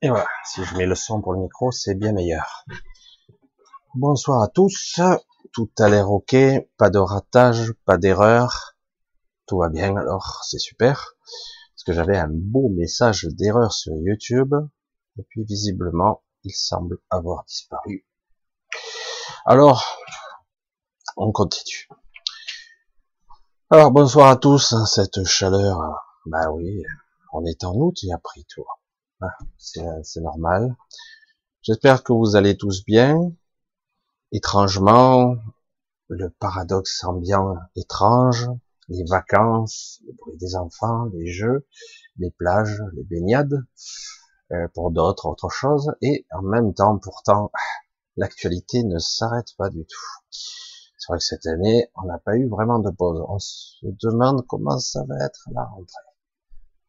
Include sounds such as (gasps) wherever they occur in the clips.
Et voilà, si je mets le son pour le micro, c'est bien meilleur. Bonsoir à tous, tout a l'air ok, pas de ratage, pas d'erreur, tout va bien alors, c'est super. Parce que j'avais un beau message d'erreur sur YouTube, et puis visiblement, il semble avoir disparu. Alors, on continue. Alors bonsoir à tous, hein, cette chaleur, bah oui, on est en août et a pris tout. Ah, c'est normal. J'espère que vous allez tous bien. Étrangement, le paradoxe ambiant étrange, les vacances, le bruit des enfants, les jeux, les plages, les baignades, euh, pour d'autres autre chose, et en même temps pourtant l'actualité ne s'arrête pas du tout. C'est vrai que cette année, on n'a pas eu vraiment de pause. On se demande comment ça va être la rentrée.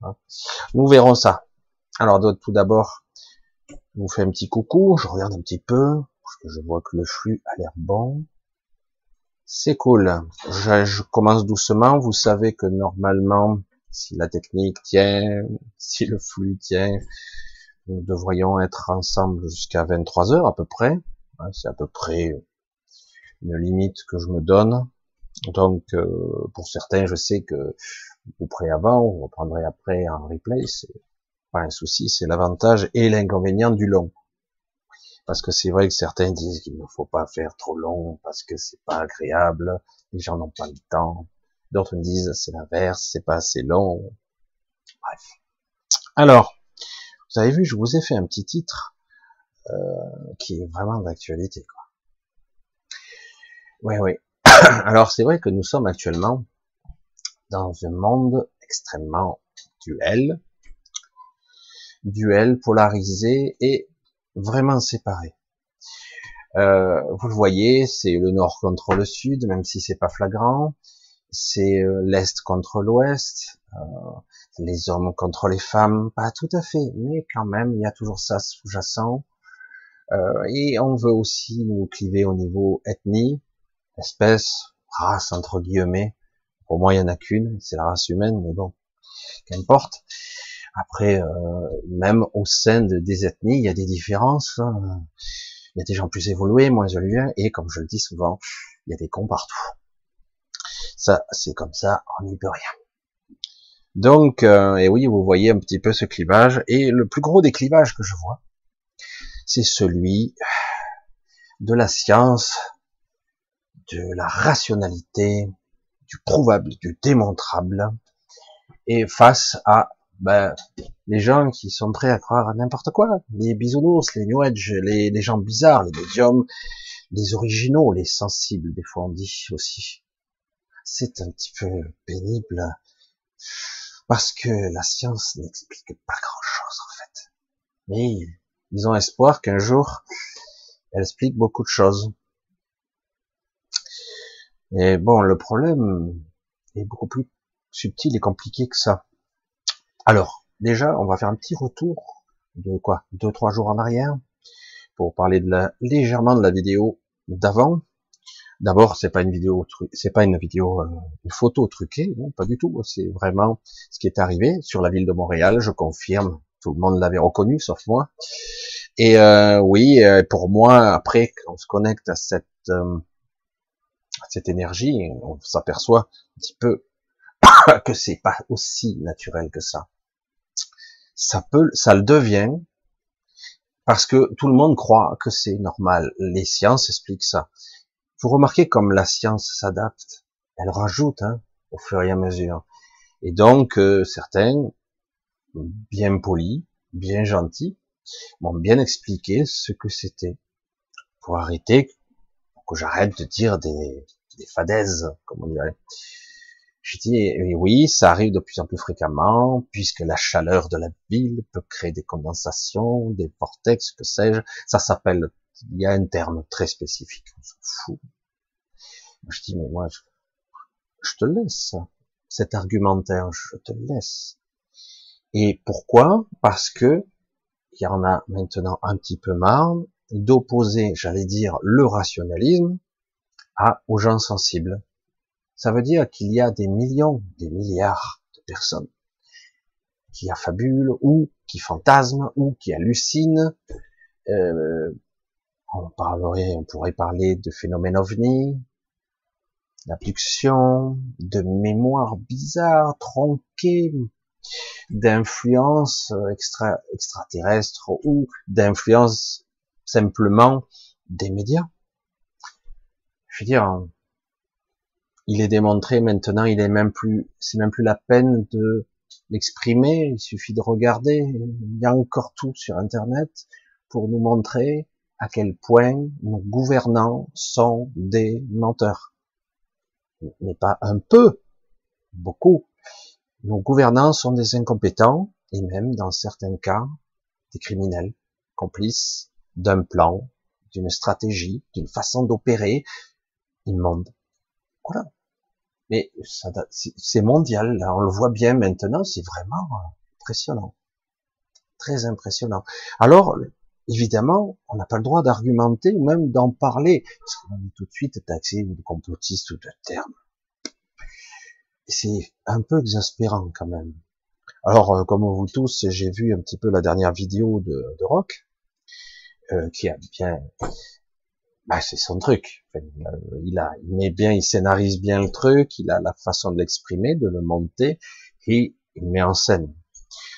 Hein? Nous verrons ça. Alors tout d'abord, je vous fais un petit coucou, je regarde un petit peu, parce que je vois que le flux a l'air bon. C'est cool. Je, commence doucement. Vous savez que normalement, si la technique tient, (laughs) si le flux tient, nous devrions être ensemble jusqu'à 23 heures à peu près. C'est à peu près une limite que je me donne. Donc, euh, pour certains, je sais que vous prêt avant, vous reprendrez après en replay pas un souci, c'est l'avantage et l'inconvénient du long. Parce que c'est vrai que certains disent qu'il ne faut pas faire trop long parce que c'est pas agréable, les gens n'ont pas le temps. D'autres me disent c'est l'inverse, c'est pas assez long. Bref. Alors, vous avez vu, je vous ai fait un petit titre euh, qui est vraiment d'actualité. Oui, oui. (coughs) Alors c'est vrai que nous sommes actuellement dans un monde extrêmement duel, duel polarisé et vraiment séparé. Euh, vous le voyez, c'est le nord contre le sud, même si c'est pas flagrant. C'est euh, l'est contre l'ouest, euh, les hommes contre les femmes, pas tout à fait, mais quand même, il y a toujours ça sous-jacent. et on veut aussi nous cliver au niveau ethnie, espèce, race entre guillemets. Pour moi, il y en a qu'une, c'est la race humaine, mais bon, qu'importe. Après, euh, même au sein des ethnies, il y a des différences. Hein. Il y a des gens plus évolués, moins évolués, et comme je le dis souvent, il y a des cons partout. Ça, c'est comme ça, on n'y peut rien. Donc, euh, et oui, vous voyez un petit peu ce clivage, et le plus gros des clivages que je vois, c'est celui de la science, de la rationalité, du prouvable, du démontrable, et face à ben, les gens qui sont prêts à croire à n'importe quoi, les bisounours, les new les, les gens bizarres, les médiums, les originaux, les sensibles, des fois on dit aussi. C'est un petit peu pénible parce que la science n'explique pas grand chose en fait. Mais ils ont espoir qu'un jour elle explique beaucoup de choses. Et bon, le problème est beaucoup plus subtil et compliqué que ça. Alors, déjà, on va faire un petit retour de quoi? Deux, trois jours en arrière pour parler légèrement de la vidéo d'avant. D'abord, c'est pas une vidéo, c'est pas une vidéo, euh, une photo truquée, non, pas du tout. C'est vraiment ce qui est arrivé sur la ville de Montréal. Je confirme, tout le monde l'avait reconnu, sauf moi. Et euh, oui, euh, pour moi, après, quand on se connecte à cette cette énergie, on s'aperçoit un petit peu (coughs) que c'est pas aussi naturel que ça. Ça peut, ça le devient, parce que tout le monde croit que c'est normal. Les sciences expliquent ça. Vous remarquez comme la science s'adapte, elle rajoute hein, au fur et à mesure. Et donc euh, certains, bien polis, bien gentils, m'ont bien expliqué ce que c'était. Pour arrêter, pour que j'arrête de dire des, des fadaises, comme on dirait. Je dis oui, ça arrive de plus en plus fréquemment, puisque la chaleur de la ville peut créer des condensations, des vortex, que sais-je. Ça s'appelle, il y a un terme très spécifique, on s'en fout. Je dis, mais moi, je, je te laisse cet argumentaire, je te laisse. Et pourquoi? Parce que il y en a maintenant un petit peu marre d'opposer, j'allais dire, le rationalisme à aux gens sensibles. Ça veut dire qu'il y a des millions, des milliards de personnes qui affabule, ou qui fantasme, ou qui hallucine. Euh, on parlerait, on pourrait parler de phénomènes ovni, d'abduction, de mémoire bizarre, tronquée, d'influence extra, extraterrestre ou d'influence simplement des médias. Je veux dire, il est démontré maintenant, il est même plus, c'est même plus la peine de l'exprimer, il suffit de regarder, il y a encore tout sur Internet pour nous montrer à quel point nos gouvernants sont des menteurs. Mais pas un peu, beaucoup. Nos gouvernants sont des incompétents et même, dans certains cas, des criminels, complices d'un plan, d'une stratégie, d'une façon d'opérer immonde. Voilà. Mais c'est mondial, là, on le voit bien maintenant, c'est vraiment impressionnant. Très impressionnant. Alors, évidemment, on n'a pas le droit d'argumenter ou même d'en parler, parce qu'on est tout de suite taxé de complotiste ou de terme. C'est un peu exaspérant quand même. Alors, euh, comme vous tous, j'ai vu un petit peu la dernière vidéo de, de Rock, euh, qui a bien, bah, c'est son truc. il a, il met bien, il scénarise bien le truc, il a la façon de l'exprimer, de le monter, et il met en scène.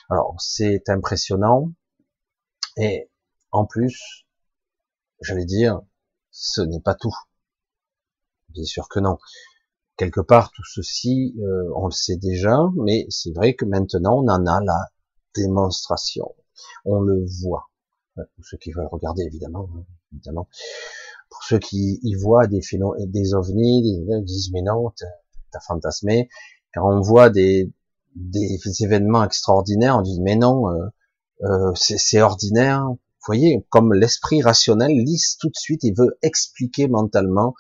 Alors, c'est impressionnant, et en plus, j'allais dire, ce n'est pas tout. Bien sûr que non. Quelque part, tout ceci, euh, on le sait déjà, mais c'est vrai que maintenant, on en a la démonstration. On le voit. Pour ceux qui veulent regarder, évidemment, hein, évidemment. Pour ceux qui y voient des phénomènes, des ovnis, ils disent mais non, t'as fantasmé. Quand on voit des, des événements extraordinaires, on dit mais non, euh, euh, c'est ordinaire, vous voyez, comme l'esprit rationnel lisse tout de suite, il veut expliquer mentalement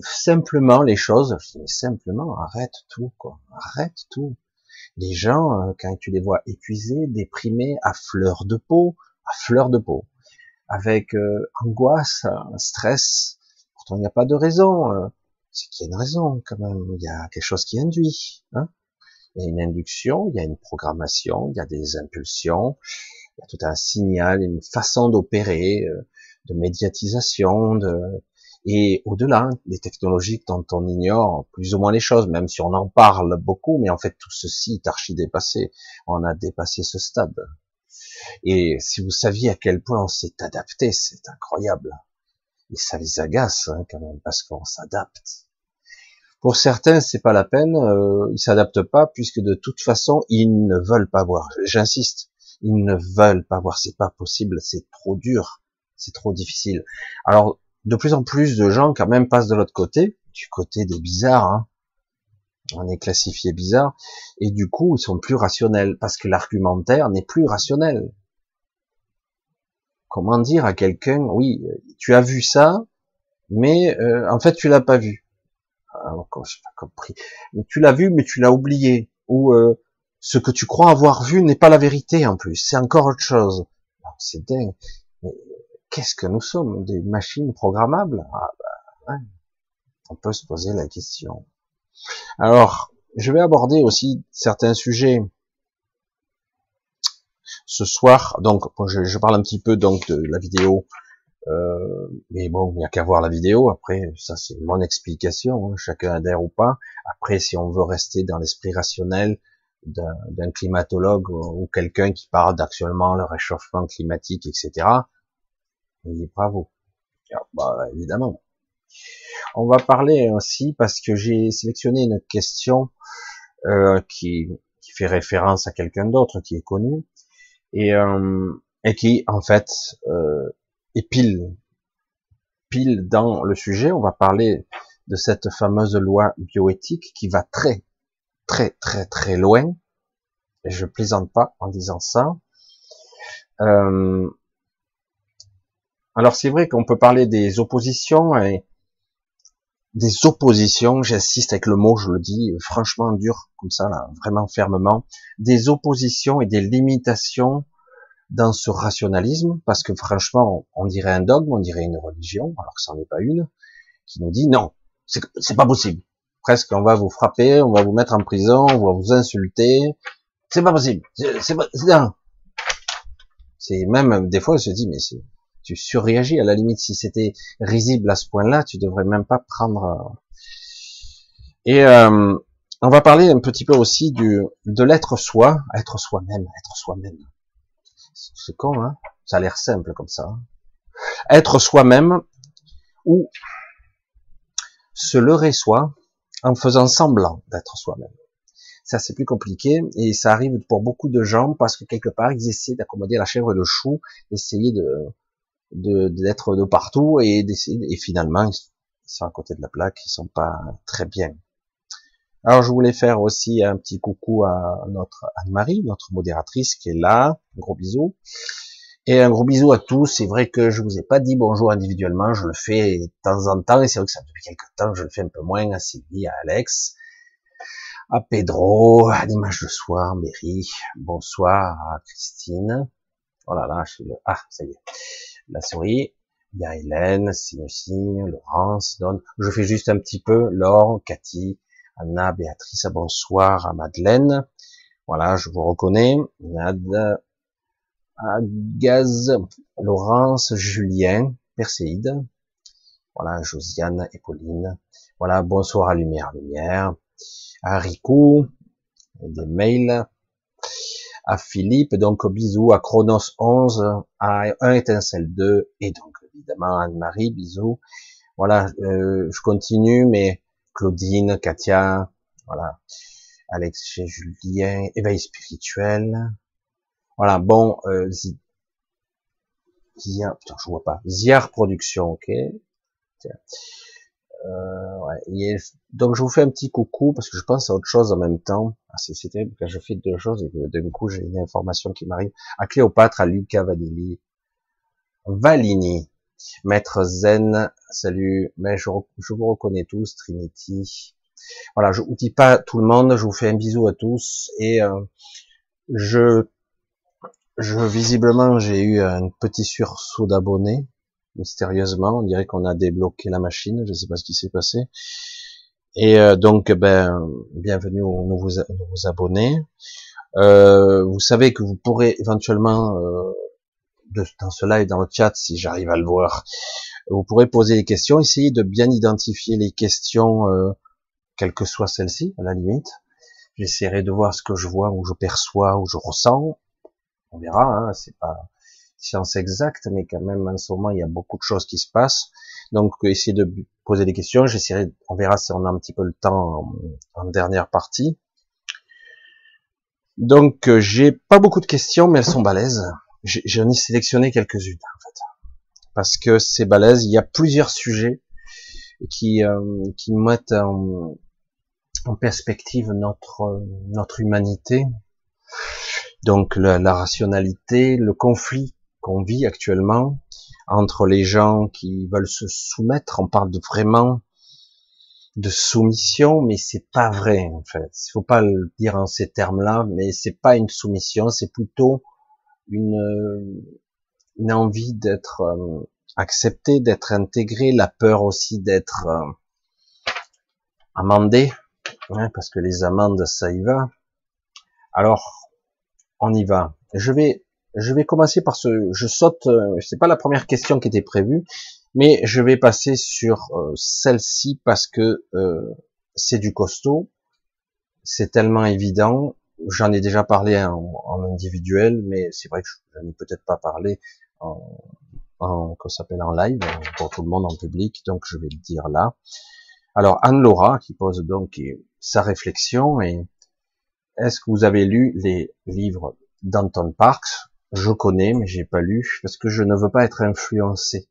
simplement les choses. Simplement, arrête tout, quoi. Arrête tout. Les gens, euh, quand tu les vois épuisés, déprimés, à fleur de peau, à fleur de peau, avec euh, angoisse, stress, pourtant il n'y a pas de raison. Euh, c'est qu'il y a une raison quand même. Il y a quelque chose qui induit. Hein il y a une induction, il y a une programmation, il y a des impulsions, il y a tout un signal, une façon d'opérer, euh, de médiatisation, de, et au-delà des technologies dont on ignore plus ou moins les choses, même si on en parle beaucoup, mais en fait tout ceci est archi dépassé. On a dépassé ce stade. Et si vous saviez à quel point on s'est adapté, c'est incroyable. Et ça les agace hein, quand même parce qu'on s'adapte. Pour certains, c'est pas la peine, euh, ils s'adaptent pas puisque de toute façon ils ne veulent pas voir. J'insiste, ils ne veulent pas voir, c'est pas possible, c'est trop dur, c'est trop difficile. Alors, de plus en plus de gens quand même passent de l'autre côté, du côté des bizarres, hein. On est classifié bizarre, et du coup ils sont plus rationnels, parce que l'argumentaire n'est plus rationnel. Comment dire à quelqu'un, oui, tu as vu ça, mais euh, en fait tu l'as pas vu. Alors, ah, pas compris? Mais tu l'as vu, mais tu l'as oublié. Ou euh, ce que tu crois avoir vu n'est pas la vérité en plus, c'est encore autre chose. C'est dingue. qu'est-ce que nous sommes? Des machines programmables? Ah bah, On peut se poser la question. Alors, je vais aborder aussi certains sujets ce soir. Donc, je, parle un petit peu donc de la vidéo, euh, mais bon, il n'y a qu'à voir la vidéo. Après, ça c'est mon explication. Hein. chacun adhère ou pas. Après, si on veut rester dans l'esprit rationnel, d'un climatologue ou, quelqu'un qui parle d'actuellement le réchauffement climatique, etc. Et bravo. bah, évidemment. On va parler aussi parce que j'ai sélectionné une question euh, qui, fait référence à quelqu'un d'autre qui est connu et, euh, et qui en fait euh, est pile pile dans le sujet. On va parler de cette fameuse loi bioéthique qui va très très très très loin. Et je plaisante pas en disant ça. Euh, alors c'est vrai qu'on peut parler des oppositions et des oppositions, j'insiste avec le mot, je le dis franchement dur comme ça, là, vraiment fermement, des oppositions et des limitations dans ce rationalisme, parce que franchement, on dirait un dogme, on dirait une religion, alors que ce n'en est pas une, qui nous dit non, c'est pas possible. Presque on va vous frapper, on va vous mettre en prison, on va vous insulter, c'est pas possible, c'est. C'est même, des fois, je se dis, mais tu surréagis, à la limite, si c'était risible à ce point-là, tu devrais même pas prendre, euh. et, euh, on va parler un petit peu aussi du, de l'être soi, être soi-même, être soi-même. C'est con, hein? Ça a l'air simple comme ça. Hein. être soi-même, ou se leurrer soi, en faisant semblant d'être soi-même. Ça, c'est plus compliqué et ça arrive pour beaucoup de gens parce que quelque part, ils essaient d'accommoder la chèvre et le chou, essayer de d'être de, partout et et finalement ils sont à côté de la plaque, ils sont pas très bien. Alors je voulais faire aussi un petit coucou à notre Anne-Marie, notre modératrice qui est là, un gros bisou. Et un gros bisou à tous. C'est vrai que je vous ai pas dit bonjour individuellement, je le fais de temps en temps, et c'est vrai que ça depuis quelques temps, je le fais un peu moins à Sylvie, à Alex, à Pedro, à l'image de soir, Mary, bonsoir à Christine. Oh là là, je suis le... Ah, ça y est. La souris. Il y a Hélène, Signe Laurence, Don. Je fais juste un petit peu. Laure, Cathy, Anna, Béatrice, bonsoir à Madeleine. Voilà, je vous reconnais. Nad, Gaz, Laurence, Julien, Perséide, voilà, Josiane et Pauline, voilà, bonsoir à Lumière, Lumière, à Rico, des mails, à Philippe, donc bisous, à Chronos 11, à 1 étincelle 2, et donc évidemment Anne-Marie, bisous, voilà, euh, je continue, mais Claudine, Katia, voilà, Alex, Julien, éveil spirituel, voilà, bon, euh, Zia, putain, je vois pas. Ziar Production, ok. Euh, ouais, donc je vous fais un petit coucou parce que je pense à autre chose en même temps. Ah, c'est terrible quand je fais deux choses et que d'un coup j'ai une information qui m'arrive. À Cléopâtre, à Luca Vanilli, Valini, Maître Zen, salut. Mais je, je vous reconnais tous, Trinity. Voilà, je vous dis pas tout le monde, je vous fais un bisou à tous et euh, je je, visiblement, j'ai eu un petit sursaut d'abonnés, mystérieusement. On dirait qu'on a débloqué la machine. Je ne sais pas ce qui s'est passé. Et euh, donc, ben, bienvenue aux nouveaux, nouveaux abonnés. Euh, vous savez que vous pourrez éventuellement, euh, dans ce live, dans le chat, si j'arrive à le voir, vous pourrez poser des questions. Essayez de bien identifier les questions, quelles que soient celles-ci, à la limite. J'essaierai de voir ce que je vois, ou je perçois, ou je ressens on verra, hein, c'est pas science exacte, mais quand même en ce moment il y a beaucoup de choses qui se passent. Donc essayez de poser des questions, j'essaierai, on verra si on a un petit peu le temps en, dernière partie. Donc euh, j'ai pas beaucoup de questions, mais elles sont balèzes. J'en ai sélectionné quelques-unes en fait, parce que c'est balèze. Il y a plusieurs sujets qui euh, qui mettent en, en perspective notre notre humanité, donc la, rationalité, le conflit qu'on vit actuellement entre les gens qui veulent se soumettre, on parle de vraiment de soumission, mais c'est pas vrai en fait. Il faut pas le dire en ces termes-là, mais c'est pas une soumission, c'est plutôt une, une envie d'être euh, accepté, d'être intégré, la peur aussi d'être euh, amendé, hein, parce que les amendes ça y va. Alors on y va. Je vais, je vais commencer par ce, je saute, euh, c'est pas la première question qui était prévue, mais je vais passer sur euh, celle-ci parce que euh, c'est du costaud, c'est tellement évident. J'en ai déjà parlé en, individuel, mais c'est vrai que je n'en ai peut-être pas parlé en, en s'appelle en live pour tout le monde en public, donc je vais le dire là. Alors Anne Laura qui pose donc sa réflexion et est-ce que vous avez lu les livres d'Anton Parks? Je connais, mais j'ai pas lu parce que je ne veux pas être influencé.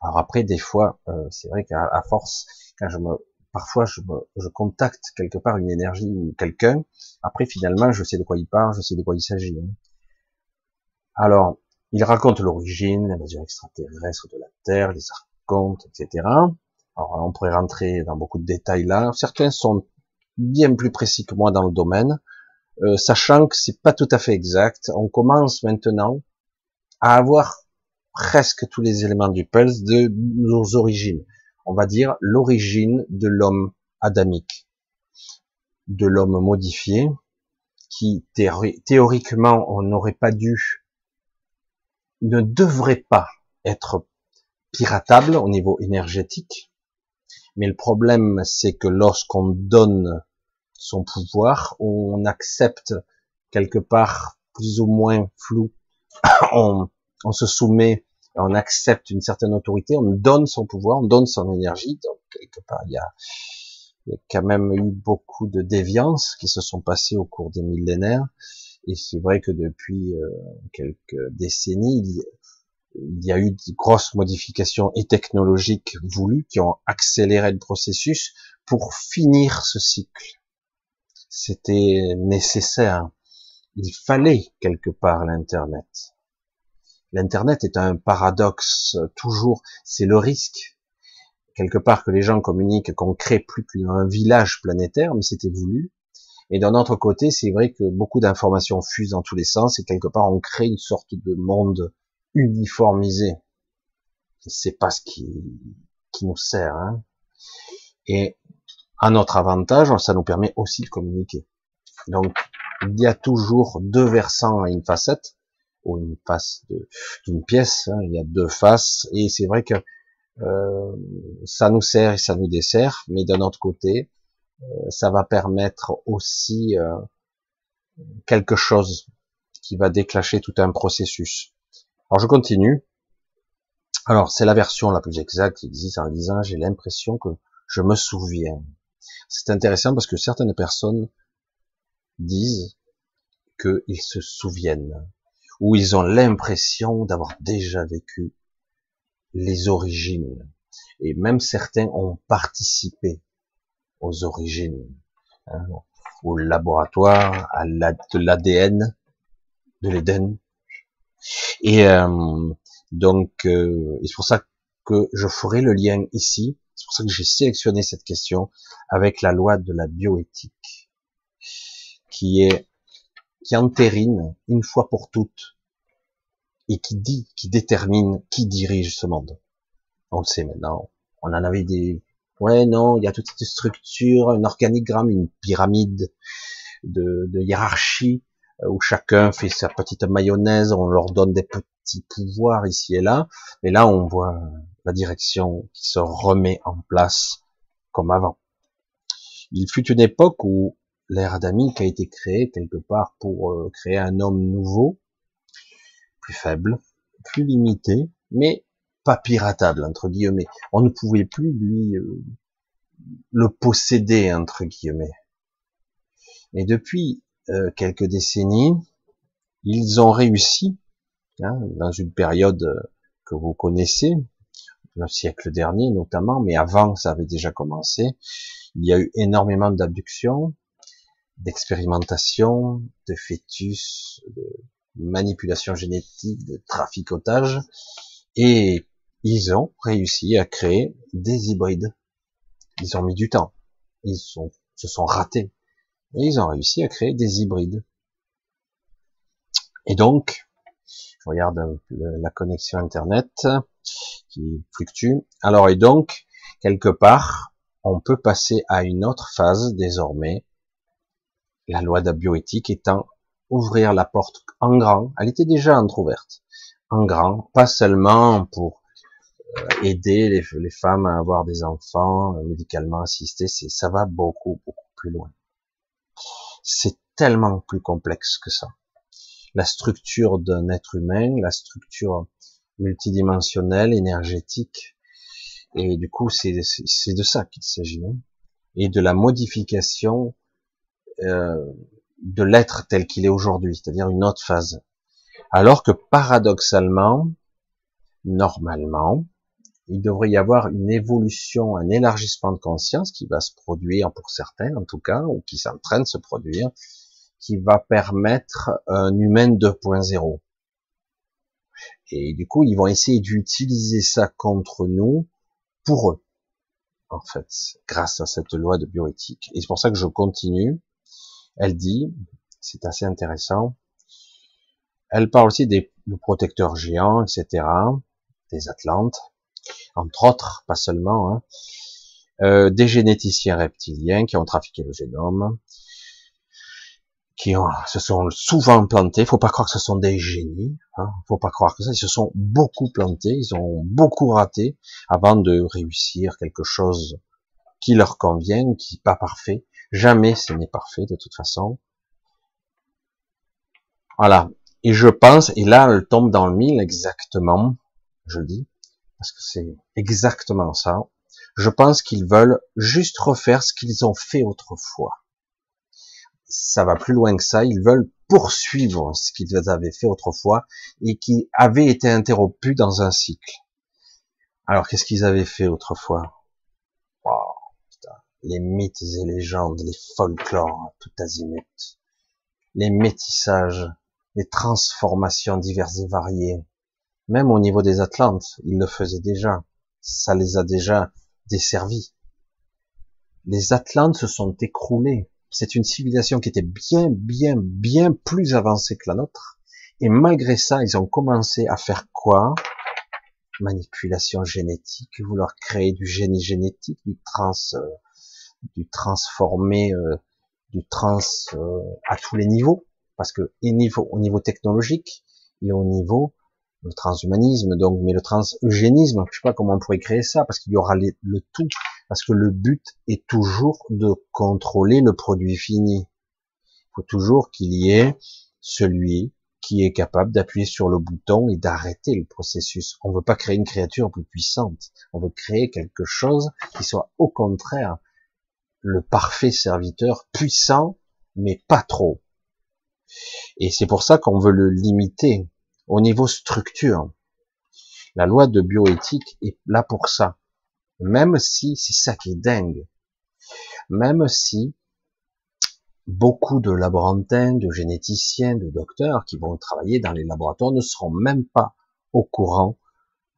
Alors après, des fois, euh, c'est vrai qu'à force, quand je me, parfois, je, je contacte quelque part une énergie ou quelqu'un. Après, finalement, je sais de quoi il parle, je sais de quoi il s'agit. Hein. Alors, il raconte l'origine, l'invasion extraterrestre de la Terre, les archontes, etc. Alors, on pourrait rentrer dans beaucoup de détails là. Certains sont bien plus précis que moi dans le domaine, euh, sachant que c'est pas tout à fait exact. On commence maintenant à avoir presque tous les éléments du pulse de nos origines. On va dire l'origine de l'homme adamique. de l'homme modifié, qui théoriquement on n'aurait pas dû, ne devrait pas être piratable au niveau énergétique. Mais le problème, c'est que lorsqu'on donne son pouvoir, on accepte quelque part plus ou moins flou, (coughs) on, se soumet, on accepte une certaine autorité, on donne son pouvoir, on donne son énergie. Donc quelque part, il y a, y quand même eu beaucoup de déviances qui se sont passées au cours des millénaires. Et c'est vrai que depuis euh, quelques décennies, il, il y a eu de grosses modifications et technologiques voulues qui ont accéléré le processus pour finir ce cycle. C'était nécessaire. Il fallait quelque part l'Internet. L'Internet est un paradoxe toujours, c'est le risque. Quelque part que les gens communiquent, qu'on crée plus qu'un village planétaire, mais c'était voulu. Et d'un autre côté, c'est vrai que beaucoup d'informations fusent dans tous les sens et quelque part on crée une sorte de monde uniformisé. C'est pas ce qui, qui nous sert. Hein. Et à notre avantage, ça nous permet aussi de communiquer. Donc, il y a toujours deux versants à une facette, ou une face d'une pièce, hein. il y a deux faces, et c'est vrai que euh, ça nous sert et ça nous dessert, mais d'un autre côté, euh, ça va permettre aussi euh, quelque chose qui va déclencher tout un processus. Alors je continue. Alors c'est la version la plus exacte qui existe en disant j'ai l'impression que je me souviens. C'est intéressant parce que certaines personnes disent qu'ils se souviennent ou ils ont l'impression d'avoir déjà vécu les origines. Et même certains ont participé aux origines, hein, au laboratoire, à l'ADN, de l'Éden, et euh, donc, euh, c'est pour ça que je ferai le lien ici. C'est pour ça que j'ai sélectionné cette question avec la loi de la bioéthique, qui est qui entérine une fois pour toutes et qui dit, qui détermine qui dirige ce monde. On le sait maintenant. On en avait des, ouais, non, il y a toute cette structure, un organigramme, une pyramide de, de hiérarchie euh, où chacun fait sa petite mayonnaise, on leur donne des petits pouvoirs ici et là, et là on voit la direction qui se remet en place comme avant. Il fut une époque où l'ère adamique a été créée quelque part pour euh, créer un homme nouveau, plus faible, plus limité, mais pas piratable entre guillemets. On ne pouvait plus lui euh, le posséder entre guillemets. Et depuis euh, quelques décennies, ils ont réussi, hein, dans une période que vous connaissez, le siècle dernier notamment, mais avant ça avait déjà commencé, il y a eu énormément d'abductions, d'expérimentations, de fœtus, de manipulation génétique, de traficotage, et ils ont réussi à créer des hybrides. Ils ont mis du temps. Ils sont, se sont ratés. Et ils ont réussi à créer des hybrides. Et donc, je regarde la connexion Internet qui fluctue. Alors, et donc, quelque part, on peut passer à une autre phase désormais. La loi de la bioéthique étant ouvrir la porte en grand. Elle était déjà entrouverte. En grand, pas seulement pour euh, aider les, les femmes à avoir des enfants euh, médicalement assistés, ça va beaucoup beaucoup plus loin c'est tellement plus complexe que ça. La structure d'un être humain, la structure multidimensionnelle, énergétique, et du coup, c'est de ça qu'il s'agit, hein. et de la modification euh, de l'être tel qu'il est aujourd'hui, c'est-à-dire une autre phase. Alors que paradoxalement, normalement, il devrait y avoir une évolution, un élargissement de conscience qui va se produire pour certains, en tout cas, ou qui est en train de se produire, qui va permettre un humain 2.0. Et du coup, ils vont essayer d'utiliser ça contre nous pour eux, en fait, grâce à cette loi de bioéthique. Et c'est pour ça que je continue. Elle dit, c'est assez intéressant, elle parle aussi des, protecteurs géants, etc., des Atlantes, entre autres, pas seulement. Hein. euh, des généticiens reptiliens qui ont trafiqué le génome, qui ont, se sont souvent plantés. Faut pas croire que ce sont des génies. Hein. Faut pas croire que ça. Ils se sont beaucoup plantés. Ils ont beaucoup raté avant de réussir quelque chose qui leur convient, qui n'est pas parfait. Jamais ce n'est parfait de toute façon. Voilà. Et je pense, et là, elle tombe dans le mille exactement, je dis, parce que c'est exactement ça. Je pense qu'ils veulent juste refaire ce qu'ils ont fait autrefois ça va plus loin que ça. Ils veulent poursuivre ce qu'ils avaient fait autrefois et qui avait été interrompu dans un cycle. Alors, qu'est-ce qu'ils avaient fait autrefois? Les mythes et légendes, les folklores, tout azimut, les métissages, les transformations diverses et variées. Même au niveau des Atlantes, ils le faisaient déjà. Ça les a déjà desservis. Les Atlantes se sont écroulés c'est une civilisation qui était bien, bien, bien plus avancée que la nôtre. Et malgré ça, ils ont commencé à faire quoi? Manipulation génétique, vouloir créer du génie génétique, du trans, euh, du transformé, euh, du trans euh, à tous les niveaux, parce que au niveau, au niveau technologique et au niveau le transhumanisme, donc, mais le transeugénisme, je sais pas comment on pourrait créer ça, parce qu'il y aura le tout, parce que le but est toujours de contrôler le produit fini. Il faut toujours qu'il y ait celui qui est capable d'appuyer sur le bouton et d'arrêter le processus. On veut pas créer une créature plus puissante. On veut créer quelque chose qui soit au contraire le parfait serviteur puissant, mais pas trop. Et c'est pour ça qu'on veut le limiter au niveau structure. La loi de bioéthique est là pour ça. Même si, c'est ça qui est dingue, même si beaucoup de laborantins, de généticiens, de docteurs qui vont travailler dans les laboratoires ne seront même pas au courant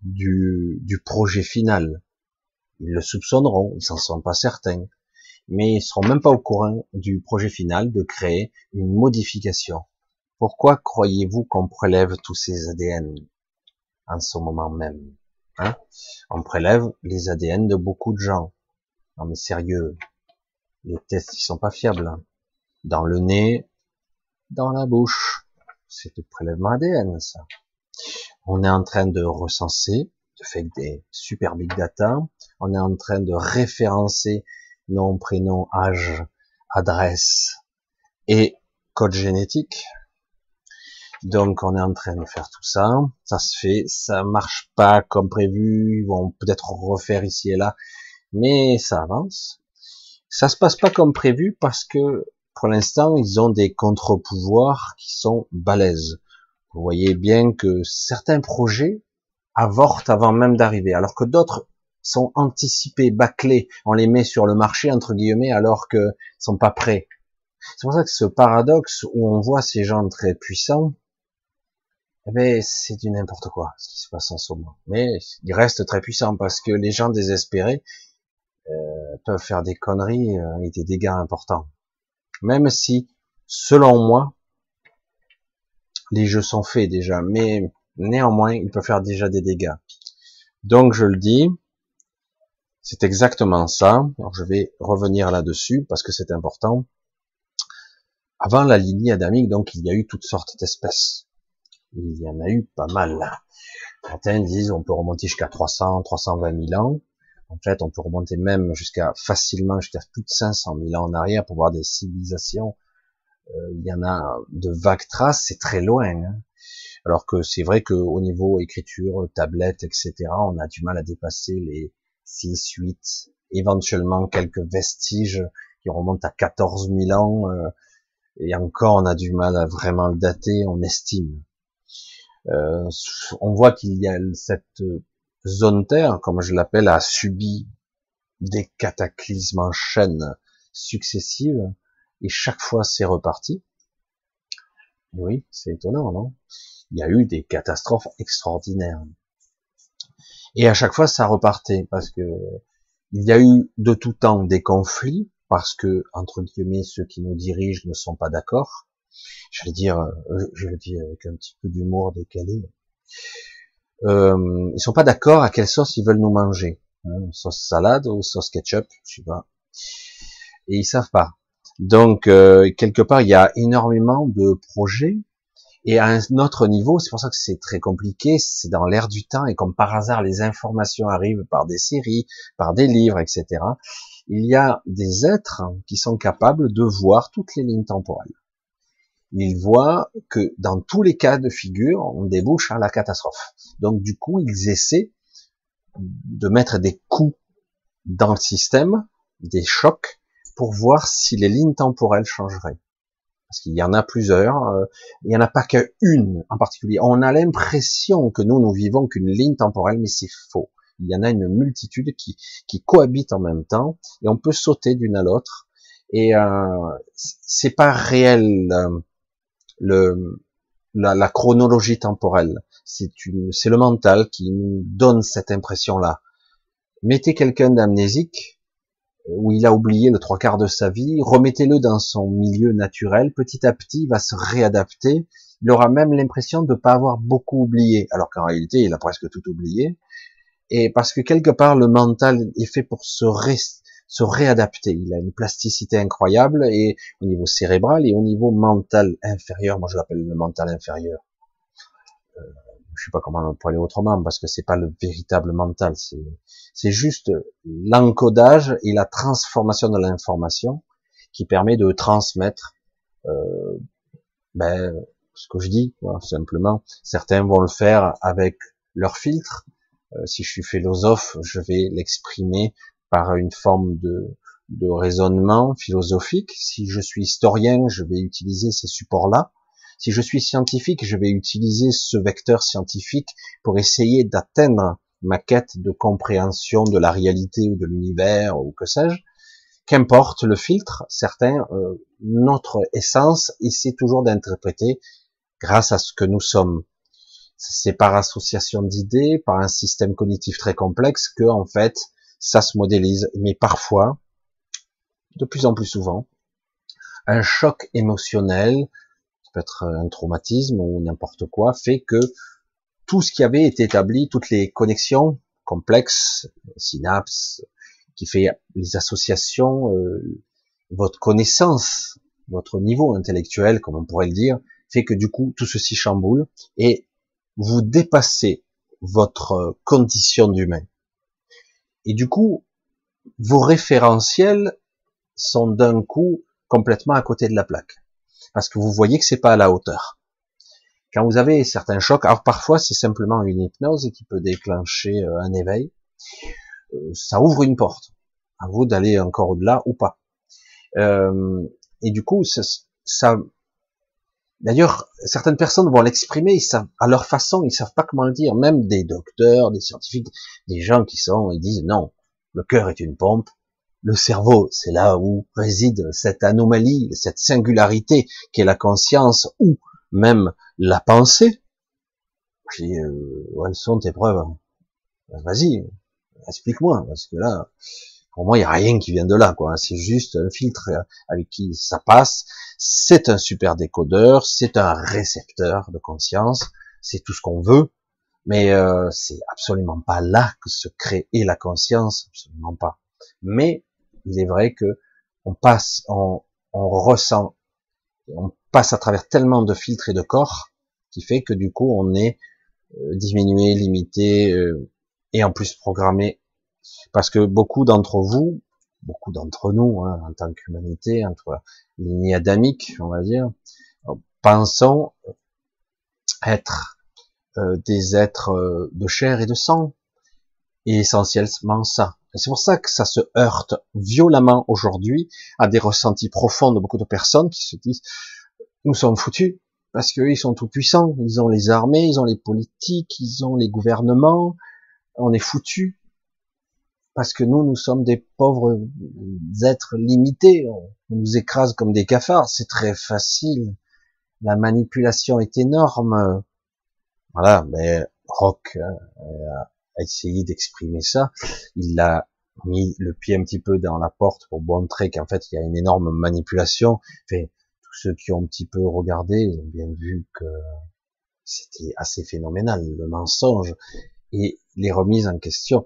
du, projet final. Ils le soupçonneront, ils s'en sont pas certains, mais ils seront même pas au courant du projet final de créer une modification. Pourquoi croyez-vous qu'on prélève tous ces ADN en ce moment même? Hein On prélève les ADN de beaucoup de gens. Non mais sérieux, les tests ils sont pas fiables. Hein. Dans le nez, dans la bouche, c'est du prélèvement ADN ça. On est en train de recenser, de faire des super big data. On est en train de référencer nom, prénom, âge, adresse et code génétique donc on est en train de faire tout ça, ça se fait, ça marche pas comme prévu, ils vont peut-être refaire ici et là, mais ça avance. Ça se passe pas comme prévu parce que pour l'instant ils ont des contre-pouvoirs qui sont balèzes. Vous voyez bien que certains projets avortent avant même d'arriver, alors que d'autres sont anticipés, bâclés, on les met sur le marché entre guillemets alors que sont pas prêts. C'est pour ça que ce paradoxe où on voit ces gens très puissants, eh ben, c'est du n'importe quoi ce qui se passe en ce moment. Mais il reste très puissant parce que les gens désespérés euh, peuvent faire des conneries euh, et des dégâts importants. Même si, selon moi, les jeux sont faits déjà, mais néanmoins, ils peuvent faire déjà des dégâts. Donc, je le dis, c'est exactement ça. Alors, je vais revenir là-dessus parce que c'est important. Avant la lignée adamique, donc, il y a eu toutes sortes d'espèces il y en a eu pas mal. Certains disent on peut remonter jusqu'à 300, 320 000 ans. En fait, on peut remonter même jusqu'à facilement jusqu'à plus de 500 000 ans en arrière pour voir des civilisations. Euh, il y en a de vagues traces, c'est très loin. Hein. Alors que c'est vrai qu'au niveau écriture, tablette, etc., on a du mal à dépasser les 6, 8, éventuellement quelques vestiges qui remontent à 14 000 ans. Euh, et encore, on a du mal à vraiment le dater, on estime. Euh, on voit qu'il y a cette zone Terre, comme je l'appelle, a subi des cataclysmes en chaîne successives, et chaque fois c'est reparti. oui, c'est étonnant, non? Il y a eu des catastrophes extraordinaires. Et à chaque fois ça repartait, parce que il y a eu de tout temps des conflits, parce que, entre guillemets, ceux qui nous dirigent ne sont pas d'accord, j'allais dire, euh, je le dis avec un petit peu d'humour décalé, euh, ils sont pas d'accord à quelle sauce ils veulent nous manger. hein, sauce salade ou sauce ketchup, je sais pas. Et ils savent pas. Donc euh, quelque part, il y a énormément de projets. Et à un autre niveau, c'est pour ça que c'est très compliqué, c'est dans l'air du temps, et comme par hasard les informations arrivent par des séries, par des livres, etc., il y a des êtres qui sont capables de voir toutes les lignes temporelles. Ils voient que dans tous les cas de figure, on débouche à la catastrophe. Donc du coup, ils essaient de mettre des coups dans le système, des chocs, pour voir si les lignes temporelles changeraient. Parce qu'il y en a plusieurs, euh, il n'y en a pas qu'une en particulier. On a l'impression que nous, nous vivons qu'une ligne temporelle, mais c'est faux. Il y en a une multitude qui, qui cohabitent en même temps, et on peut sauter d'une à l'autre. Et euh, c'est pas réel euh, le, la, la, chronologie temporelle. C'est le mental qui nous donne cette impression-là. Mettez quelqu'un d'amnésique, où il a oublié le trois quarts de sa vie, remettez-le dans son milieu naturel, petit à petit, il va se réadapter, il aura même l'impression de ne pas avoir beaucoup oublié, alors qu'en réalité, il a presque tout oublié, et parce que quelque part, le mental est fait pour se, se réadapter, il a une plasticité incroyable, et au niveau cérébral et au niveau mental inférieur, moi je l'appelle le mental inférieur, euh, je sais pas comment on peut aller autrement parce que c'est pas le véritable mental, c'est juste l'encodage et la transformation de l'information qui permet de transmettre euh, ben, ce que je dis, simplement. Certains vont le faire avec leur filtre. Euh, si je suis philosophe, je vais l'exprimer par une forme de, raisonnement philosophique. Si je suis historien, je vais utiliser ces supports-là. Si je suis scientifique, je vais utiliser ce vecteur scientifique pour essayer d'atteindre ma quête de compréhension de la réalité ou de l'univers ou que sais-je. Qu'importe le filtre, certains, euh, notre essence essaie toujours d'interpréter grâce à ce que nous sommes. C'est par association d'idées, par un système cognitif très complexe que, en fait, ça se modélise. Mais parfois, de plus en plus souvent, un choc émotionnel, peut être un traumatisme ou n'importe quoi, fait que tout ce qui avait été établi, toutes les connexions complexes, synapses, qui fait les associations, euh, votre connaissance, votre niveau intellectuel, comme on pourrait le dire, fait que du coup tout ceci chamboule et vous dépassez votre condition d'humain. Et du coup, vos référentiels sont d'un coup complètement à côté de la plaque parce que vous voyez que c'est pas à la hauteur. Quand vous avez certains chocs, alors parfois c'est simplement une hypnose qui peut déclencher euh, un éveil, euh, ça ouvre une porte. À vous d'aller encore au-delà ou pas. Euh, et du coup, ça, ça D'ailleurs, certaines personnes vont l'exprimer, à leur façon, ils savent pas comment le dire. Même des docteurs, des scientifiques, des gens qui sont, ils disent non, le cœur est une pompe, le cerveau, c'est là où réside cette anomalie, cette singularité qui est la conscience ou même la pensée. Je dis, euh, où elles sont tes preuves? Vas-y, explique-moi, parce que là, pour moi, il n'y a rien qui vient de là, quoi. C'est juste un filtre avec qui ça passe. C'est un super décodeur, c'est un récepteur de conscience, c'est tout ce qu'on veut, mais euh, c'est absolument pas là que se crée la conscience, absolument pas. Mais il est vrai que on passe, on, on ressent, on passe à travers tellement de filtres et de corps qui fait que du coup on est euh, diminué, limité euh, et en plus programmé parce que beaucoup d'entre vous, beaucoup d'entre nous hein, en tant qu'humanité, entre lignes adamiques, on va dire, pensons être euh, des êtres de chair et de sang et essentiellement ça. C'est pour ça que ça se heurte violemment aujourd'hui à des ressentis profonds de beaucoup de personnes qui se disent nous sommes foutus parce qu'ils sont tout puissants, ils ont les armées, ils ont les politiques, ils ont les gouvernements, on est foutus parce que nous, nous sommes des pauvres êtres limités, on nous écrase comme des cafards, c'est très facile, la manipulation est énorme, voilà, mais Rock euh, a essayé d'exprimer ça. Il a mis le pied un petit peu dans la porte pour montrer qu'en fait il y a une énorme manipulation. Enfin, tous ceux qui ont un petit peu regardé, ils ont bien vu que c'était assez phénoménal, le mensonge et les remises en question.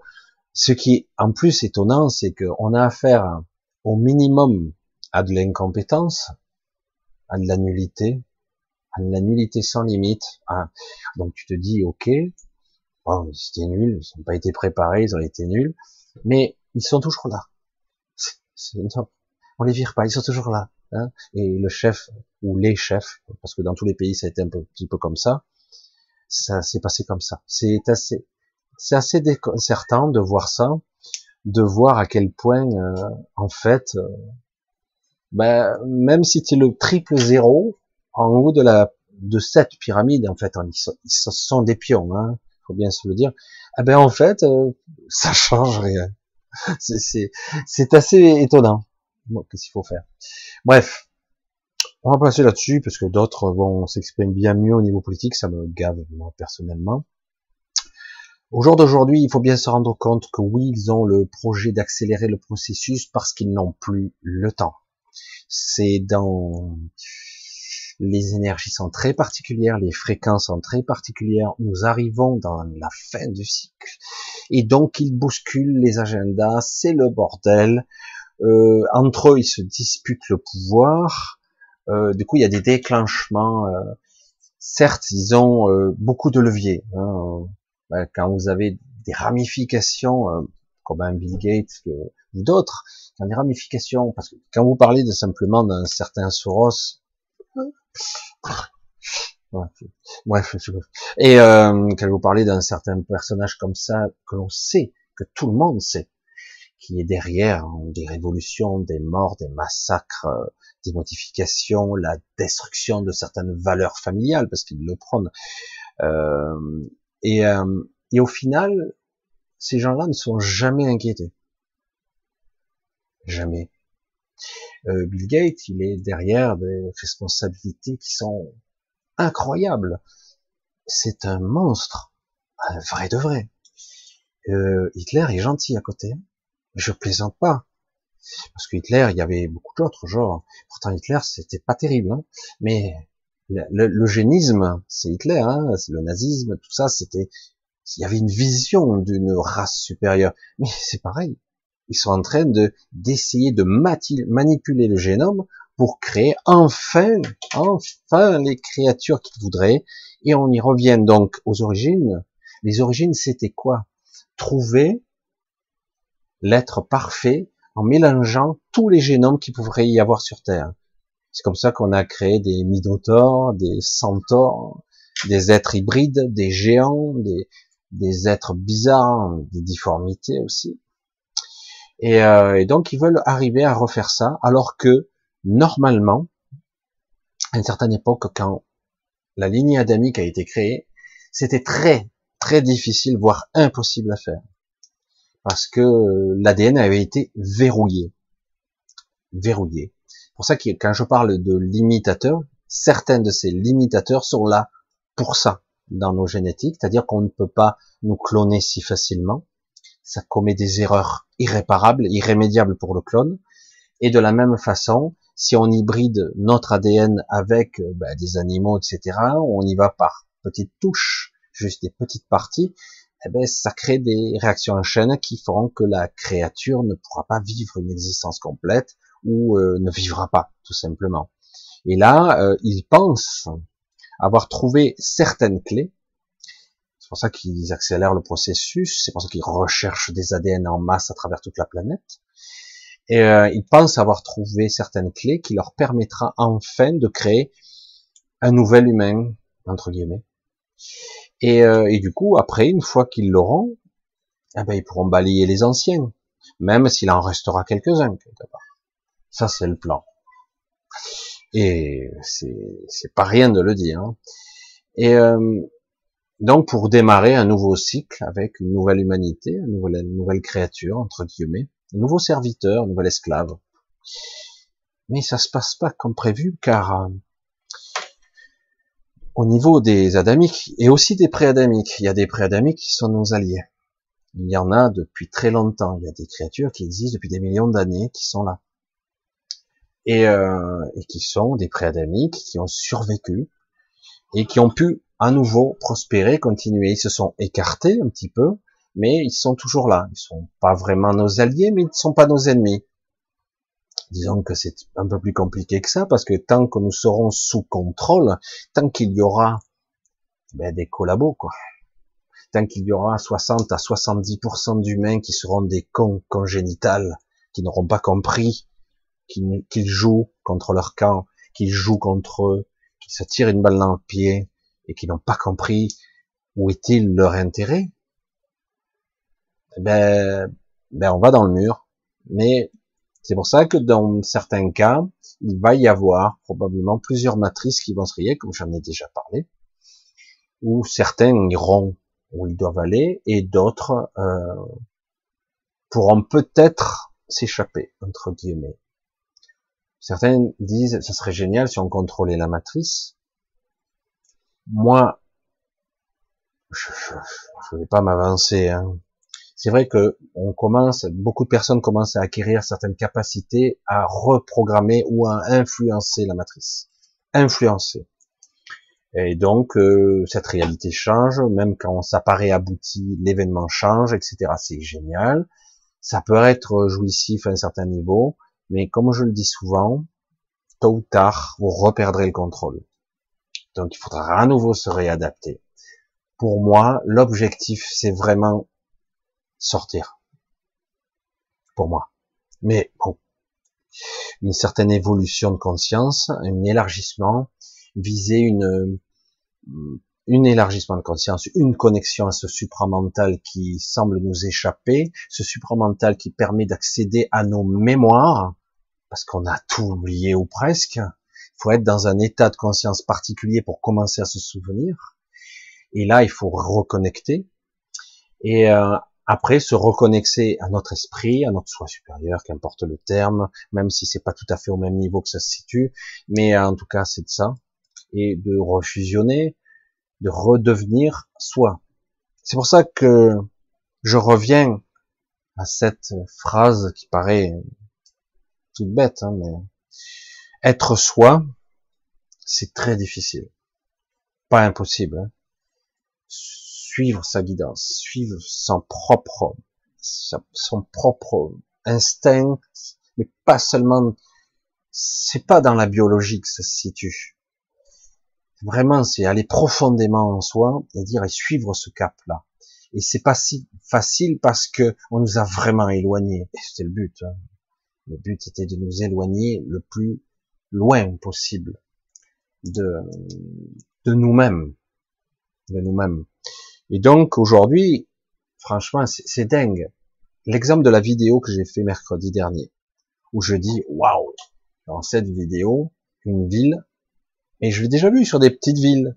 Ce qui en plus étonnant, c'est qu'on a affaire au minimum à de l'incompétence, à de la nullité, à de la nullité sans limite. donc tu te dis, ok, bon, c'était nul, ils n'ont pas été préparés, ils ont été nuls, mais ils sont toujours là. on les vire pas, ils sont toujours là. Hein. et le chef ou les chefs, parce que dans tous les pays ça a été un petit peu comme ça, ça s'est passé comme ça. C'est assez, c'est assez déconcertant de voir ça, de voir à quel point, euh, en fait, euh, ben, même si tu es le triple zéro, en haut de la de cette pyramide, en fait, ils sont, ils sont des pions, hein, faut bien se le dire. Eh ben en fait, euh, ça change rien. (laughs) C'est assez étonnant. Qu'est-ce qu'il faut faire Bref, on va passer là-dessus parce que d'autres vont s'exprimer bien mieux au niveau politique. Ça me gave moi personnellement. Au jour d'aujourd'hui, il faut bien se rendre compte que oui, ils ont le projet d'accélérer le processus parce qu'ils n'ont plus le temps. C'est dans les énergies sont très particulières, les fréquences sont très particulières. Nous arrivons dans la fin du cycle et donc ils bousculent les agendas. C'est le bordel. Euh, entre eux, ils se disputent le pouvoir. Euh, du coup, il y a des déclenchements. Euh, certes, ils ont beaucoup de leviers. Hein, ben, quand vous avez des ramifications, euh, comme un Bill Gates ou d'autres, quand des ramifications, parce que quand vous parlez de simplement d'un certain Soros, bref, et euh, quand vous parlez d'un certain personnage comme ça, que l'on sait, que tout le monde sait, qui est derrière hein, des révolutions, des morts, des massacres, euh, des modifications, la destruction de certaines valeurs familiales, parce qu'ils le prônent. Euh, et, euh, au final, ces gens-là ne sont jamais inquiétés. Jamais. Euh, Bill Gates, il est derrière des responsabilités qui sont incroyables. C'est un monstre, un vrai de vrai. Euh, Hitler est gentil à côté. Je plaisante pas. Parce que Hitler, il y avait beaucoup d'autres genres. Pourtant, Hitler, c'était pas terrible. Hein. Mais l'eugénisme, c'est Hitler. Hein. Le nazisme, tout ça, c'était... Il y avait une vision d'une race supérieure. Mais c'est pareil. Ils sont en train de d'essayer de manipuler le génome pour créer enfin, enfin les créatures qu'ils voudraient. Et on y revient donc aux origines. Les origines, c'était quoi? Trouver l'être parfait en mélangeant tous les génomes qui pourraient y avoir sur Terre. C'est comme ça qu'on a créé des minotaures, des centaures, des êtres hybrides, des géants, des, des êtres bizarres, des difformités aussi. Et, euh, et, donc ils veulent arriver à refaire ça, alors que normalement, à une certaine époque, quand la lignée adamique a été créée, c'était très très difficile, voire impossible à faire parce que l'ADN avait été verrouillé. Verrouillé. Pour ça que quand je parle de limitateurs, certains de ces limitateurs sont là pour ça dans nos génétiques, c'est-à-dire qu'on ne peut pas nous cloner si facilement. Ça commet des erreurs irréparables, irrémédiables pour le clone. Et de la même façon, si on hybride notre ADN avec ben, des animaux, etc., on y va par petites touches, juste des petites parties, eh ben, ça crée des réactions en chaîne qui feront que la créature ne pourra pas vivre une existence complète ou euh, ne vivra pas, tout simplement. Et là, euh, ils pensent avoir trouvé certaines clés. C'est pour ça qu'ils accélèrent le processus, c'est pour ça qu'ils recherchent des ADN en masse à travers toute la planète. Et euh, ils pensent avoir trouvé certaines clés qui leur permettra enfin de créer un nouvel humain, entre guillemets. Et, euh, et du coup, après, une fois qu'ils l'auront, eh ben, ils pourront balayer les anciens, même s'il en restera quelques-uns quelque part. Ça, c'est le plan. Et c'est pas rien de le dire. Hein. Et euh, donc, pour démarrer un nouveau cycle avec une nouvelle humanité, une nouvelle, nouvelle créature entre guillemets, un nouveau serviteur, un nouvel esclave. Mais ça se passe pas comme prévu, car euh, au niveau des adamiques et aussi des préadamiques. Il y a des préadamiques qui sont nos alliés. Il y en a depuis très longtemps. Il y a des créatures qui existent depuis des millions d'années qui sont là. Et, euh, et qui sont des préadamiques qui ont survécu et qui ont pu à nouveau prospérer, continuer. Ils se sont écartés un petit peu, mais ils sont toujours là. Ils sont pas vraiment nos alliés, mais ils ne sont pas nos ennemis. Disons que c'est un peu plus compliqué que ça, parce que tant que nous serons sous contrôle, tant qu'il y aura ben, des collabos, quoi. Tant qu'il y aura 60 à 70% d'humains qui seront des cons congénitales, qui n'auront pas compris qu'ils jouent contre leur camp, qu'ils jouent contre eux, qu'ils se tirent une balle dans le pied, et qui n'ont pas compris où est-il leur intérêt, eh ben, ben on va dans le mur. Mais c'est pour ça que dans certains cas, il va y avoir probablement plusieurs matrices qui vont se rayer, comme j'en ai déjà parlé, où certains iront où ils doivent aller et d'autres euh, pourront peut-être s'échapper entre guillemets. Certains disent ça serait génial si on contrôlait la matrice. Moi, je ne vais pas m'avancer. Hein. C'est vrai que on commence, beaucoup de personnes commencent à acquérir certaines capacités à reprogrammer ou à influencer la matrice. Influencer. Et donc, euh, cette réalité change, même quand ça paraît abouti, l'événement change, etc. C'est génial. Ça peut être jouissif à un certain niveau, mais comme je le dis souvent, tôt ou tard, vous reperdrez le contrôle. Donc, il faudra à nouveau se réadapter. Pour moi, l'objectif, c'est vraiment sortir. Pour moi. Mais bon, une certaine évolution de conscience, un élargissement, viser une, une élargissement de conscience, une connexion à ce supramental qui semble nous échapper, ce supramental qui permet d'accéder à nos mémoires, parce qu'on a tout oublié ou presque. Il faut être dans un état de conscience particulier pour commencer à se souvenir. Et là, il faut reconnecter. Et euh, après, se reconnecter à notre esprit, à notre soi supérieur, qu'importe le terme, même si c'est pas tout à fait au même niveau que ça se situe, mais en tout cas, c'est de ça et de refusionner, de redevenir soi. C'est pour ça que je reviens à cette phrase qui paraît toute bête, hein, mais être soi, c'est très difficile. Pas impossible. Hein. Suivre sa guidance, suivre son propre, son propre instinct, mais pas seulement, c'est pas dans la biologie que ça se situe. Vraiment, c'est aller profondément en soi et dire et suivre ce cap-là. Et c'est pas si facile parce que on nous a vraiment éloignés. Et c'était le but. Hein. Le but était de nous éloigner le plus loin possible de, de nous-mêmes, de nous-mêmes. Et donc aujourd'hui, franchement, c'est dingue. L'exemple de la vidéo que j'ai fait mercredi dernier, où je dis waouh, dans cette vidéo, une ville et je l'ai déjà vu sur des petites villes.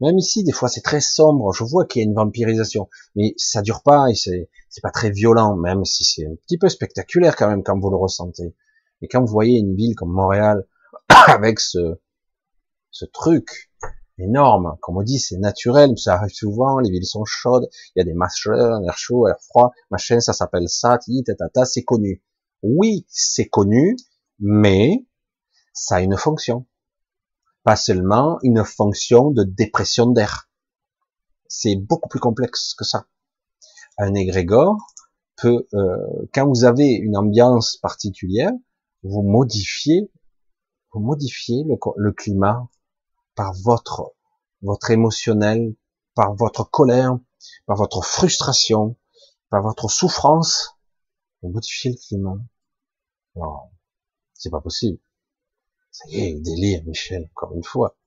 Même ici, des fois, c'est très sombre. Je vois qu'il y a une vampirisation, mais ça dure pas et c'est pas très violent, même si c'est un petit peu spectaculaire quand même quand vous le ressentez. Et quand vous voyez une ville comme Montréal (coughs) avec ce ce truc énorme, comme on dit, c'est naturel, ça arrive souvent. Les villes sont chaudes, il y a des machins, air chaud, air froid, machin, ça s'appelle ça, tata, c'est connu. Oui, c'est connu, mais ça a une fonction pas seulement une fonction de dépression d'air. C'est beaucoup plus complexe que ça. Un égrégore peut, euh, quand vous avez une ambiance particulière, vous modifiez, vous modifiez le, le climat par votre votre émotionnel, par votre colère, par votre frustration, par votre souffrance, vous modifiez le climat. Non, c'est pas possible. Ça y est, délire, Michel, encore une fois.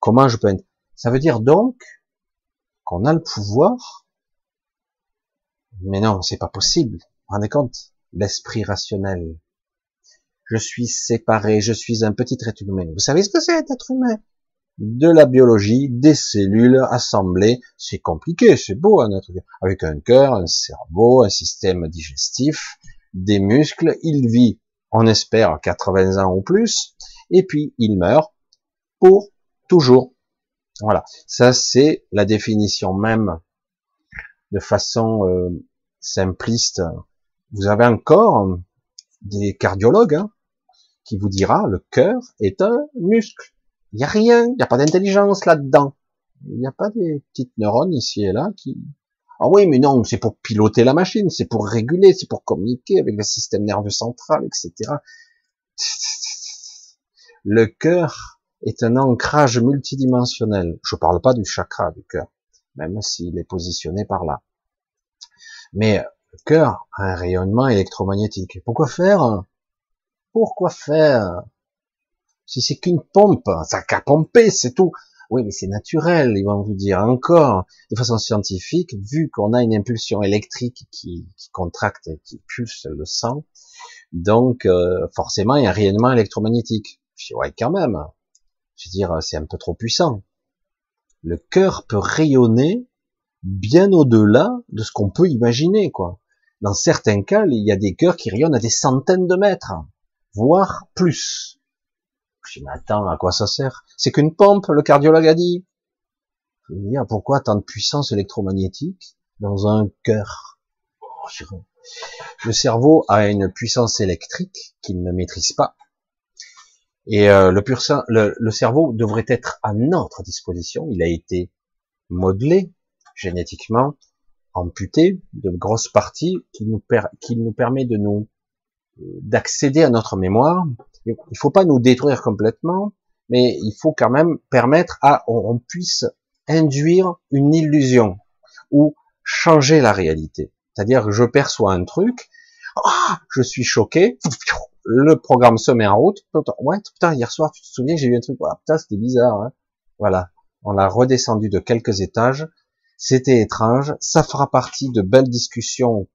Comment je peux... Ça veut dire donc qu'on a le pouvoir, mais non, c'est pas possible. Vous rendez compte? L'esprit rationnel. Je suis séparé, je suis un petit être humain. Vous savez ce que c'est être humain? De la biologie, des cellules assemblées. C'est compliqué, c'est beau un être. Avec un cœur, un cerveau, un système digestif, des muscles. Il vit, on espère, 80 ans ou plus et puis il meurt pour toujours. Voilà, ça c'est la définition même de façon euh, simpliste. Vous avez encore des cardiologues hein, qui vous dira le cœur est un muscle. Il n'y a rien, il n'y a pas d'intelligence là-dedans. Il n'y a pas des petites neurones ici et là qui... Ah oui, mais non, c'est pour piloter la machine, c'est pour réguler, c'est pour communiquer avec le système nerveux central, etc. Le cœur est un ancrage multidimensionnel. Je parle pas du chakra du cœur, même s'il est positionné par là. Mais le cœur a un rayonnement électromagnétique. Pourquoi faire? Pourquoi faire? Si c'est qu'une pompe, ça qu'à pomper, c'est tout. Oui, mais c'est naturel, ils vont vous dire encore, de façon scientifique, vu qu'on a une impulsion électrique qui, contracte et qui pulse le sang, donc euh, forcément il y a un rayonnement électromagnétique. Je dis, ouais, quand même. Je veux dire, c'est un peu trop puissant. Le cœur peut rayonner bien au-delà de ce qu'on peut imaginer, quoi. Dans certains cas, il y a des cœurs qui rayonnent à des centaines de mètres, voire plus. Je dis, mais attends, à quoi ça sert? C'est qu'une pompe, le cardiologue a dit. Je veux dire, pourquoi tant de puissance électromagnétique dans un cœur? Le cerveau a une puissance électrique qu'il ne maîtrise pas. Et euh, le, pur le, le, cerveau devrait être à notre disposition. Il a été modelé génétiquement, amputé de grosses parties qui nous, qui nous permet de nous d'accéder à notre mémoire. Il faut pas nous détruire complètement, mais il faut quand même permettre à on puisse induire une illusion ou changer la réalité. C'est-à-dire que je perçois un truc, ah, je suis choqué, le programme se met en route. Ouais, putain, hier soir, tu te souviens, j'ai vu un truc. Ah, putain, c'était bizarre. Hein voilà, on l'a redescendu de quelques étages. C'était étrange. Ça fera partie de belles discussions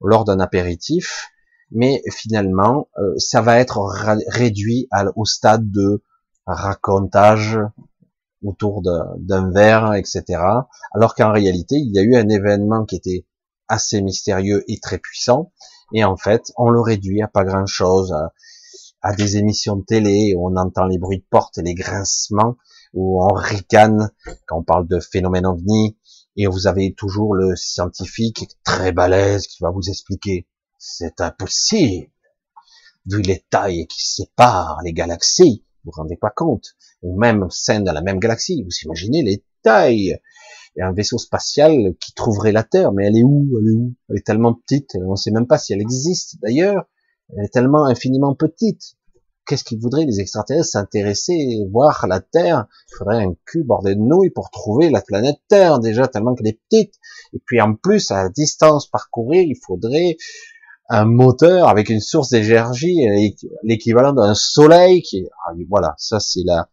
lors d'un apéritif, mais finalement, euh, ça va être réduit au stade de racontage autour d'un verre, etc. Alors qu'en réalité, il y a eu un événement qui était assez mystérieux et très puissant, et en fait, on le réduit à pas grand chose, à, des émissions de télé où on entend les bruits de porte et les grincements, où on ricane quand on parle de phénomènes ovni, et vous avez toujours le scientifique très balèze qui va vous expliquer. C'est impossible, vu les tailles qui séparent les galaxies, vous vous rendez pas compte, ou même sein de la même galaxie, vous imaginez les tailles, il y a un vaisseau spatial qui trouverait la Terre, mais elle est où? Elle est où? Elle est tellement petite, on ne sait même pas si elle existe d'ailleurs. Elle est tellement infiniment petite. Qu'est-ce qu'ils voudraient les extraterrestres s'intéresser, voir la Terre? Il faudrait un cul bordé de nouilles pour trouver la planète Terre déjà tellement qu'elle est petite. Et puis en plus, à distance parcourir, il faudrait un moteur avec une source d'énergie, l'équivalent d'un soleil qui, ah, voilà, ça c'est la,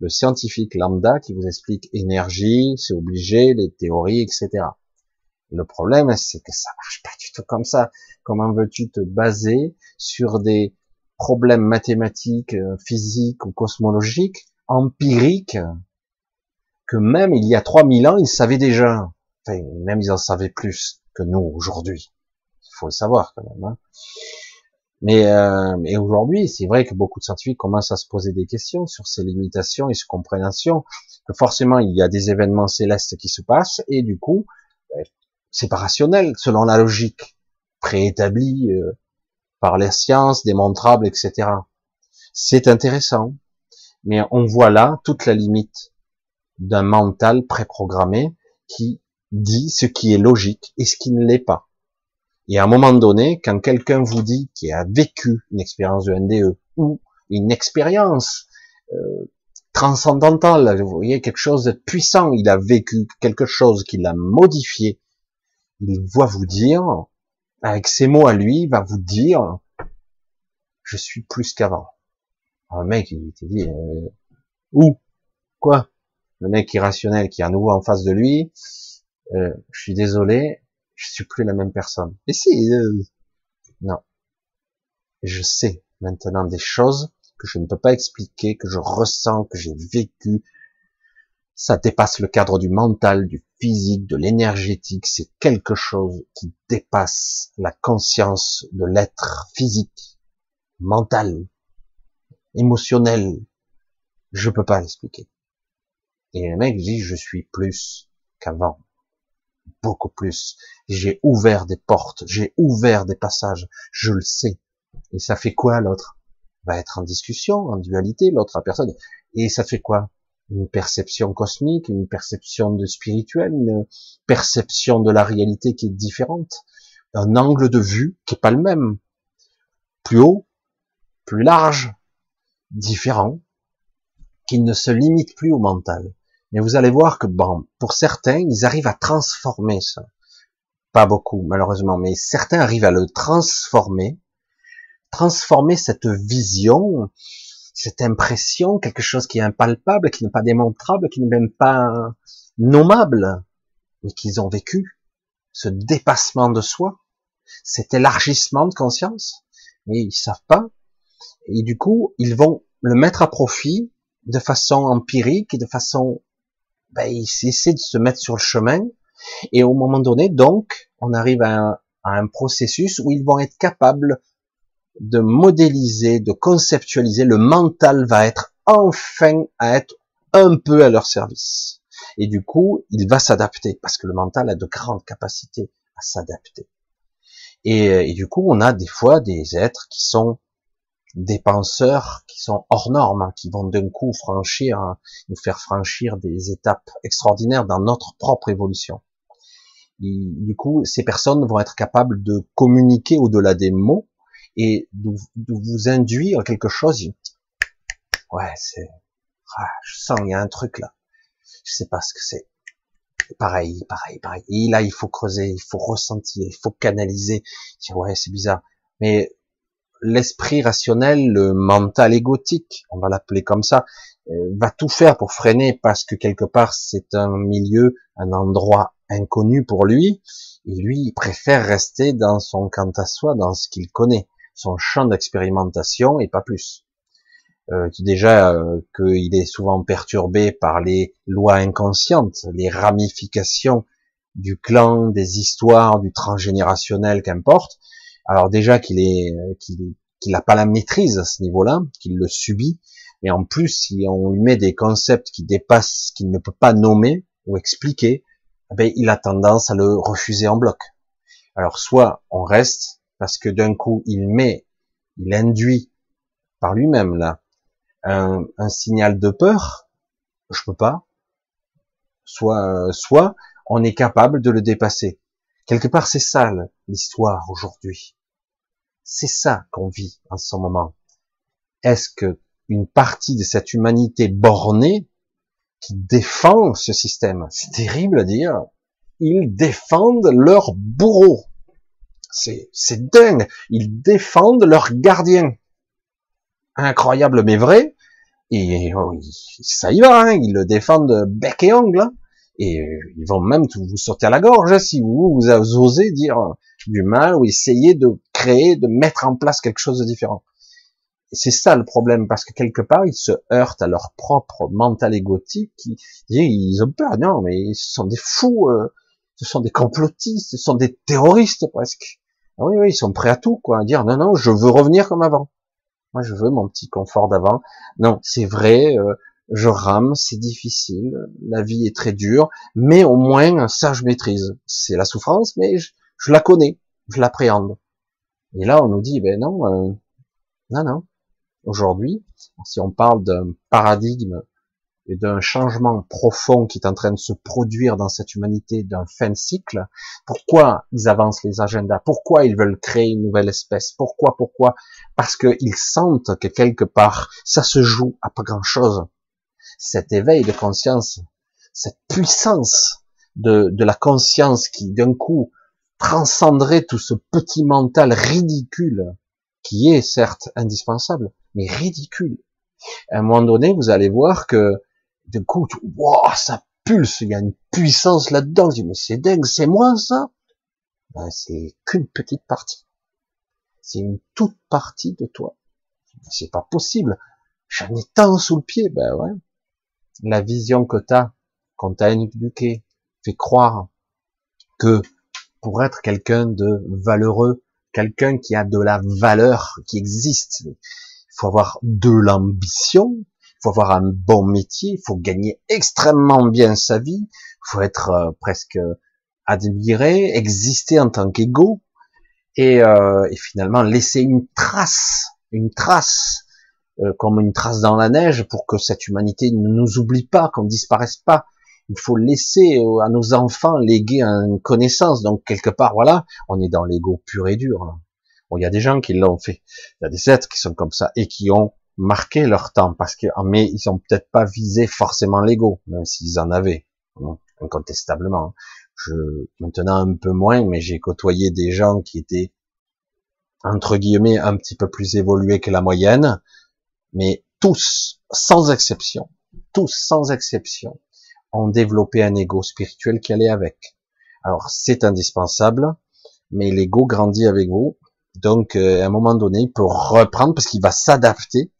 le scientifique lambda qui vous explique énergie, c'est obligé, les théories, etc. Le problème, c'est que ça marche pas du tout comme ça. Comment veux-tu te baser sur des problèmes mathématiques, euh, physiques ou cosmologiques, empiriques, que même il y a 3000 ans, ils savaient déjà? Enfin, même ils en savaient plus que nous aujourd'hui. Il faut le savoir quand même. Hein. Mais, euh, aujourd'hui, c'est vrai que beaucoup de scientifiques commencent à se poser des questions sur ces limitations et ces compréhensions, que forcément il y a des événements célestes qui se passent, et du coup, ben, c'est pas rationnel selon la logique préétablie euh, par les sciences, démontrable, etc. C'est intéressant, mais on voit là toute la limite d'un mental préprogrammé qui dit ce qui est logique et ce qui ne l'est pas. Et à un moment donné, quand quelqu'un vous dit qu'il a vécu une expérience de NDE ou une expérience euh, transcendantale, vous voyez quelque chose de puissant, il a vécu quelque chose qui l'a modifié, il va vous dire, avec ses mots à lui, il va vous dire, je suis plus qu'avant. Un mec, il te dit, euh, où? Quoi? Le mec irrationnel qui est à nouveau en face de lui, euh, je suis désolé, je suis plus la même personne. Et si, euh, non. Je sais maintenant des choses que je ne peux pas expliquer, que je ressens, que j'ai vécu. Ça dépasse le cadre du mental, du physique, de l'énergétique. C'est quelque chose qui dépasse la conscience de l'être physique, mental, émotionnel. Je peux pas l'expliquer. Et le mec dit, je suis plus qu'avant beaucoup plus. J'ai ouvert des portes, j'ai ouvert des passages, je le sais. Et ça fait quoi l'autre? Va être en discussion, en dualité, l'autre personne. Et ça fait quoi? Une perception cosmique, une perception de spirituel, une perception de la réalité qui est différente, un angle de vue qui est pas le même, plus haut, plus large, différent, qui ne se limite plus au mental. Mais vous allez voir que bon, pour certains, ils arrivent à transformer ça. Pas beaucoup, malheureusement, mais certains arrivent à le transformer, transformer cette vision, cette impression, quelque chose qui est impalpable, qui n'est pas démontrable, qui n'est même pas nommable, mais qu'ils ont vécu, ce dépassement de soi, cet élargissement de conscience, mais ils savent pas, et du coup, ils vont le mettre à profit de façon empirique et de façon, ben, ils essaient de se mettre sur le chemin, et au moment donné, donc, on arrive à un, processus où ils vont être capables de modéliser, de conceptualiser, le mental va être enfin à être un peu à leur service. Et du coup, il va s'adapter, parce que le mental a de grandes capacités à s'adapter. Et, et, du coup, on a des fois des êtres qui sont des penseurs qui sont hors normes, hein, qui vont d'un coup franchir, hein, nous faire franchir des étapes extraordinaires dans notre propre évolution. Du coup, ces personnes vont être capables de communiquer au-delà des mots et de, vous induire quelque chose. Ouais, c'est, ah, je sens il y a un truc là. Je sais pas ce que c'est. Pareil, pareil, pareil. Et là, il faut creuser, il faut ressentir, il faut canaliser. Ouais, c'est bizarre. Mais l'esprit rationnel, le mental égotique, on va l'appeler comme ça, euh, va tout faire pour freiner parce que quelque part c'est un milieu, un endroit inconnu pour lui, et lui il préfère rester dans son quant à soi, dans ce qu'il connaît, son champ d'expérimentation et pas plus. Euh, déjà euh, qu'il est souvent perturbé par les lois inconscientes, les ramifications du clan, des histoires, du transgénérationnel, qu'importe, alors déjà qu'il est qu'il n'a pas la maîtrise à ce niveau-là, qu'il le subit, et en plus si on lui met des concepts qui dépassent, qu'il ne peut pas nommer ou expliquer, eh ben, il a tendance à le refuser en bloc. Alors soit on reste parce que d'un coup il met, il induit par lui-même là un, un, signal de peur, je peux pas. Soit, soit on est capable de le dépasser. Quelque part c'est ça l'histoire aujourd'hui. C'est ça qu'on vit en ce moment. Est-ce que une partie de cette humanité bornée qui défend ce système, c'est terrible à dire, ils défendent leur bourreau. C'est, c'est dingue. Ils défendent leur gardien. Incroyable mais vrai. Et oh, ça y va, hein. ils le défendent bec et ongle. Hein. Et ils vont même vous sortir à la gorge hein, si vous, vous osez dire du mal ou essayer de créer, de mettre en place quelque chose de différent. C'est ça le problème, parce que quelque part, ils se heurtent à leur propre mental égotique, qui, ils ont peur, non, mais ce sont des fous, euh, ce sont des complotistes, ce sont des terroristes presque. Ah oui, oui, ils sont prêts à tout, quoi, à dire, non, non, je veux revenir comme avant. Moi, je veux mon petit confort d'avant. Non, c'est vrai, euh, je rame, c'est difficile, la vie est très dure, mais au moins, ça, je maîtrise. C'est la souffrance, mais je, la connais, je l'appréhende. Et là, on nous dit, ben non, euh, non, non. Aujourd'hui, si on parle d'un paradigme et d'un changement profond qui est en train de se produire dans cette humanité, d'un fin de cycle, pourquoi ils avancent les agendas? Pourquoi ils veulent créer une nouvelle espèce? Pourquoi Pourquoi? Parce qu'ils sentent que quelque part, ça se joue à pas grand-chose. Cet éveil de conscience, cette puissance de, de la conscience qui, d'un coup, transcenderait tout ce petit mental ridicule qui est certes indispensable, mais ridicule. À un moment donné, vous allez voir que de coup, wow, ça pulse, il y a une puissance là-dedans. Je dis, mais c'est dingue, c'est moi ça? Ben, C'est qu'une petite partie. C'est une toute partie de toi. C'est pas possible. J'en ai tant sous le pied. Ben ouais. La vision que t'as, qu'on t'a éduqué, fait croire que pour être quelqu'un de valeureux, quelqu'un qui a de la valeur, qui existe. Il faut avoir de l'ambition, il faut avoir un bon métier, il faut gagner extrêmement bien sa vie, il faut être euh, presque admiré, exister en tant qu'ego, et, euh, et, finalement laisser une trace, une trace euh, comme une trace dans la neige pour que cette humanité ne nous oublie pas, qu'on ne disparaisse pas. Il faut laisser à nos enfants léguer une connaissance. Donc quelque part, voilà, on est dans l'ego pur et dur. Bon, il y a des gens qui l'ont fait. Il y a des êtres qui sont comme ça et qui ont marqué leur temps parce que, mais ils ont peut-être pas visé forcément l'ego, même s'ils en avaient, incontestablement. Je, maintenant un peu moins, mais j'ai côtoyé des gens qui étaient, entre guillemets, un petit peu plus évolués que la moyenne, mais tous, sans exception, tous sans exception, ont développé un ego spirituel qui allait avec. Alors c'est indispensable, mais l'ego grandit avec vous, donc euh, à un moment donné, il peut reprendre parce qu'il va s'adapter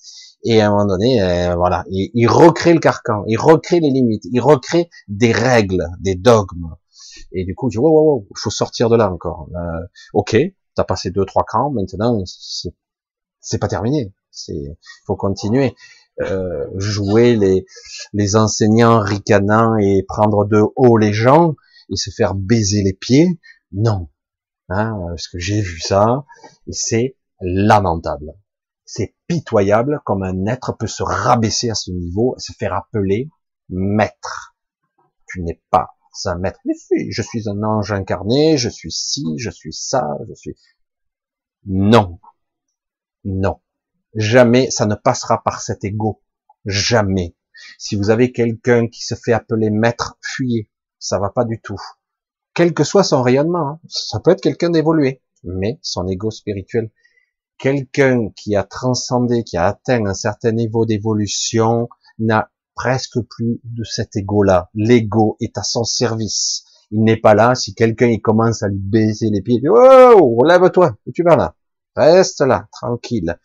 et à un moment donné, euh, voilà, il, il, recrée le carcan, il recrée les limites, il recrée des règles, des dogmes. Et du coup, il dit, wow, wow, wow, faut sortir de là encore. Euh, ok, t'as passé deux, trois camps, maintenant, c'est pas terminé. C'est, faut continuer. Euh, jouer les, les enseignants ricanants et prendre de haut les gens et se faire baiser les pieds. Non. Hein, parce que j'ai vu ça et c'est lamentable. C'est pitoyable comme un être peut se rabaisser à ce niveau et se faire appeler maître. Tu n'es pas un maître. Mais si, je suis un ange incarné, je suis ci, je suis ça, je suis... Non. Non. Jamais ça ne passera par cet ego. Jamais. Si vous avez quelqu'un qui se fait appeler maître, fuyez. Ça va pas du tout. Quel que soit son rayonnement, hein. ça peut être quelqu'un d'évolué, mais son ego spirituel quelqu'un qui a transcendé, qui a atteint un certain niveau d'évolution, n'a presque plus de cet ego-là. L'ego est à son service. Il n'est pas là si quelqu'un il commence à lui baiser les pieds. Il dit, oh, relève-toi, tu vas là, reste là, tranquille.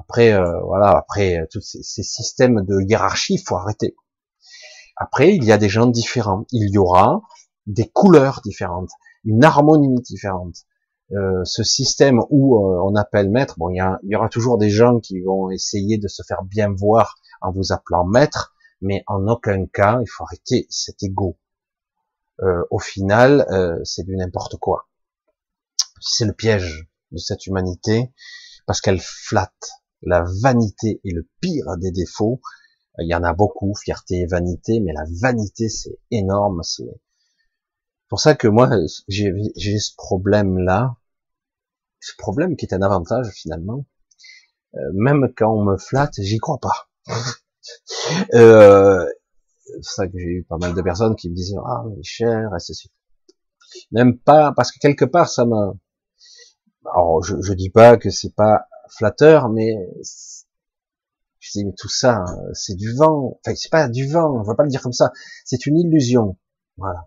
Après, euh, voilà, après euh, tous ces, ces, systèmes de hiérarchie, il faut arrêter. Après, il y a des gens différents. Il y aura des couleurs différentes, une harmonie différente. Euh, ce système où euh, on appelle maître, bon, il y, aura toujours des gens qui vont essayer de se faire bien voir en vous appelant maître, mais en aucun cas, il faut arrêter cet ego. Euh, au final, c'est du n'importe quoi. C'est le piège de cette humanité, parce qu'elle flatte. La vanité est le pire des défauts. Il y en a beaucoup, fierté et vanité, mais la vanité, c'est énorme. C'est pour ça que moi, j'ai ce problème-là ce problème qui est un avantage finalement. Euh, même quand on me flatte, j'y crois pas. (laughs) euh, c'est ça que j'ai eu pas mal de personnes qui me disaient ah mais cher, ceci. Même pas parce que quelque part ça me. Alors je, je dis pas que c'est pas flatteur, mais je dis mais tout ça c'est du vent. Enfin c'est pas du vent, on va pas le dire comme ça. C'est une illusion. Voilà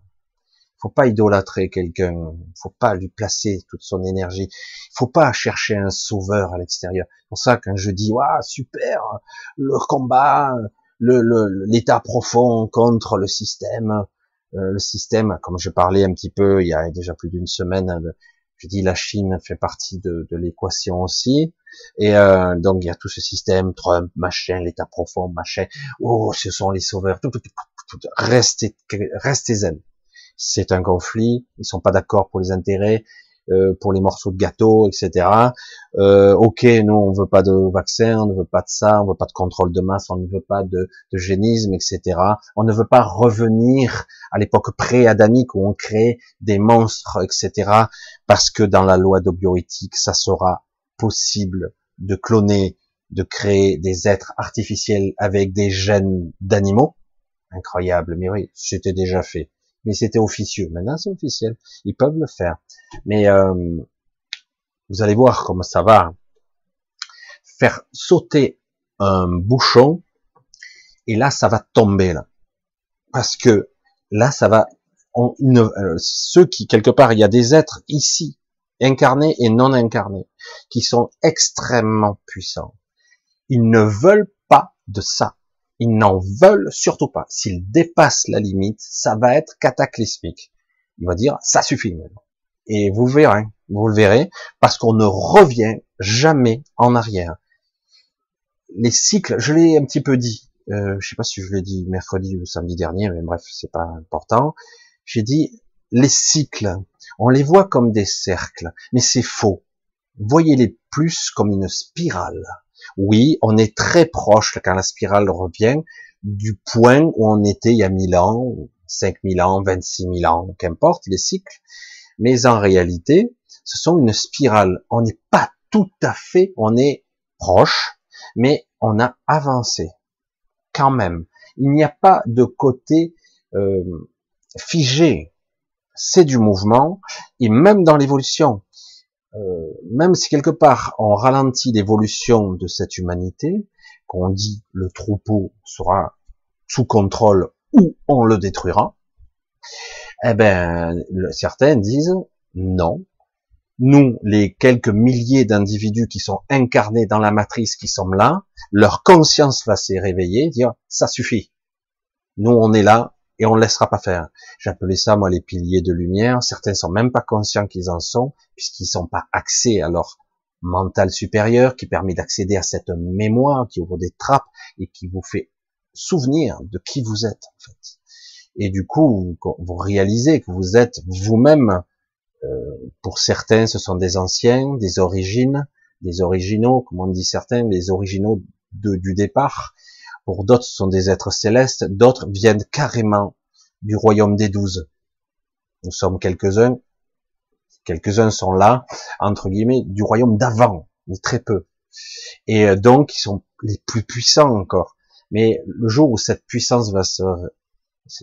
faut pas idolâtrer quelqu'un, faut pas lui placer toute son énergie, faut pas chercher un sauveur à l'extérieur. C'est pour ça quand je dis waouh super, le combat, le l'état profond contre le système, euh, le système, comme je parlais un petit peu il y a déjà plus d'une semaine, hein, je dis la Chine fait partie de, de l'équation aussi, et euh, donc il y a tout ce système Trump, machin, l'état profond, machin. Oh, ce sont les sauveurs. Tout, tout, tout, restez, restez zen. C'est un conflit, ils sont pas d'accord pour les intérêts, euh, pour les morceaux de gâteau, etc. Euh, ok, nous on veut pas de vaccin, on ne veut pas de ça, on veut pas de contrôle de masse, on ne veut pas de, de génisme, etc. On ne veut pas revenir à l'époque pré-adamique où on crée des monstres, etc. Parce que dans la loi de bioéthique, ça sera possible de cloner, de créer des êtres artificiels avec des gènes d'animaux. Incroyable, mais oui, c'était déjà fait mais c'était officieux. Maintenant, c'est officiel. Ils peuvent le faire. Mais euh, vous allez voir comment ça va faire sauter un bouchon, et là, ça va tomber là, parce que là, ça va. On, euh, ceux qui quelque part, il y a des êtres ici incarnés et non incarnés qui sont extrêmement puissants. Ils ne veulent pas de ça. Ils n'en veulent surtout pas. S'ils dépassent la limite, ça va être cataclysmique. Il va dire, ça suffit maintenant. Et vous verrez, vous le verrez, parce qu'on ne revient jamais en arrière. Les cycles, je l'ai un petit peu dit, euh, je sais pas si je l'ai dit mercredi ou samedi dernier, mais bref, c'est pas important. J'ai dit, les cycles, on les voit comme des cercles, mais c'est faux. Voyez-les plus comme une spirale Oui, on est très proche, quand la spirale revient, du point où on était il y a 1000 ans, 5000 ans, 26 000 ans, qu'importe les cycles. Mais en réalité, ce sont une spirale. On n'est pas tout à fait, on est proche, mais on a avancé quand même. Il n'y a pas de côté euh, figé. C'est du mouvement et même dans l'évolution, euh, même si quelque part on ralentit l'évolution de cette humanité, qu'on dit le troupeau sera sous contrôle ou on le détruira, eh ben certains disent non. Nous, les quelques milliers d'individus qui sont incarnés dans la matrice, qui sont là, leur conscience va se réveiller, dire ça suffit. Nous, on est là et on ne laissera pas faire. J'appelais ça moi les piliers de lumière. Certains sont même pas conscients qu'ils en sont, puisqu'ils sont pas axés à leur mental supérieur qui permet d'accéder à cette mémoire qui ouvre des trappes et qui vous fait souvenir de qui vous êtes en fait. Et du coup, vous réalisez que vous êtes vous-même. Euh, pour certains, ce sont des anciens, des origines, des originaux, comme on dit certains, les originaux du départ. Pour d'autres, ce sont des êtres célestes. D'autres viennent carrément du royaume des douze. Nous sommes quelques-uns. Quelques-uns sont là, entre guillemets, du royaume d'avant, mais très peu. Et euh, donc, ils sont les plus puissants encore. Mais le jour où cette puissance va se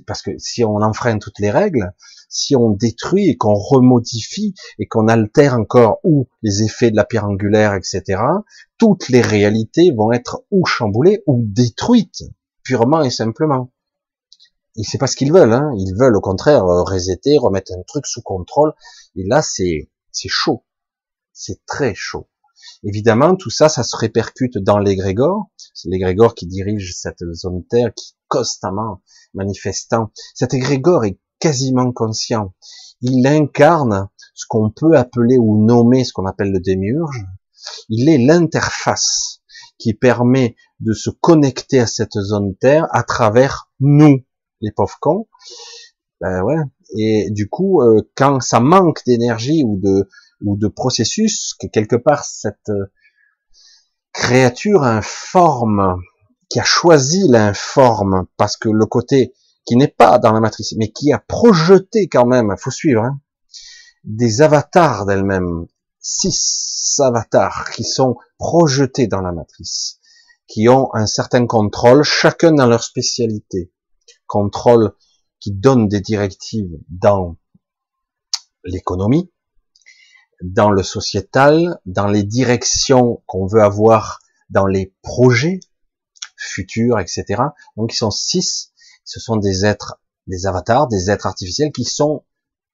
parce que si on enfreint toutes les règles, si on détruit et qu'on remodifie et qu'on altère encore ou les effets de la pierre angulaire, etc., toutes les réalités vont être ou chamboulées ou détruites, purement et simplement. Et c'est pas ce qu'ils veulent, hein. ils veulent au contraire euh, resetter, remettre un truc sous contrôle. Et là, c'est c'est chaud, c'est très chaud. Évidemment, tout ça, ça se répercute dans l'égrégore. C'est l'égrégore qui dirige cette zone Terre, qui constamment manifestant. Cet égrégore est quasiment conscient. Il incarne ce qu'on peut appeler ou nommer ce qu'on appelle le démiurge. Il est l'interface qui permet de se connecter à cette zone Terre à travers nous, les pauvres cons. Ben ouais. Et du coup, euh, quand ça manque d'énergie ou de ou de processus, que quelque part cette euh, créature informe qui a choisi l'informe parce que le côté qui n'est pas dans la matrice, mais qui a projeté quand même, faut suivre, hein, des avatars d'elle-même, six avatars qui sont projetés dans la matrice, qui ont un certain contrôle, chacun dans leur spécialité, contrôle qui donne des directives dans l'économie, dans le sociétal, dans les directions qu'on veut avoir dans les projets futurs, etc. Donc ils sont six, ce sont des êtres, des avatars, des êtres artificiels qui sont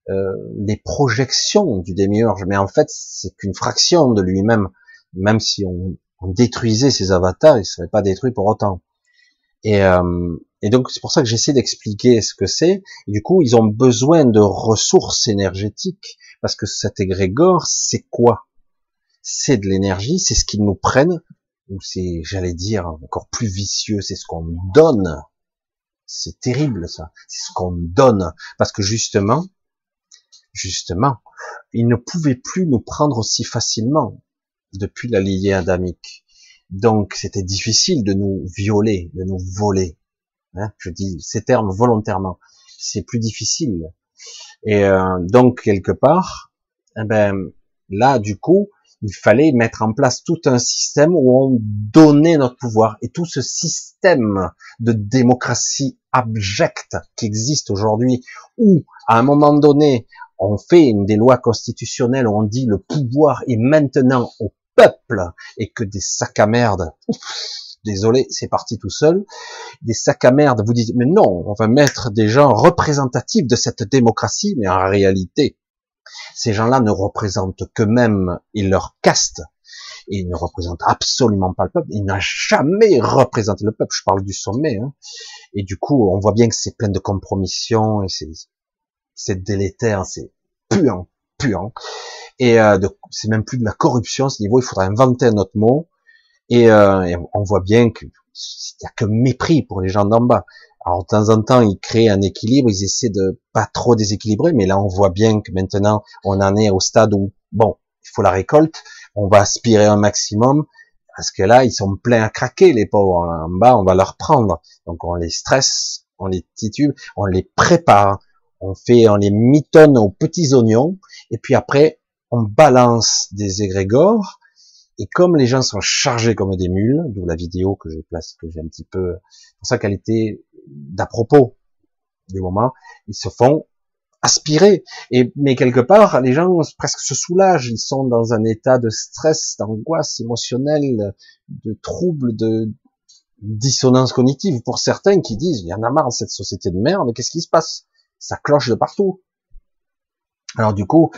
euh, les projections du démiurge, mais en fait c'est qu'une fraction de lui-même. Même si on, détruisait ces avatars, ils ne seraient pas détruits pour autant. Et, euh, et donc c'est pour ça que j'essaie d'expliquer ce que c'est. Du coup, ils ont besoin de ressources énergétiques parce que cet égrégore, c'est quoi? C'est de l'énergie, c'est ce qu'ils nous prennent, ou c'est, j'allais dire, encore plus vicieux, c'est ce qu'on nous donne. C'est terrible ça. C'est ce qu'on nous donne parce que justement, justement, ils ne pouvaient plus nous prendre aussi facilement depuis la lignée adamique. Donc c'était difficile de nous violer, de nous voler. Hein, je dis ces termes volontairement. C'est plus difficile. Et euh, donc quelque part, eh ben là du coup, il fallait mettre en place tout un système où on donnait notre pouvoir. Et tout ce système de démocratie abjecte qui existe aujourd'hui, où à un moment donné, on fait des lois constitutionnelles où on dit le pouvoir est maintenant au peuple et que des sacs à merde, désolé, c'est parti tout seul, des sacs à merde vous dites, mais non, on va mettre des gens représentatifs de cette démocratie, mais en réalité, ces gens-là ne représentent que même ils leur caste, ils ne représentent absolument pas le peuple, il n'a jamais représenté le peuple, je parle du sommet, hein. et du coup, on voit bien que c'est plein de compromissions, et c'est délétère, c'est puant, puant, et euh, c'est même plus de la corruption à ce niveau, il faudrait inventer un autre mot, et, euh, on voit bien qu'il n'y a que mépris pour les gens d'en bas. Alors de temps en temps, ils créent un équilibre, ils essaient de pas trop déséquilibrer, mais là on voit bien que maintenant on en est au stade où bon, il faut la récolte, on va aspirer un maximum. Parce que là, ils sont pleins à craquer, les pauvres. En bas, on va leur prendre. Donc on les stresse, on les titube, on les prépare, on fait, on les mitonne aux petits oignons, et puis après, on balance des égrégores, et comme les gens sont chargés comme des mules, d'où la vidéo que j'ai place, que j'ai un petit peu, pour sa qualité d'à propos du moment, ils se font aspirer. Et, mais quelque part, les gens presque se soulagent. Ils sont dans un état de stress, d'angoisse émotionnelle, de trouble, de dissonance cognitive. Pour certains qui disent, il y en a marre de cette société de merde, qu'est-ce qui se passe? Ça cloche de partout. Alors du coup,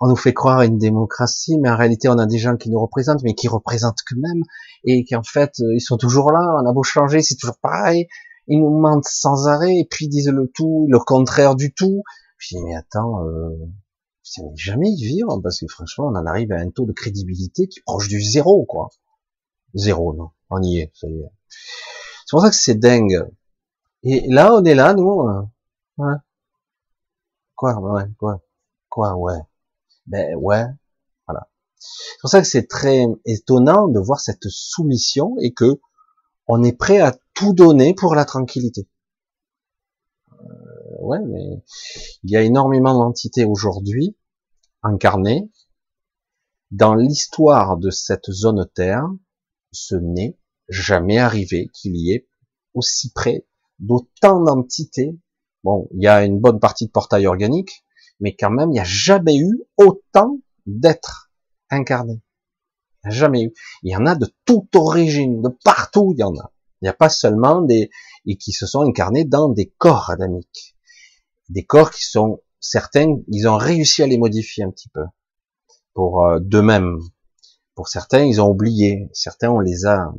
on nous fait croire à une démocratie, mais en réalité, on a des gens qui nous représentent, mais qui représentent que même, et qui en fait, ils sont toujours là, on a beau changer, c'est toujours pareil, ils nous mentent sans arrêt, et puis ils disent le tout, le contraire du tout. Je dis, mais attends, euh, ça jamais y vivre, parce que franchement, on en arrive à un taux de crédibilité qui est proche du zéro, quoi. Zéro, non, on y est, ça y est. C'est pour ça que c'est dingue. Et là, on est là, nous, euh, ouais. Quoi, ouais, quoi, quoi, ouais. Ben ouais, voilà. C'est pour ça que c'est très étonnant de voir cette soumission et que on est prêt à tout donner pour la tranquillité. Euh, ouais, mais il y a énormément d'entités aujourd'hui incarnées dans l'histoire de cette zone Terre. Ce n'est jamais arrivé qu'il y ait aussi près d'autant d'entités. Bon, il y a une bonne partie de portail organique, mais quand même, il n'y a jamais eu autant d'êtres incarnés. Il n'y a jamais eu. Il y en a de toute origine, de partout, il y en a. Il n'y a pas seulement des, et qui se sont incarnés dans des corps adamiques. Des corps qui sont, certains, ils ont réussi à les modifier un petit peu. Pour euh, d'eux-mêmes. Pour certains, ils ont oublié. Certains, on les a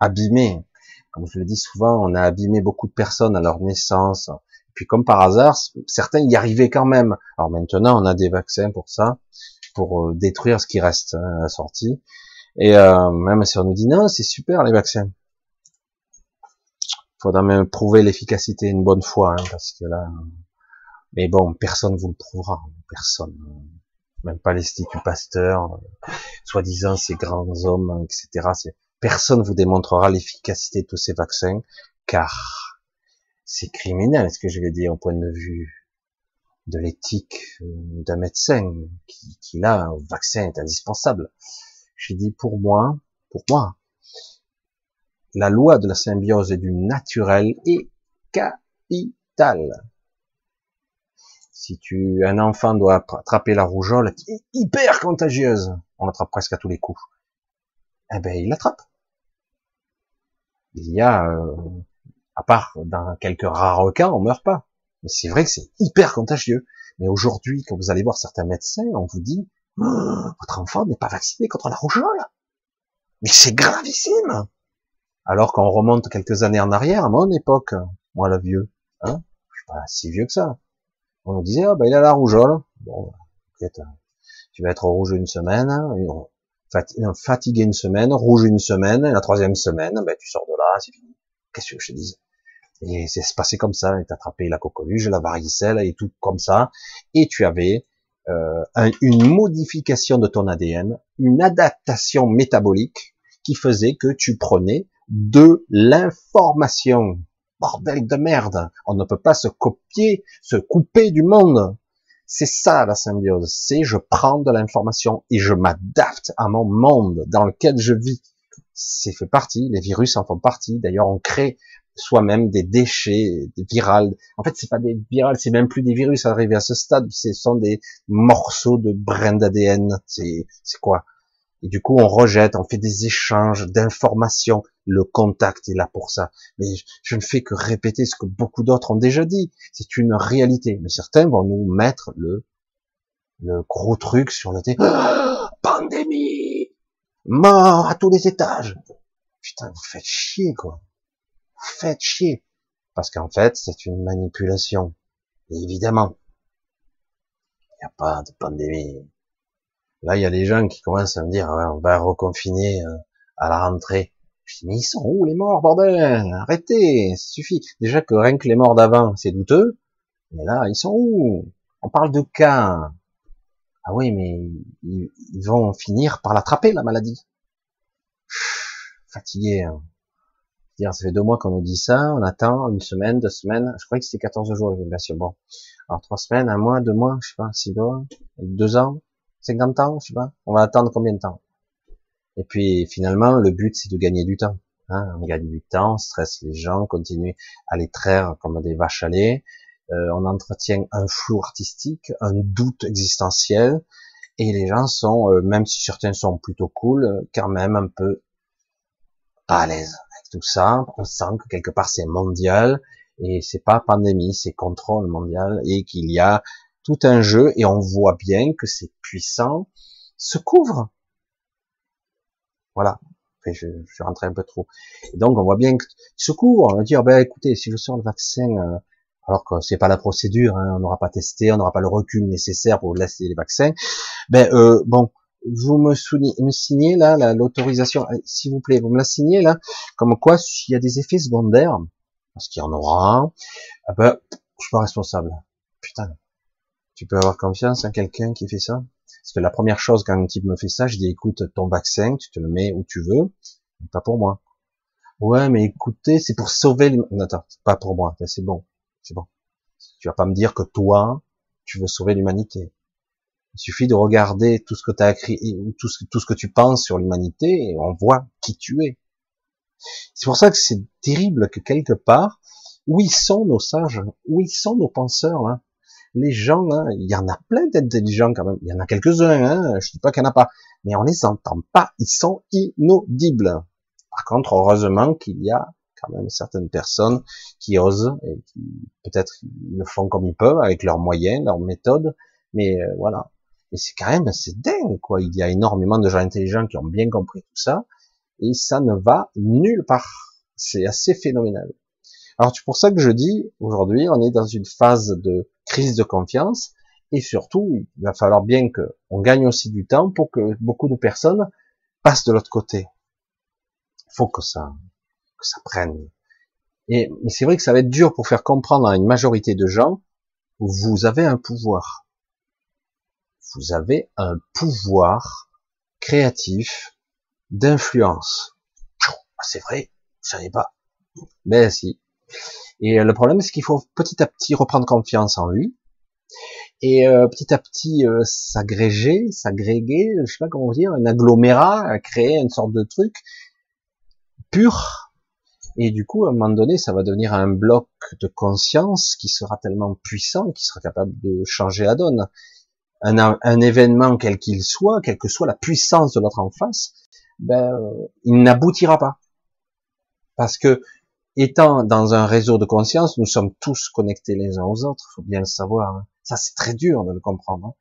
abîmés. Comme je le dis souvent, on a abîmé beaucoup de personnes à leur naissance, puis comme par hasard, certains y arrivaient quand même. Alors maintenant, on a des vaccins pour ça, pour euh, détruire ce qui reste hein, à la sortie. Et euh, même si on nous dit non, c'est super les vaccins. Faudra même prouver l'efficacité une bonne fois, hein, parce que là. Mais bon, personne vous le prouvera, personne. Même pas l'Institut Pasteur, soi-disant ces grands hommes, etc. Personne vous démontrera l'efficacité de tous ces vaccins, car c'est criminel ce que je vais dire au point de vue de l'éthique euh, d'un médecin qui, qui là, un vaccin est indispensable. J'ai dit pour moi, pour moi, la loi de la symbiose et du naturel est capitale. Si tu, un enfant doit attraper la rougeole qui est hyper contagieuse, on l'attrape presque à tous les coups, eh ben il l'attrape. Il y a euh, à part dans quelques rares cas, on meurt pas. Mais c'est vrai que c'est hyper contagieux. Mais aujourd'hui, quand vous allez voir certains médecins, on vous dit, oh, votre enfant n'est pas vacciné contre la rougeole. Mais c'est gravissime. Alors qu'on remonte quelques années en arrière, à mon époque, moi le vieux, hein, je suis pas si vieux que ça. On nous disait, ah ben il a la rougeole. Bon, tu vas être rouge une semaine, fatigué une semaine, rouge une semaine, et la troisième semaine, ben tu sors de là, c'est fini. Qu'est-ce que je te dis? Et c'est passé comme ça, et attrapé la coqueluche, la varicelle et tout comme ça, et tu avais euh, une modification de ton ADN, une adaptation métabolique qui faisait que tu prenais de l'information. Bordel de merde, on ne peut pas se copier, se couper du monde. C'est ça la symbiose, c'est je prends de l'information et je m'adapte à mon monde dans lequel je vis. C'est fait partie, les virus en font partie. D'ailleurs, on crée soi-même des déchets des virales. En fait, c'est pas des virales, c'est même plus des virus arrivés à ce stade. Ce sont des morceaux de brins d'ADN. C'est, quoi? Et du coup, on rejette, on fait des échanges d'informations. Le contact est là pour ça. Mais je ne fais que répéter ce que beaucoup d'autres ont déjà dit. C'est une réalité. Mais certains vont nous mettre le, le gros truc sur le thé. (gasps) pandémie! Mort à tous les étages! Putain, vous faites chier, quoi faites chier. Parce qu'en fait, c'est une manipulation. évidemment, il n'y a pas de pandémie. Là, il y a des gens qui commencent à me dire, on va reconfiner euh, à la rentrée. Je dis, mais ils sont où les morts, bordel? Arrêtez, ça suffit. Déjà que rien que les morts d'avant, c'est douteux. Mais là, ils sont où? On parle de cas. Ah oui, mais ils vont finir par l'attraper, la maladie. fatigué. Hein. Dire, ça fait deux mois qu'on nous dit ça, on attend une semaine, deux semaines, je croyais que c'était 14 jours, bien sûr. Bon, alors trois semaines, un mois, deux mois, je sais pas, six mois, deux ans, 50 ans, je sais pas. On va attendre combien de temps? Et puis finalement, le but c'est de gagner du temps. Hein. on gagne du temps, on stresse les gens, on continue à les traire comme des vaches à lait. Euh, on entretient un flou artistique, un doute existentiel, et les gens sont, euh, même si certains sont plutôt cool, euh, quand même un peu pas à l'aise tout ça. On sent que quelque part c'est mondial et c'est pas pandémie, c'est contrôle mondial et qu'il y a tout un jeu et on voit bien que ces puissants se couvrent. Voilà. je, je suis rentré un peu trop. Et donc on voit bien qu'ils se couvrent. On va dire, ben écoutez, si je sors le vaccin, euh, alors que c'est pas la procédure, hein, on n'aura pas testé, on n'aura pas le recul nécessaire pour laisser les vaccins. Ben euh, bon, vous me, me signez là l'autorisation, s'il vous plaît, vous me la signez là, comme quoi s'il y a des effets secondaires, parce qu'il y en aura ah ben, je suis pas responsable. Putain, tu peux avoir confiance en quelqu'un qui fait ça? Parce que la première chose quand un type me fait ça, je dis écoute, ton vaccin, tu te le mets où tu veux, mais pas pour moi. Ouais, mais écoutez, c'est pour sauver le... Non, attends, pas pour moi, c'est bon, c'est bon. Tu vas pas me dire que toi, tu veux sauver l'humanité. Il suffit de regarder tout ce que tu as écrit, tout ce, tout ce que tu penses sur l'humanité, et on voit qui tu es. C'est pour ça que c'est terrible que quelque part, où ils sont nos sages, où ils sont nos penseurs, hein les gens, hein, il y en a plein d'intelligents quand même, il y en a quelques-uns, hein, je dis pas qu'il n'y en a pas, mais on les entend pas, ils sont inaudibles. Par contre, heureusement qu'il y a quand même certaines personnes qui osent et qui peut-être le font comme ils peuvent avec leurs moyens, leurs méthodes, mais euh, voilà. Et c'est quand même, c'est dingue, quoi. Il y a énormément de gens intelligents qui ont bien compris tout ça, et ça ne va nulle part. C'est assez phénoménal. Alors c'est pour ça que je dis, aujourd'hui, on est dans une phase de crise de confiance, et surtout, il va falloir bien que on gagne aussi du temps pour que beaucoup de personnes passent de l'autre côté. Il faut que ça, que ça prenne. Et, mais c'est vrai que ça va être dur pour faire comprendre à une majorité de gens, vous avez un pouvoir vous avez un pouvoir créatif d'influence. Ah, c'est vrai, je savais pas. Mais si. Et euh, le problème, c'est qu'il faut petit à petit reprendre confiance en lui, et euh, petit à petit euh, s'agréger, s'agréger, je sais pas comment dire, un agglomérat, créer une sorte de truc pur. Et du coup, à un moment donné, ça va devenir un bloc de conscience qui sera tellement puissant, qui sera capable de changer la donne un, événement quel qu'il soit, quelle que soit la puissance de l'autre en face, ben, il n'aboutira pas. Parce que, étant dans un réseau de conscience, nous sommes tous connectés les uns aux autres, faut bien le savoir. Hein. Ça, c'est très dur de le comprendre. Hein.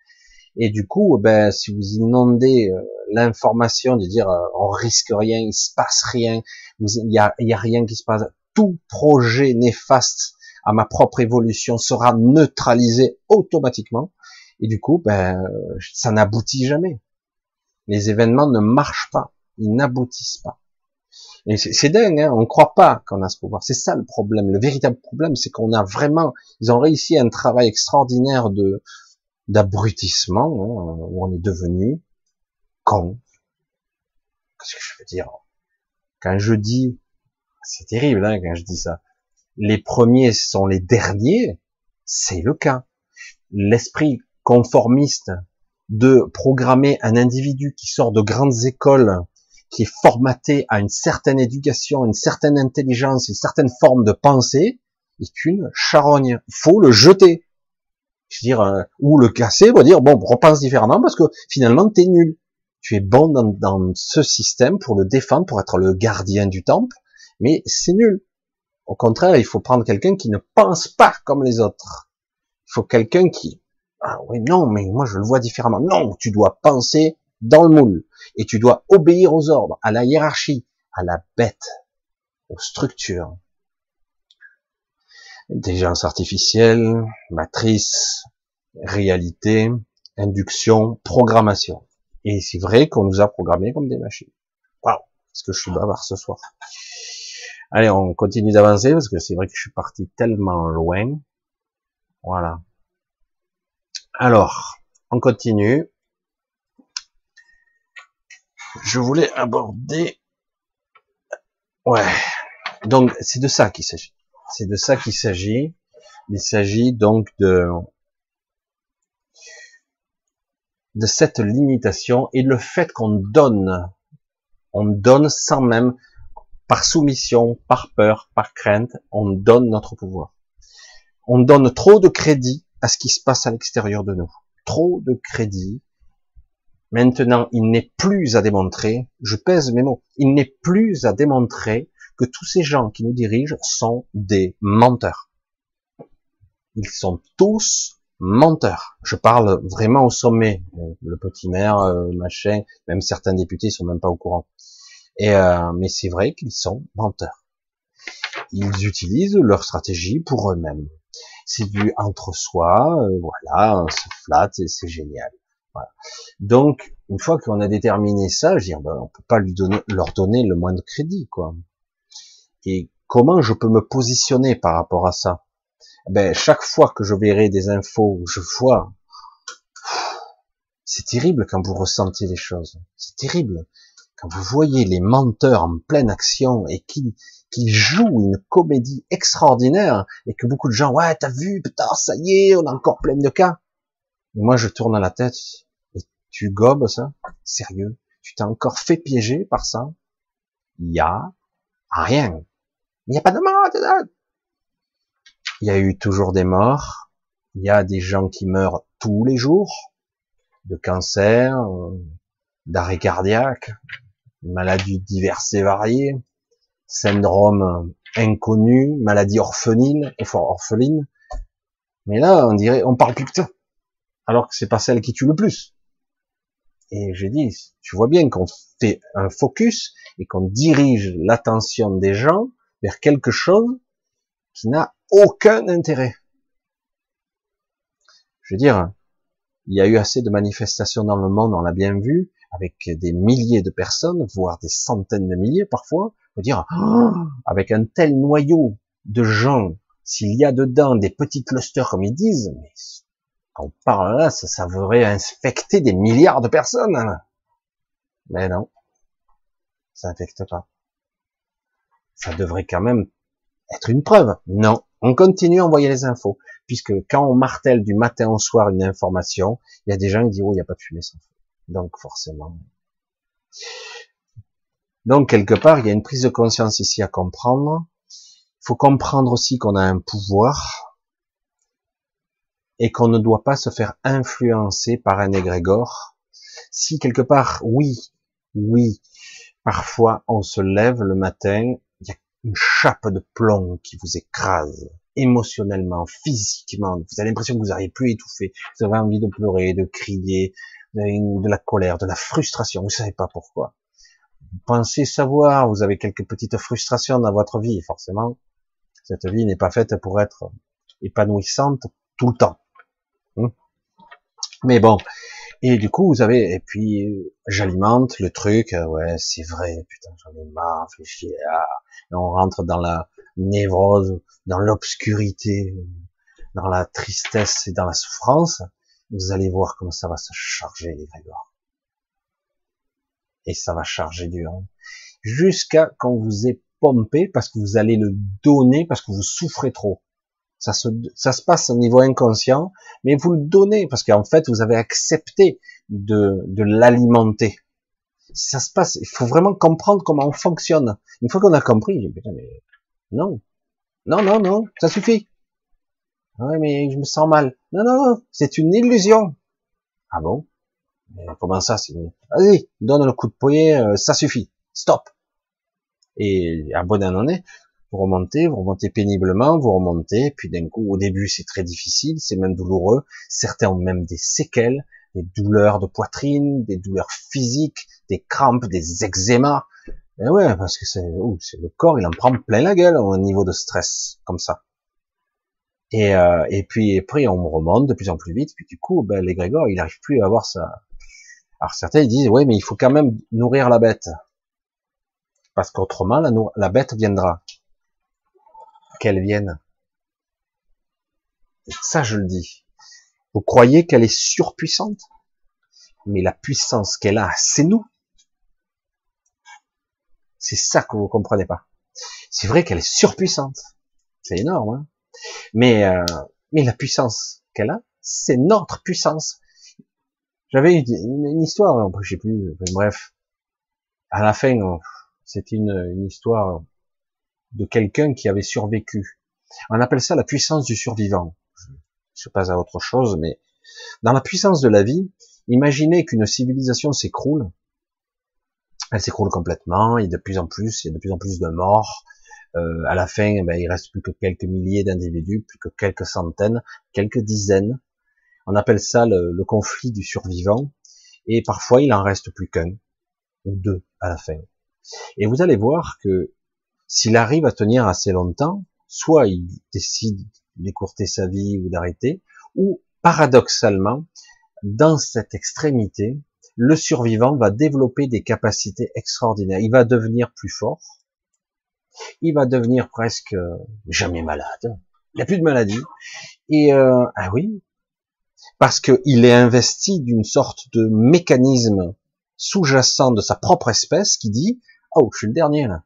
Et du coup, ben, si vous inondez euh, l'information de dire euh, on risque rien, il se passe rien, il y a, y a rien qui se passe, tout projet néfaste à ma propre évolution sera neutralisé automatiquement. Et du coup, ben, ça n'aboutit jamais. Les événements ne marchent pas, ils n'aboutissent pas. Et c'est dingue, hein on ne croit pas qu'on a ce pouvoir. C'est ça le problème. Le véritable problème, c'est qu'on a vraiment, ils ont réussi un travail extraordinaire de d'abrutissement, hein, où on est devenu con. Qu'est-ce que je veux dire? Quand je dis, c'est terrible hein, quand je dis ça. Les premiers sont les derniers, c'est le cas. L'esprit conformiste de programmer un individu qui sort de grandes écoles, qui est formaté à une certaine éducation, une certaine intelligence, une certaine forme de pensée, est une charogne. Faut le jeter. Je veux dire, euh, ou le casser, ou dire, bon, repense différemment parce que finalement, tu es nul. Tu es bon dans, dans ce système pour le défendre, pour être le gardien du temple, mais c'est nul. Au contraire, il faut prendre quelqu'un qui ne pense pas comme les autres. Il faut quelqu'un qui ah oui, non, mais moi je le vois différemment. Non, tu dois penser dans le moule et tu dois obéir aux ordres, à la hiérarchie, à la bête, aux structures. Intelligence artificielle, matrice, réalité, induction, programmation. Et c'est vrai qu'on nous a programmés comme des machines. Waouh, est-ce que je suis bavard ce soir Allez, on continue d'avancer parce que c'est vrai que je suis parti tellement loin. Voilà. Alors, on continue. Je voulais aborder Ouais. Donc c'est de ça qu'il s'agit. C'est de ça qu'il s'agit. Il s'agit donc de de cette limitation et le fait qu'on donne, on donne sans même, par soumission, par peur, par crainte, on donne notre pouvoir. On donne trop de crédit à ce qui se passe à l'extérieur de nous. Trop de crédit. Maintenant, il n'est plus à démontrer, je pèse mes mots, il n'est plus à démontrer que tous ces gens qui nous dirigent sont des menteurs. Ils sont tous menteurs. Je parle vraiment au sommet. Le petit maire, euh, machin, même certains députés sont même pas au courant. Et euh, mais c'est vrai qu'ils sont menteurs. Ils utilisent leur stratégie pour eux-mêmes. C'est du entre-soi, euh, voilà, on se flatte et c'est génial. Donc, une fois qu'on a déterminé ça, je dis, ben, on peut pas lui donner, leur donner le moins de crédit, quoi. Et comment je peux me positionner par rapport à ça? Ben, chaque fois que je verrai des infos, je vois, c'est terrible quand vous ressentez les choses. C'est terrible quand vous voyez les menteurs en pleine action et qui qui jouent une comédie extraordinaire et que beaucoup de gens, ouais, t'as vu, putain, ça y est, on a encore plein de cas. Et moi, je tourne à la tête et tu gobes ça, sérieux, tu t'es encore fait piéger par ça. Il y a rien. Il n'y a pas de mort. Il y a eu toujours des morts. Il y a des gens qui meurent tous les jours de cancer, d'arrêt cardiaque, maladies diverses et variées, syndrome inconnu, maladie orpheline, orpheline. Mais là, on dirait, on parle plus que ça. Alors que c'est pas celle qui tue le plus. Et j'ai dit, tu vois bien qu'on fait un focus et qu'on dirige l'attention des gens vers quelque chose qui n'a aucun intérêt. Je veux dire, il y a eu assez de manifestations dans le monde, on l'a bien vu, avec des milliers de personnes, voire des centaines de milliers parfois, on dire, (gasps) avec un tel noyau de gens, s'il y a dedans des petits clusters comme ils disent, mais quand on parle là, ça, ça devrait infecter des milliards de personnes. Mais non, ça infecte pas ça devrait quand même être une preuve. Non, on continue à envoyer les infos, puisque quand on martèle du matin au soir une information, il y a des gens qui disent, oh, il n'y a pas de fumée sans feu. Donc, forcément. Donc, quelque part, il y a une prise de conscience ici à comprendre. Il faut comprendre aussi qu'on a un pouvoir et qu'on ne doit pas se faire influencer par un égrégore. Si quelque part, oui, oui, parfois on se lève le matin une chape de plomb qui vous écrase émotionnellement, physiquement. Vous avez l'impression que vous n'arrivez plus étouffer. Vous avez envie de pleurer, de crier, de la colère, de la frustration. Vous savez pas pourquoi. Pensez savoir, vous avez quelques petites frustrations dans votre vie, forcément. Cette vie n'est pas faite pour être épanouissante tout le temps. Hein. Mais bon, et du coup, vous avez, et puis, j'alimente le truc, euh, ouais, c'est vrai, putain, j'en ai marre, fais ah. on rentre dans la névrose, dans l'obscurité, dans la tristesse et dans la souffrance, vous allez voir comment ça va se charger, les Grégor. Et ça va charger dur. Jusqu'à quand vous êtes pompé, parce que vous allez le donner, parce que vous souffrez trop. Ça se, ça se passe au niveau inconscient, mais vous le donnez parce qu'en fait vous avez accepté de, de l'alimenter. Ça se passe, il faut vraiment comprendre comment on fonctionne. Une fois qu'on a compris, mais non, non, non, non, ça suffit. Ouais, mais je me sens mal. Non, non, non, c'est une illusion. Ah bon? Comment ça c'est Vas-y, donne le coup de poignet, euh, ça suffit. Stop. Et à bon année, vous remontez, vous remontez péniblement, vous remontez, puis d'un coup, au début, c'est très difficile, c'est même douloureux. Certains ont même des séquelles, des douleurs de poitrine, des douleurs physiques, des crampes, des eczémas. Et ouais, parce que c'est, le corps, il en prend plein la gueule au niveau de stress, comme ça. Et, euh, puis après, on remonte de plus en plus vite, puis du coup, ben, l'égrégore, il n'arrive plus à avoir ça. Alors certains disent, ouais, mais il faut quand même nourrir la bête, parce qu'autrement, la, la bête viendra qu'elle vienne. ça, je le dis. Vous croyez qu'elle est surpuissante? Mais la puissance qu'elle a, c'est nous. C'est ça que vous comprenez pas. C'est vrai qu'elle est surpuissante. C'est énorme. Hein mais, euh, mais la puissance qu'elle a, c'est notre puissance. J'avais une, une, histoire, je sais plus, bref. À la fin, c'était une, histoire de quelqu'un qui avait survécu. On appelle ça la puissance du survivant. Je sais pas à autre chose, mais dans la puissance de la vie, imaginez qu'une civilisation s'écroule. Elle s'écroule complètement, et de plus en plus, il y a de plus en plus de morts. Euh, à la fin, ben, il reste plus que quelques milliers d'individus, plus que quelques centaines, quelques dizaines. On appelle ça le, conflit du survivant. Et parfois, il en reste plus qu'un ou deux à la fin. Et vous allez voir que s'il arrive à tenir assez longtemps, soit il décide d'écourter sa vie ou d'arrêter, ou paradoxalement, dans cette extrémité, le survivant va développer des capacités extraordinaires. Il va devenir plus fort. Il va devenir presque jamais malade. Il n'y a plus de maladie. Et euh, ah oui, parce qu'il est investi d'une sorte de mécanisme sous-jacent de sa propre espèce qui dit oh je suis le dernier là.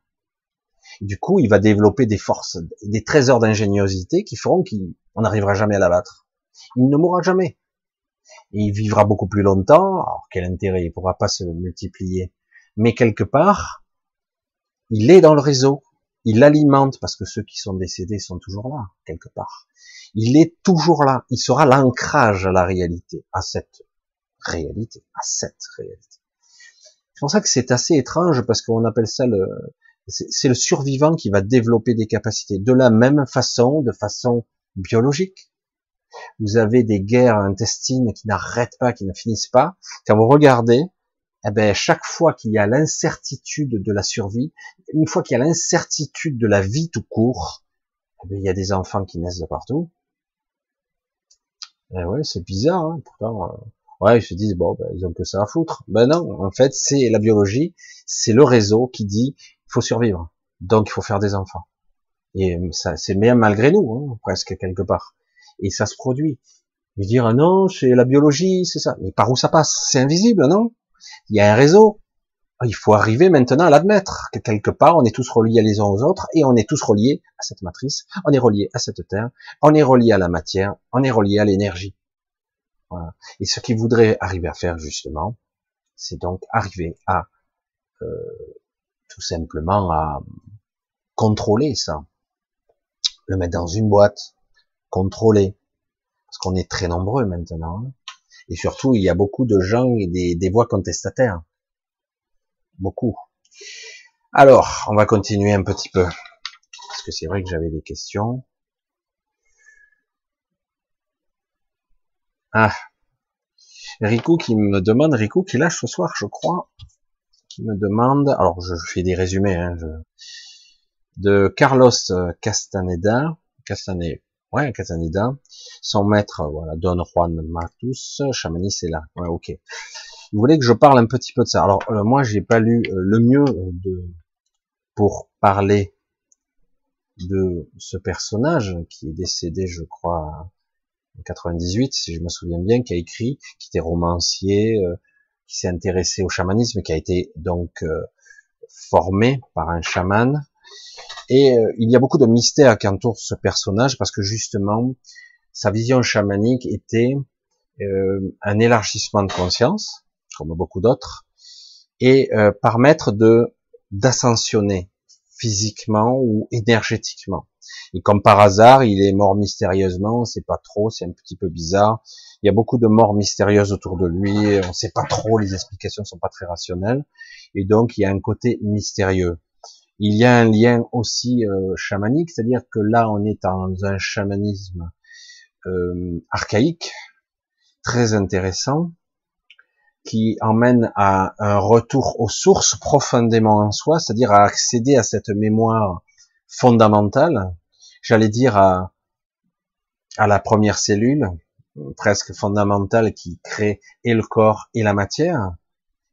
du coup, il va développer des forces, des trésors d'ingéniosité qui feront qu'on n'arrivera jamais à l'abattre. Il ne mourra jamais. Il vivra beaucoup plus longtemps. Alors, quel intérêt Il pourra pas se multiplier. Mais quelque part, il est dans le réseau. Il alimente, parce que ceux qui sont décédés sont toujours là, quelque part. Il est toujours là. Il sera l'ancrage à la réalité, à cette réalité, à cette réalité. C'est pour ça que c'est assez étrange, parce qu'on appelle ça le, c'est le survivant qui va développer des capacités de la même façon, de façon biologique. Vous avez des guerres intestines qui n'arrêtent pas, qui ne finissent pas. Quand vous regardez, eh ben, chaque fois qu'il y a l'incertitude de la survie, une fois qu'il y a l'incertitude de la vie tout court, eh ben, il y a des enfants qui naissent de partout. Eh ouais, c'est bizarre, hein pourtant. Euh, ouais, ils se disent bon, ben, ils ont que ça à foutre. Ben non, en fait, c'est la biologie, c'est le réseau qui dit il faut survivre, donc il faut faire des enfants. Et ça, c'est bien malgré nous, hein, presque quelque part et ça se produit. Et dire ah non, c'est la biologie, c'est ça. Mais par où ça passe? C'est invisible, non? Il y a un réseau. Ah, il faut arriver maintenant à l'admettre que quelque part on est tous reliés les uns aux autres et on est tous reliés à cette matrice, on est reliés à cette terre, on est reliés à la matière, on est reliés à l'énergie. Et ce qu'il voudrait arriver à faire justement, c'est donc arriver à euh, tout simplement à contrôler ça, le mettre dans une boîte, contrôler, parce qu'on est très nombreux maintenant, hein. Et surtout il y a beaucoup de gens et des, des voix contestataires, beaucoup. Alors, on va continuer un petit peu, parce que c'est vrai que j'avais des questions. Ah, Rico qui me demande, Rico qui lâche ce soir, je crois, qui me demande, alors je fais des résumés, hein, de Carlos Castaneda, Castaneda, Ouais, Casanida. Son maître, voilà, Don Juan Matus, Chamani, c'est là. Ouais, ok. Vous voulez que je parle un petit peu de ça? Alors, euh, moi, j'ai pas lu euh, le mieux de, pour parler de ce personnage qui est décédé, je crois, en 98, si je me souviens bien, qui a écrit, qui était romancier, euh, qui s'est intéressé au chamanisme, qui a été donc formé par un chaman, et euh, il y a beaucoup de mystères qui entourent ce personnage parce que justement, sa vision chamanique était euh, un élargissement de conscience, comme beaucoup d'autres, et euh, permettre de d'ascensionner physiquement ou énergétiquement. Et comme par hasard, il est mort mystérieusement, on sait pas trop, c'est un petit peu bizarre. Il y a beaucoup de morts mystérieuses autour de lui, on sait pas trop, les explications sont pas très rationnelles, et donc il y a un côté mystérieux. Il y a un lien aussi euh, chamanique, c'est-à-dire que là, on est dans un chamanisme euh, archaïque, très intéressant, qui emmène à un retour aux sources profondément en soi, c'est-à-dire à accéder à cette mémoire fondamentale, j'allais dire à, la première cellule, presque fondamentale qui crée et le corps et la matière.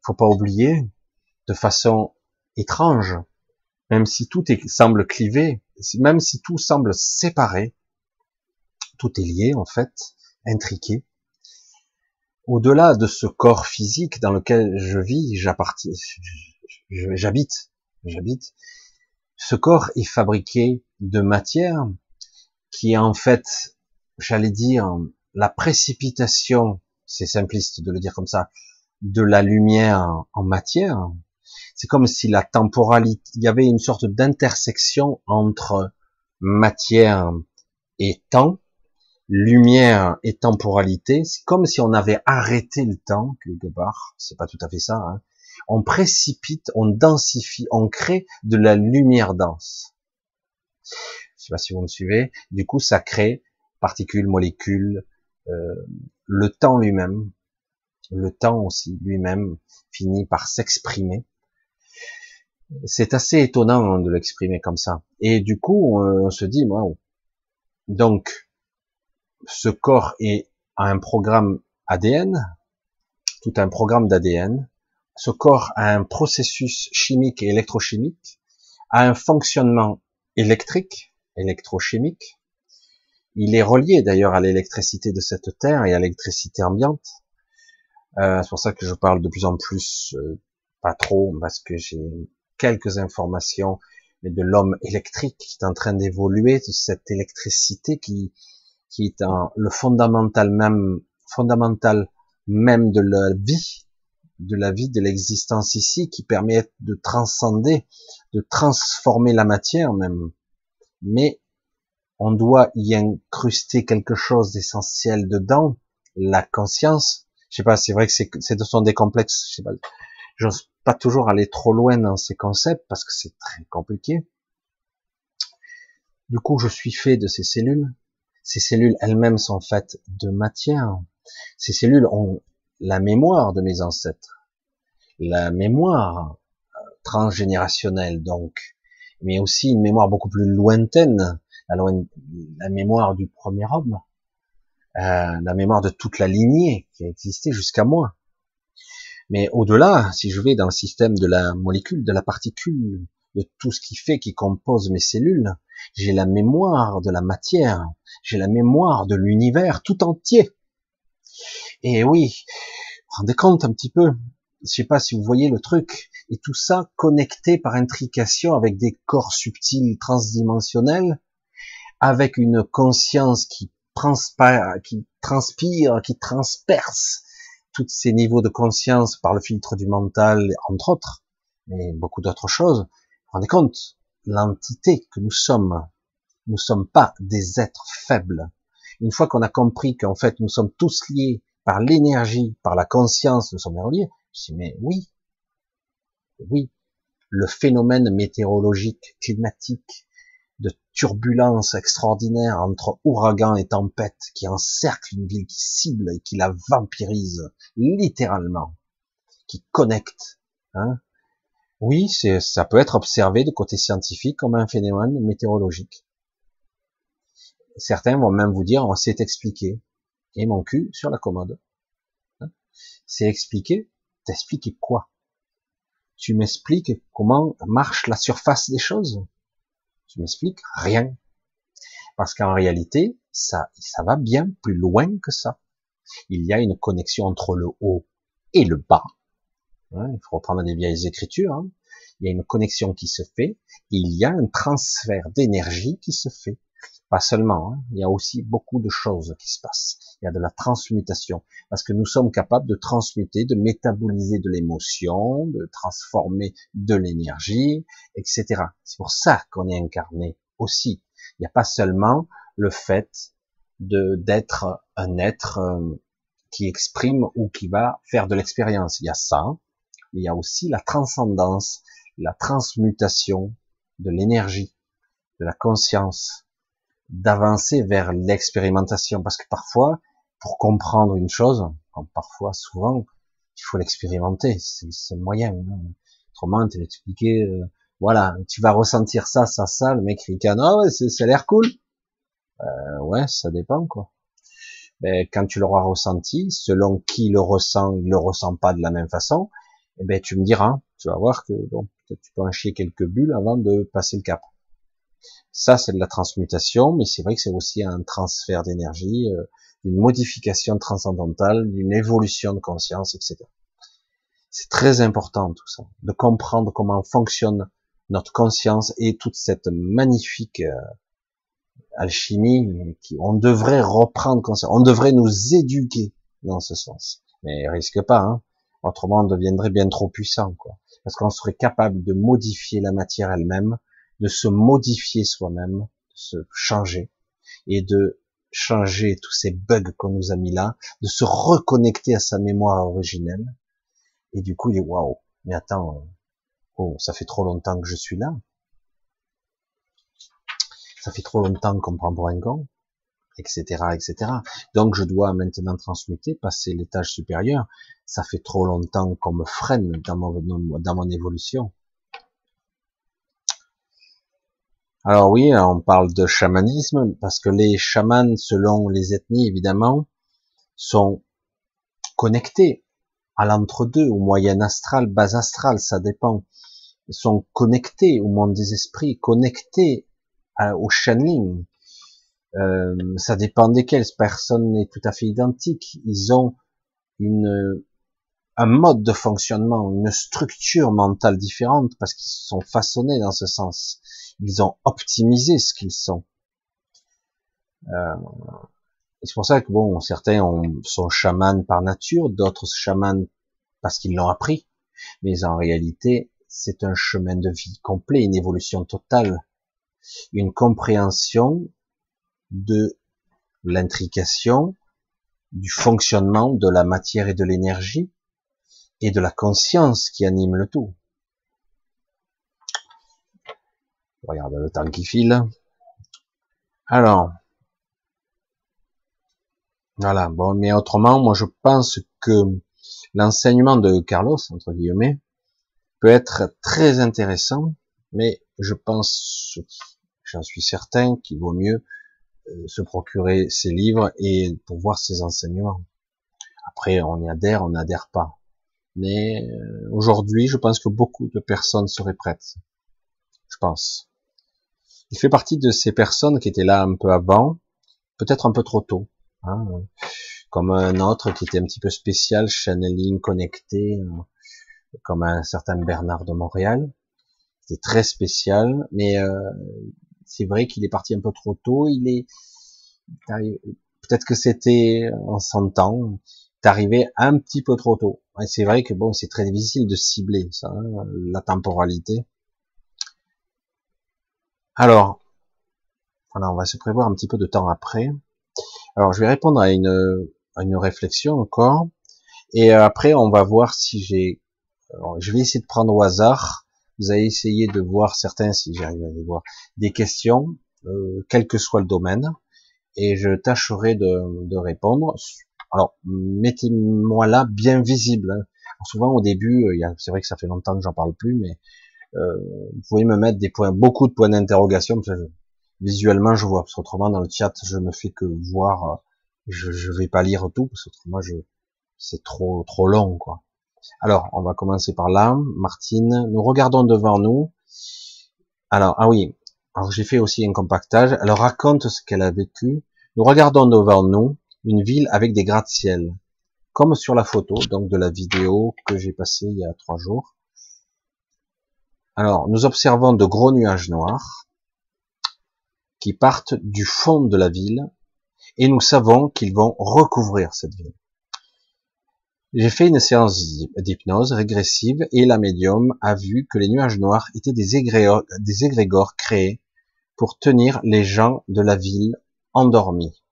Faut pas oublier, de façon étrange, même si tout semble clivé, même si tout semble séparé, tout est lié en fait, intriqué. Au-delà de ce corps physique dans lequel je vis, j'habite, j'habite, Ce corps est fabriqué de matière qui est en fait, j'allais dire, la précipitation, c'est simpliste de le dire comme ça, de la lumière en matière. C'est comme si la temporalité, il y avait une sorte d'intersection entre matière et temps, lumière et temporalité. C'est comme si on avait arrêté le temps quelque part. C'est pas tout à fait ça. Hein. On précipite, on densifie, on crée de la lumière dense. Je sais pas si vous me suivez. Du coup, ça crée particules, molécules, euh, le temps lui-même, le temps aussi lui-même finit par s'exprimer. C'est assez étonnant de l'exprimer comme ça. Et du coup, on se dit, waouh. Donc, ce corps est un programme ADN, tout un programme d'ADN. Ce corps a un processus chimique et électrochimique, a un fonctionnement électrique, électrochimique. Il est relié d'ailleurs à l'électricité de cette terre et à l'électricité ambiante. Euh, c'est pour ça que je parle de plus en plus, euh, pas trop, parce que j'ai quelques informations, mais de l'homme électrique qui est en train d'évoluer, de cette électricité qui, qui est en, le fondamental même, fondamental même de la vie, de la vie, de l'existence ici, qui permet de transcender, de transformer la matière même. Mais on doit y incruster quelque chose d'essentiel dedans, la conscience, je sais pas, c'est vrai que c'est, ce sont des complexes, je sais pas, pas toujours aller trop loin dans ces concepts parce que c'est très compliqué. Du coup, je suis fait de ces cellules. Ces cellules elles-mêmes sont faites de matière. Ces cellules ont la mémoire de mes ancêtres, la mémoire euh, transgénérationnelle donc, mais aussi une mémoire beaucoup plus lointaine, la, mémoire du premier homme, euh, la mémoire de toute la lignée qui a existé jusqu'à moi. Mais au-delà, si je vais dans le système de la molécule, de la particule, de tout ce qui fait, qui compose mes cellules, j'ai la mémoire de la matière, j'ai la mémoire de l'univers tout entier. Et oui, rendez compte un petit peu, je sais pas si vous voyez le truc, et tout ça connecté par intrication avec des corps subtils transdimensionnels, avec une conscience qui transpire, qui transpire, qui transperce tous ces niveaux de conscience par le filtre du mental, entre autres, mais beaucoup d'autres choses. Vous rendez compte, l'entité que nous sommes, nous sommes pas des êtres faibles. Une fois qu'on a compris qu'en fait nous sommes tous liés par l'énergie, par la conscience, nous sommes reliés, je dis mais oui, oui, le phénomène météorologique, climatique, de turbulences extraordinaires entre ouragans et tempêtes qui encerclent une ville, qui cible et qui la vampirise, littéralement, qui connecte. Hein. Oui, ça peut être observé de côté scientifique comme un phénomène météorologique. Certains vont même vous dire, on sait expliquer. Et mon cul sur la commode. Hein. c'est expliqué. T'expliquer quoi? Tu m'expliques comment marche la surface des choses? Tu m'expliques Rien. Parce qu'en réalité, ça, ça va bien plus loin que ça. Il y a une connexion entre le haut et le bas. Hein, il faut reprendre des vieilles écritures. Hein. Il y a une connexion qui se fait. il y a un transfert d'énergie qui se fait. Pas seulement, hein, il y a aussi beaucoup de choses qui se passent. Il y a de la transmutation, parce que nous sommes capables de transmuter, de métaboliser de l'émotion, de transformer de l'énergie, etc. C'est pour ça qu'on est incarné aussi. Il n'y a pas seulement le fait de d'être un être euh, qui exprime ou qui va faire de l'expérience. Il y a ça, mais il y a aussi la transcendance, la transmutation de l'énergie, de la conscience, d'avancer vers l'expérimentation, parce que parfois, pour comprendre une chose, parfois, souvent, il faut l'expérimenter, c'est le moyen. Autrement, tu l'expliquer, euh, voilà, tu vas ressentir ça, ça, ça, le mec ricane, ah ouais, ça a l'air cool. Euh, ouais, ça dépend, quoi. Mais quand tu l'auras ressenti, selon qui le ressent, il le ressent pas de la même façon, eh ben, tu me diras, tu vas voir que, bon, tu peux en chier quelques bulles avant de passer le cap. Ça, c'est de la transmutation, mais c'est vrai que c'est aussi un transfert d'énergie, euh, une modification transcendantale, une évolution de conscience, etc. C'est très important tout ça, de comprendre comment fonctionne notre conscience et toute cette magnifique euh, alchimie on devrait reprendre conscience, on devrait nous éduquer dans ce sens. Mais risque pas, hein. autrement on deviendrait bien trop puissant, quoi. Parce qu'on serait capable de modifier la matière elle-même, de se modifier soi-même, de se changer et de changer tous ces bugs qu'on nous a mis là, de se reconnecter à sa mémoire originelle. Et du coup, il est waouh, mais attends, oh, ça fait trop longtemps que je suis là. Ça fait trop longtemps qu'on prend pour un con, etc., etc. Donc je dois maintenant transmuter, passer l'étage supérieur. Ça fait trop longtemps qu'on me freine dans mon, dans mon évolution. Alors oui, on parle de chamanisme parce que les chamans, selon les ethnies évidemment, sont connectés à l'entre-deux, au moyen astral, bas astral, ça dépend. Ils sont connectés au monde des esprits, connectés au channeling. Euh, ça dépend desquels. Personne n'est tout à fait identique. Ils ont une, un mode de fonctionnement, une structure mentale différente parce qu'ils sont façonnés dans ce sens. Ils ont optimisé ce qu'ils sont. Euh, c'est pour ça que bon, certains sont chamans par nature, d'autres chamans parce qu'ils l'ont appris. Mais en réalité, c'est un chemin de vie complet, une évolution totale, une compréhension de l'intrication, du fonctionnement de la matière et de l'énergie, et de la conscience qui anime le tout. Regarde le temps qui file. Alors, voilà. Bon, mais autrement, moi je pense que l'enseignement de Carlos, entre guillemets, peut être très intéressant, mais je pense, j'en suis certain, qu'il vaut mieux euh, se procurer ses livres et pour voir ses enseignements. Après, on y adhère, on n'adhère pas. Mais euh, aujourd'hui, je pense que beaucoup de personnes seraient prêtes. Je pense. Il fait partie de ces personnes qui étaient là un peu avant, peut-être un peu trop tôt. Hein, comme un autre qui était un petit peu spécial, channeling connecté, euh, comme un certain Bernard de Montréal. C'était très spécial, mais euh, c'est vrai qu'il est parti un peu trop tôt. Il est peut-être que c'était en son temps arrivé un petit peu trop tôt. Et c'est vrai que bon, c'est très difficile de cibler ça, hein, la temporalité. Alors, voilà, on va se prévoir un petit peu de temps après. Alors, je vais répondre à une, à une réflexion encore. Et après, on va voir si j'ai... Je vais essayer de prendre au hasard. Vous allez essayer de voir certains, si j'arrive à les voir, des questions, euh, quel que soit le domaine. Et je tâcherai de, de répondre alors, mettez-moi là bien visible. Hein. souvent au début, euh, c'est vrai que ça fait longtemps que j'en parle plus, mais euh, vous pouvez me mettre des points, beaucoup de points d'interrogation. Visuellement, je vois. Parce qu'autrement, dans le chat, je ne fais que voir. Euh, je, je vais pas lire tout, parce qu'autrement, je, c'est trop, trop long, quoi. Alors, on va commencer par là. Martine, nous regardons devant nous. Alors, ah oui. Alors, j'ai fait aussi un compactage. Elle raconte ce qu'elle a vécu. Nous regardons devant nous une ville avec des gratte-ciel, comme sur la photo, donc de la vidéo que j'ai passée il y a trois jours. Alors, nous observons de gros nuages noirs qui partent du fond de la ville et nous savons qu'ils vont recouvrir cette ville. J'ai fait une séance d'hypnose régressive et la médium a vu que les nuages noirs étaient des des égrégores créés pour tenir les gens de la ville endormis.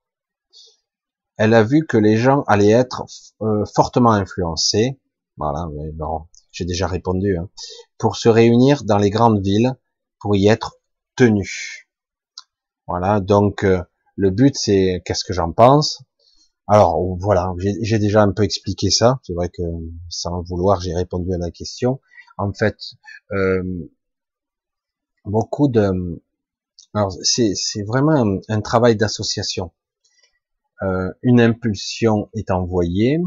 Elle a vu que les gens allaient être euh, fortement influencés, voilà, bon, j'ai déjà répondu, hein, pour se réunir dans les grandes villes, pour y être tenus. Voilà, donc euh, le but c'est qu'est-ce que j'en pense? Alors voilà, j'ai déjà un peu expliqué ça. C'est vrai que sans vouloir, j'ai répondu à la question. En fait, euh, beaucoup de, alors c'est vraiment un travail d'association. Euh, une impulsion est envoyée,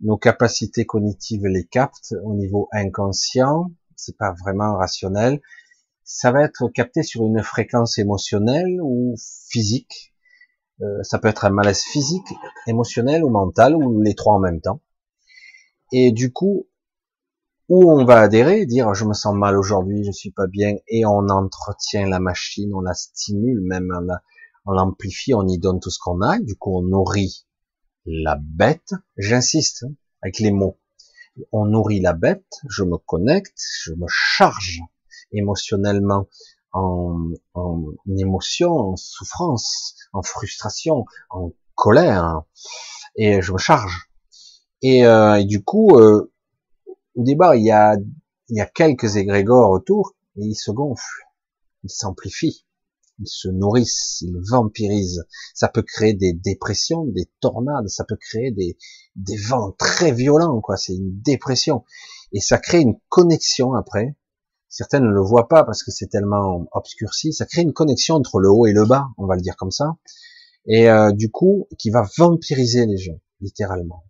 nos capacités cognitives les captent au niveau inconscient, c'est pas vraiment rationnel, ça va être capté sur une fréquence émotionnelle ou physique, euh, ça peut être un malaise physique, émotionnel ou mental, ou les trois en même temps. Et du coup, Ou on va adhérer, dire je me sens mal aujourd'hui, je suis pas bien, et on entretient la machine, on la stimule, même on l'amplifie, on y donne tout ce qu'on a, du coup on nourrit la bête, j'insiste avec les mots, on nourrit la bête, je me connecte, je me charge émotionnellement en, en émotion, en souffrance, en frustration, en colère, et je me charge. Et, euh, du coup, euh, au départ, il y a, il y a quelques égrégores autour, et ils se gonflent, ils s'amplifient, ils se nourrissent, ils vampirisent. Ça peut créer des dépressions, des tornades, ça peut créer des, des vents très violents, quoi. C'est une dépression. Et ça crée une connexion après. Certains ne le voient pas parce que c'est tellement obscurci. Ça crée une connexion entre le haut et le bas, on va le dire comme ça. Et euh, du coup, qui va vampiriser les gens, littéralement.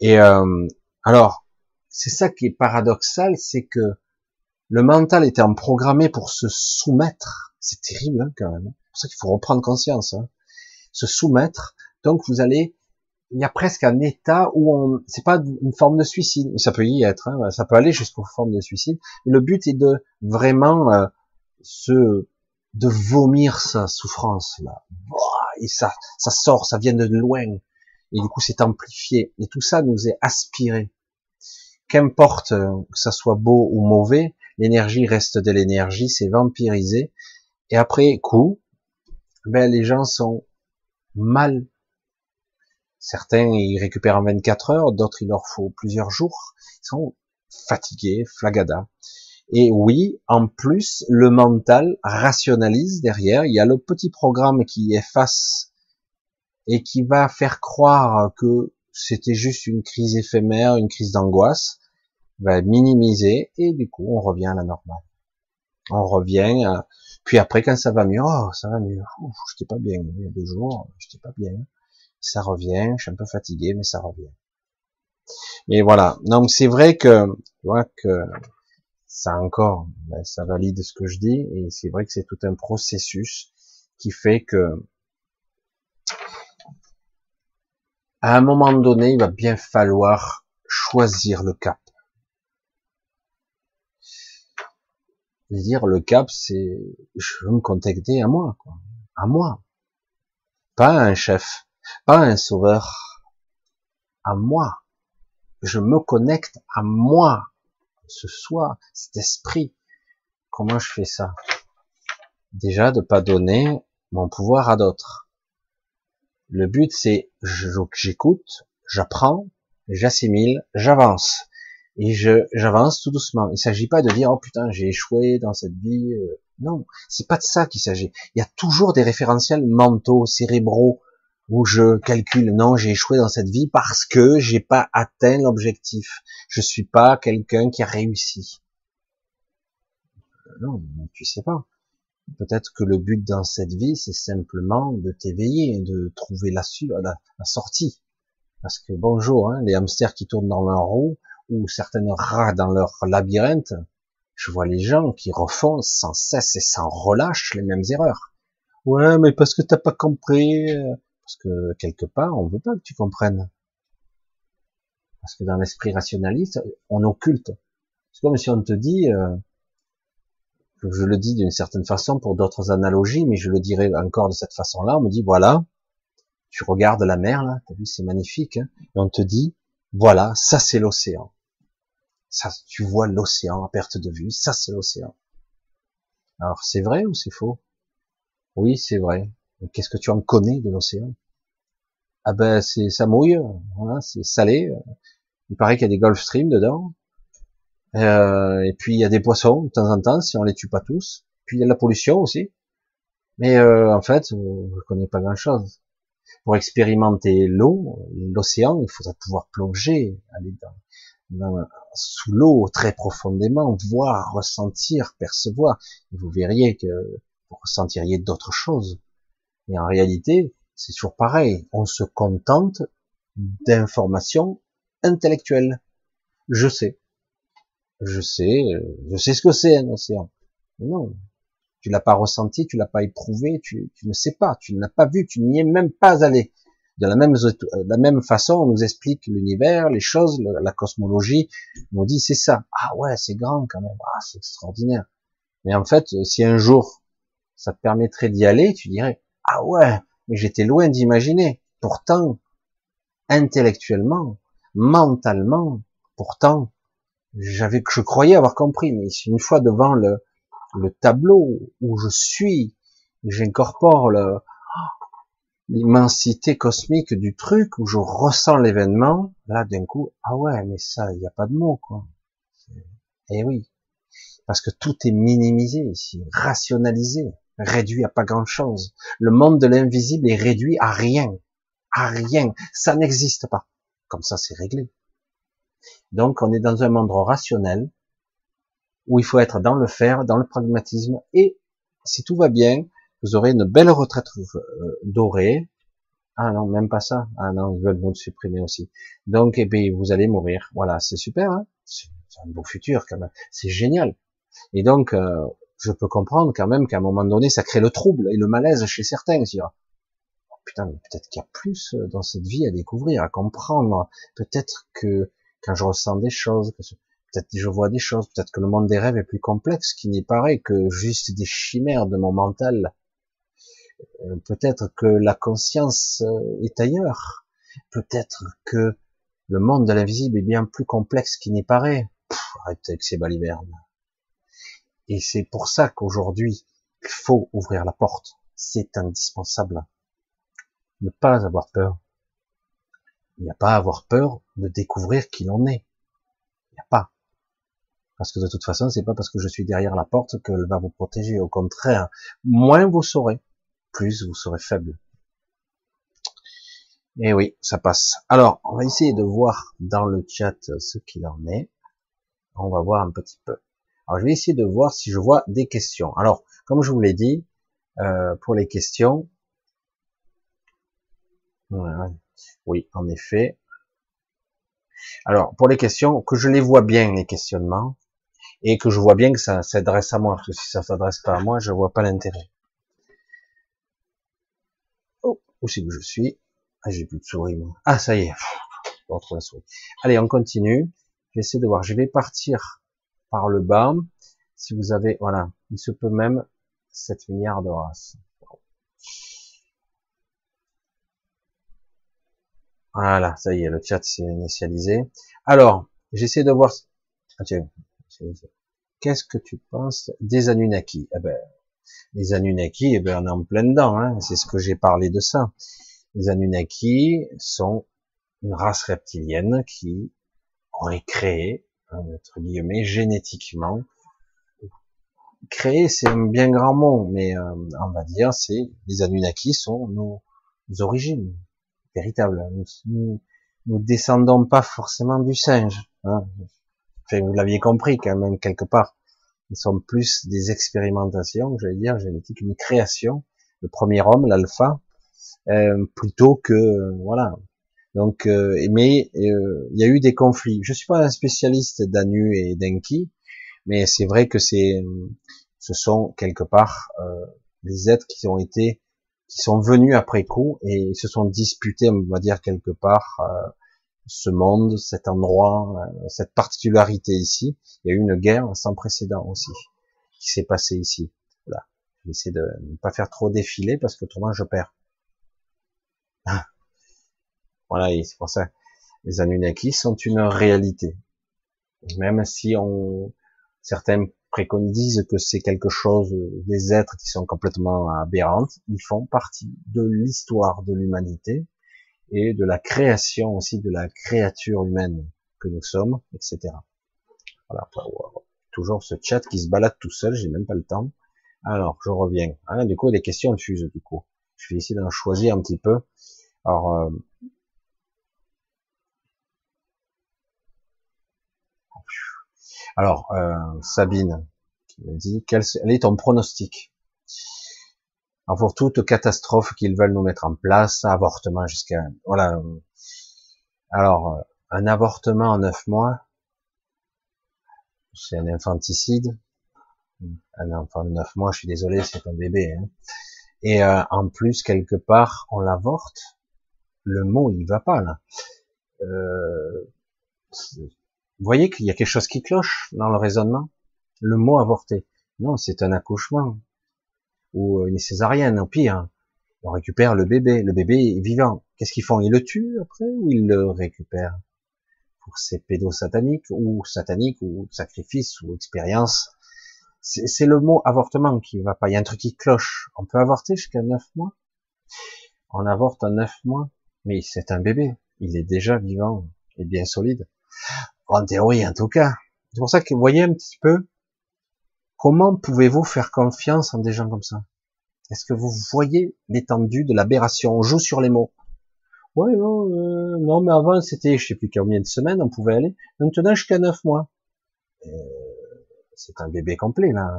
Et euh, alors, c'est ça qui est paradoxal, c'est que le mental était programmé pour se soumettre. C'est terrible hein, quand même. C'est pour ça qu'il faut reprendre conscience. Hein. Se soumettre. Donc vous allez, il y a presque un état où on, c'est pas une forme de suicide, mais ça peut y être. Hein, ça peut aller jusqu'aux formes de suicide. Le but est de vraiment euh, se, de vomir sa souffrance là. Et ça, ça sort, ça vient de loin et du coup c'est amplifié. Et tout ça nous est aspiré. Qu'importe euh, que ça soit beau ou mauvais, l'énergie reste de l'énergie, c'est vampirisé. Et après coup, ben les gens sont mal. Certains ils récupèrent en 24 heures, d'autres il leur faut plusieurs jours. Ils sont fatigués, flagada. Et oui, en plus, le mental rationalise derrière. Il y a le petit programme qui efface et qui va faire croire que c'était juste une crise éphémère, une crise d'angoisse, va minimiser et du coup on revient à la normale. On revient, puis après quand ça va mieux, oh ça va mieux, Je j'étais pas bien il y a deux jours, j'étais pas bien, ça revient, je suis un peu fatigué mais ça revient. Et voilà, donc c'est vrai que, tu vois que ça encore, ben, ça valide ce que je dis et c'est vrai que c'est tout un processus qui fait que à un moment donné, il va bien falloir choisir le cap. Dire le cap, c'est je veux me contacter à moi, quoi. à moi, pas à un chef, pas à un sauveur, à moi. Je me connecte à moi, ce soi, cet esprit. Comment je fais ça? Déjà de pas donner mon pouvoir à d'autres. Le but, c'est j'écoute, j'apprends, j'assimile, j'avance. Et je j'avance tout doucement. Il ne s'agit pas de dire oh putain j'ai échoué dans cette vie. Euh. Non, c'est pas de ça qu'il s'agit. Il y a toujours des référentiels mentaux, cérébraux où je calcule non j'ai échoué dans cette vie parce que j'ai pas atteint l'objectif. Je suis pas quelqu'un qui a réussi. Non, tu sais pas. Peut-être que le but dans cette vie, c'est simplement de t'éveiller, de trouver la, la, sortie. Parce que bonjour, hein, les hamsters qui tournent dans leur roue, ou certaines rats dans leur labyrinthe, je vois les gens qui refont sans cesse et sans relâche les mêmes erreurs. Ouais, mais parce que t'as pas compris, euh, parce que quelque part, on veut pas que tu comprennes. Parce que dans l'esprit rationaliste, on occulte. C'est comme si on te dit, euh, je le dis d'une certaine façon pour d'autres analogies, mais je le dirai encore de cette façon-là. On me dit voilà, tu regardes la mer là, t'as vu c'est magnifique, hein et on te dit voilà, ça c'est l'océan. Ça, tu vois l'océan à perte de vue, ça c'est l'océan. Alors c'est vrai ou c'est faux? Oui, c'est vrai. Qu'est-ce que tu en connais de l'océan? Ah ben c'est ça mouille, voilà, c'est salé. Il paraît qu'il y a des Gulf Stream dedans. Euh, et puis il y a des poissons de temps en temps, si on les tue pas tous. Puis il y a la pollution aussi. Mais euh, en fait, euh, je connais pas grand-chose. Pour expérimenter l'eau, l'océan, il faudrait pouvoir plonger, aller dans, sous l'eau très profondément, voir, ressentir, percevoir. Et vous verriez que vous ressentiriez d'autres choses. Mais en réalité, c'est toujours pareil. On se contente d'informations intellectuelles. Je sais je sais, euh, je sais ce que c'est un océan. Mais non, tu l'as pas ressenti, tu l'as pas éprouvé, tu, tu, ne sais pas, tu ne l'as pas vu, tu n'y es même pas allé. De la même, de la même façon, on nous explique l'univers, les choses, la cosmologie, on nous dit c'est ça. Ah ouais, c'est grand quand même, ah c'est extraordinaire. Mais en fait, si un jour ça te permettrait d'y aller, tu dirais ah ouais, mais j'étais loin d'imaginer. Pourtant, intellectuellement, mentalement, pourtant, j'avais je croyais avoir compris, mais une fois devant le, le tableau où je suis, j'incorpore le, l'immensité cosmique du truc, où je ressens l'événement, là d'un coup, ah ouais, mais ça, il n'y a pas de mots, quoi. Eh oui, parce que tout est minimisé ici, rationalisé, réduit à pas grand-chose. Le monde de l'invisible est réduit à rien, à rien, ça n'existe pas. Comme ça, c'est réglé. Donc, on est dans un monde rationnel, où il faut être dans le faire, dans le pragmatisme, et si tout va bien, vous aurez une belle retraite euh, dorée. Ah non, même pas ça. Ah non, ils veulent nous le supprimer aussi. Donc, eh bien, vous allez mourir. Voilà, c'est super. Hein c'est un beau futur quand même. C'est génial. Et donc, euh, je peux comprendre quand même qu'à un moment donné, ça crée le trouble et le malaise chez certains. Oh, putain, mais peut-être qu'il y a plus euh, dans cette vie à découvrir, à comprendre. Peut-être que quand je ressens des choses, peut-être que je vois des choses, peut-être que le monde des rêves est plus complexe qu'il n'y paraît que juste des chimères de mon mental peut-être que la conscience euh, est ailleurs, peut-être que le monde de l'invisible est bien plus complexe qu'il n'y paraît. arrêtez avec ces balivernes. Et c'est pour ça qu'aujourd'hui, il faut ouvrir la porte. C'est indispensable. Ne pas avoir peur. Il n'y a pas à avoir peur de découvrir qui l'on est. Il n'y a pas. Parce que de toute façon, c'est pas parce que je suis derrière la porte qu'elle va vous protéger. Au contraire, moins vous saurez, vous serez faible. Et oui, ça passe. Alors, on va essayer de voir dans le chat ce qu'il en est. On va voir un petit peu. Alors, je vais essayer de voir si je vois des questions. Alors, comme je vous l'ai dit, euh, pour les questions, oui, en effet. Alors, pour les questions, que je les vois bien, les questionnements, et que je vois bien que ça s'adresse à moi, parce que si ça s'adresse pas à moi, je vois pas l'intérêt. Où c'est que je suis Ah, j'ai plus de souris, moi. Ah, ça y est. Je retrouve la souris. Allez, on continue. J'essaie de voir. Je vais partir par le bas. Si vous avez, voilà, il se peut même 7 milliards de races. Voilà, ça y est, le chat s'est initialisé. Alors, j'essaie de voir. Ah, Qu'est-ce que tu penses des Anunnaki? Eh ben, les Anunnaki, eh ben, on est en plein dedans, hein. c'est ce que j'ai parlé de ça. Les Anunnaki sont une race reptilienne qui aurait créé, entre guillemets, génétiquement, créé, c'est un bien grand mot, mais euh, on va dire, c'est les Anunnaki sont nos, origines véritables. Nous, nous, descendons pas forcément du singe. Hein. Enfin, vous l'aviez compris quand même quelque part ils sont plus des expérimentations, j'allais dire, génétiques, une création, le premier homme, l'alpha, euh, plutôt que voilà. Donc, euh, mais euh, il y a eu des conflits. Je suis pas un spécialiste d'Anu et d'Enki, mais c'est vrai que c'est, ce sont quelque part euh, des êtres qui ont été, qui sont venus après coup et se sont disputés, on va dire quelque part, euh, ce monde, cet endroit, euh, cette particularité ici. Il y a eu une guerre sans précédent aussi qui s'est passée ici. Voilà. J'essaie de ne pas faire trop défiler parce que autrement je perds. (laughs) voilà, c'est pour ça. Les Anunnaki sont une réalité. Même si on, certains préconisent que c'est quelque chose, des êtres qui sont complètement aberrantes, ils font partie de l'histoire de l'humanité et de la création aussi de la créature humaine que nous sommes, etc. Voilà, toujours ce chat qui se balade tout seul, j'ai même pas le temps. Alors, je reviens. Ah, du coup, les questions fusent, du coup. Je vais essayer d'en choisir un petit peu. Alors, euh... alors euh, Sabine qui me dit quel est ton pronostic? Pour toute catastrophe qu'ils veulent nous mettre en place, avortement jusqu'à voilà. Alors un avortement en neuf mois, c'est un infanticide. Un enfant de neuf mois, je suis désolé, c'est un bébé. Hein. Et euh, en plus quelque part, on l'avorte. le mot il va pas là. Euh, vous voyez qu'il y a quelque chose qui cloche dans le raisonnement? Le mot avorté. Non, c'est un accouchement ou une césarienne, au pire. On récupère le bébé. Le bébé est vivant. Qu'est-ce qu'ils font? Ils le tuent après ou ils le récupèrent? Pour ces pédos sataniques ou sataniques ou sacrifices ou expériences. C'est le mot avortement qui va pas. Il y a un truc qui cloche. On peut avorter jusqu'à neuf mois? On avorte à neuf mois, mais c'est un bébé. Il est déjà vivant et bien solide. En théorie, en tout cas. C'est pour ça que vous voyez un petit peu comment pouvez-vous faire confiance en des gens comme ça? Est-ce que vous voyez l'étendue de l'aberration? On joue sur les mots. Oui, non, euh, non, mais avant c'était, je sais plus combien de semaines on pouvait aller. Maintenant jusqu'à neuf mois. Euh, c'est un bébé complet là.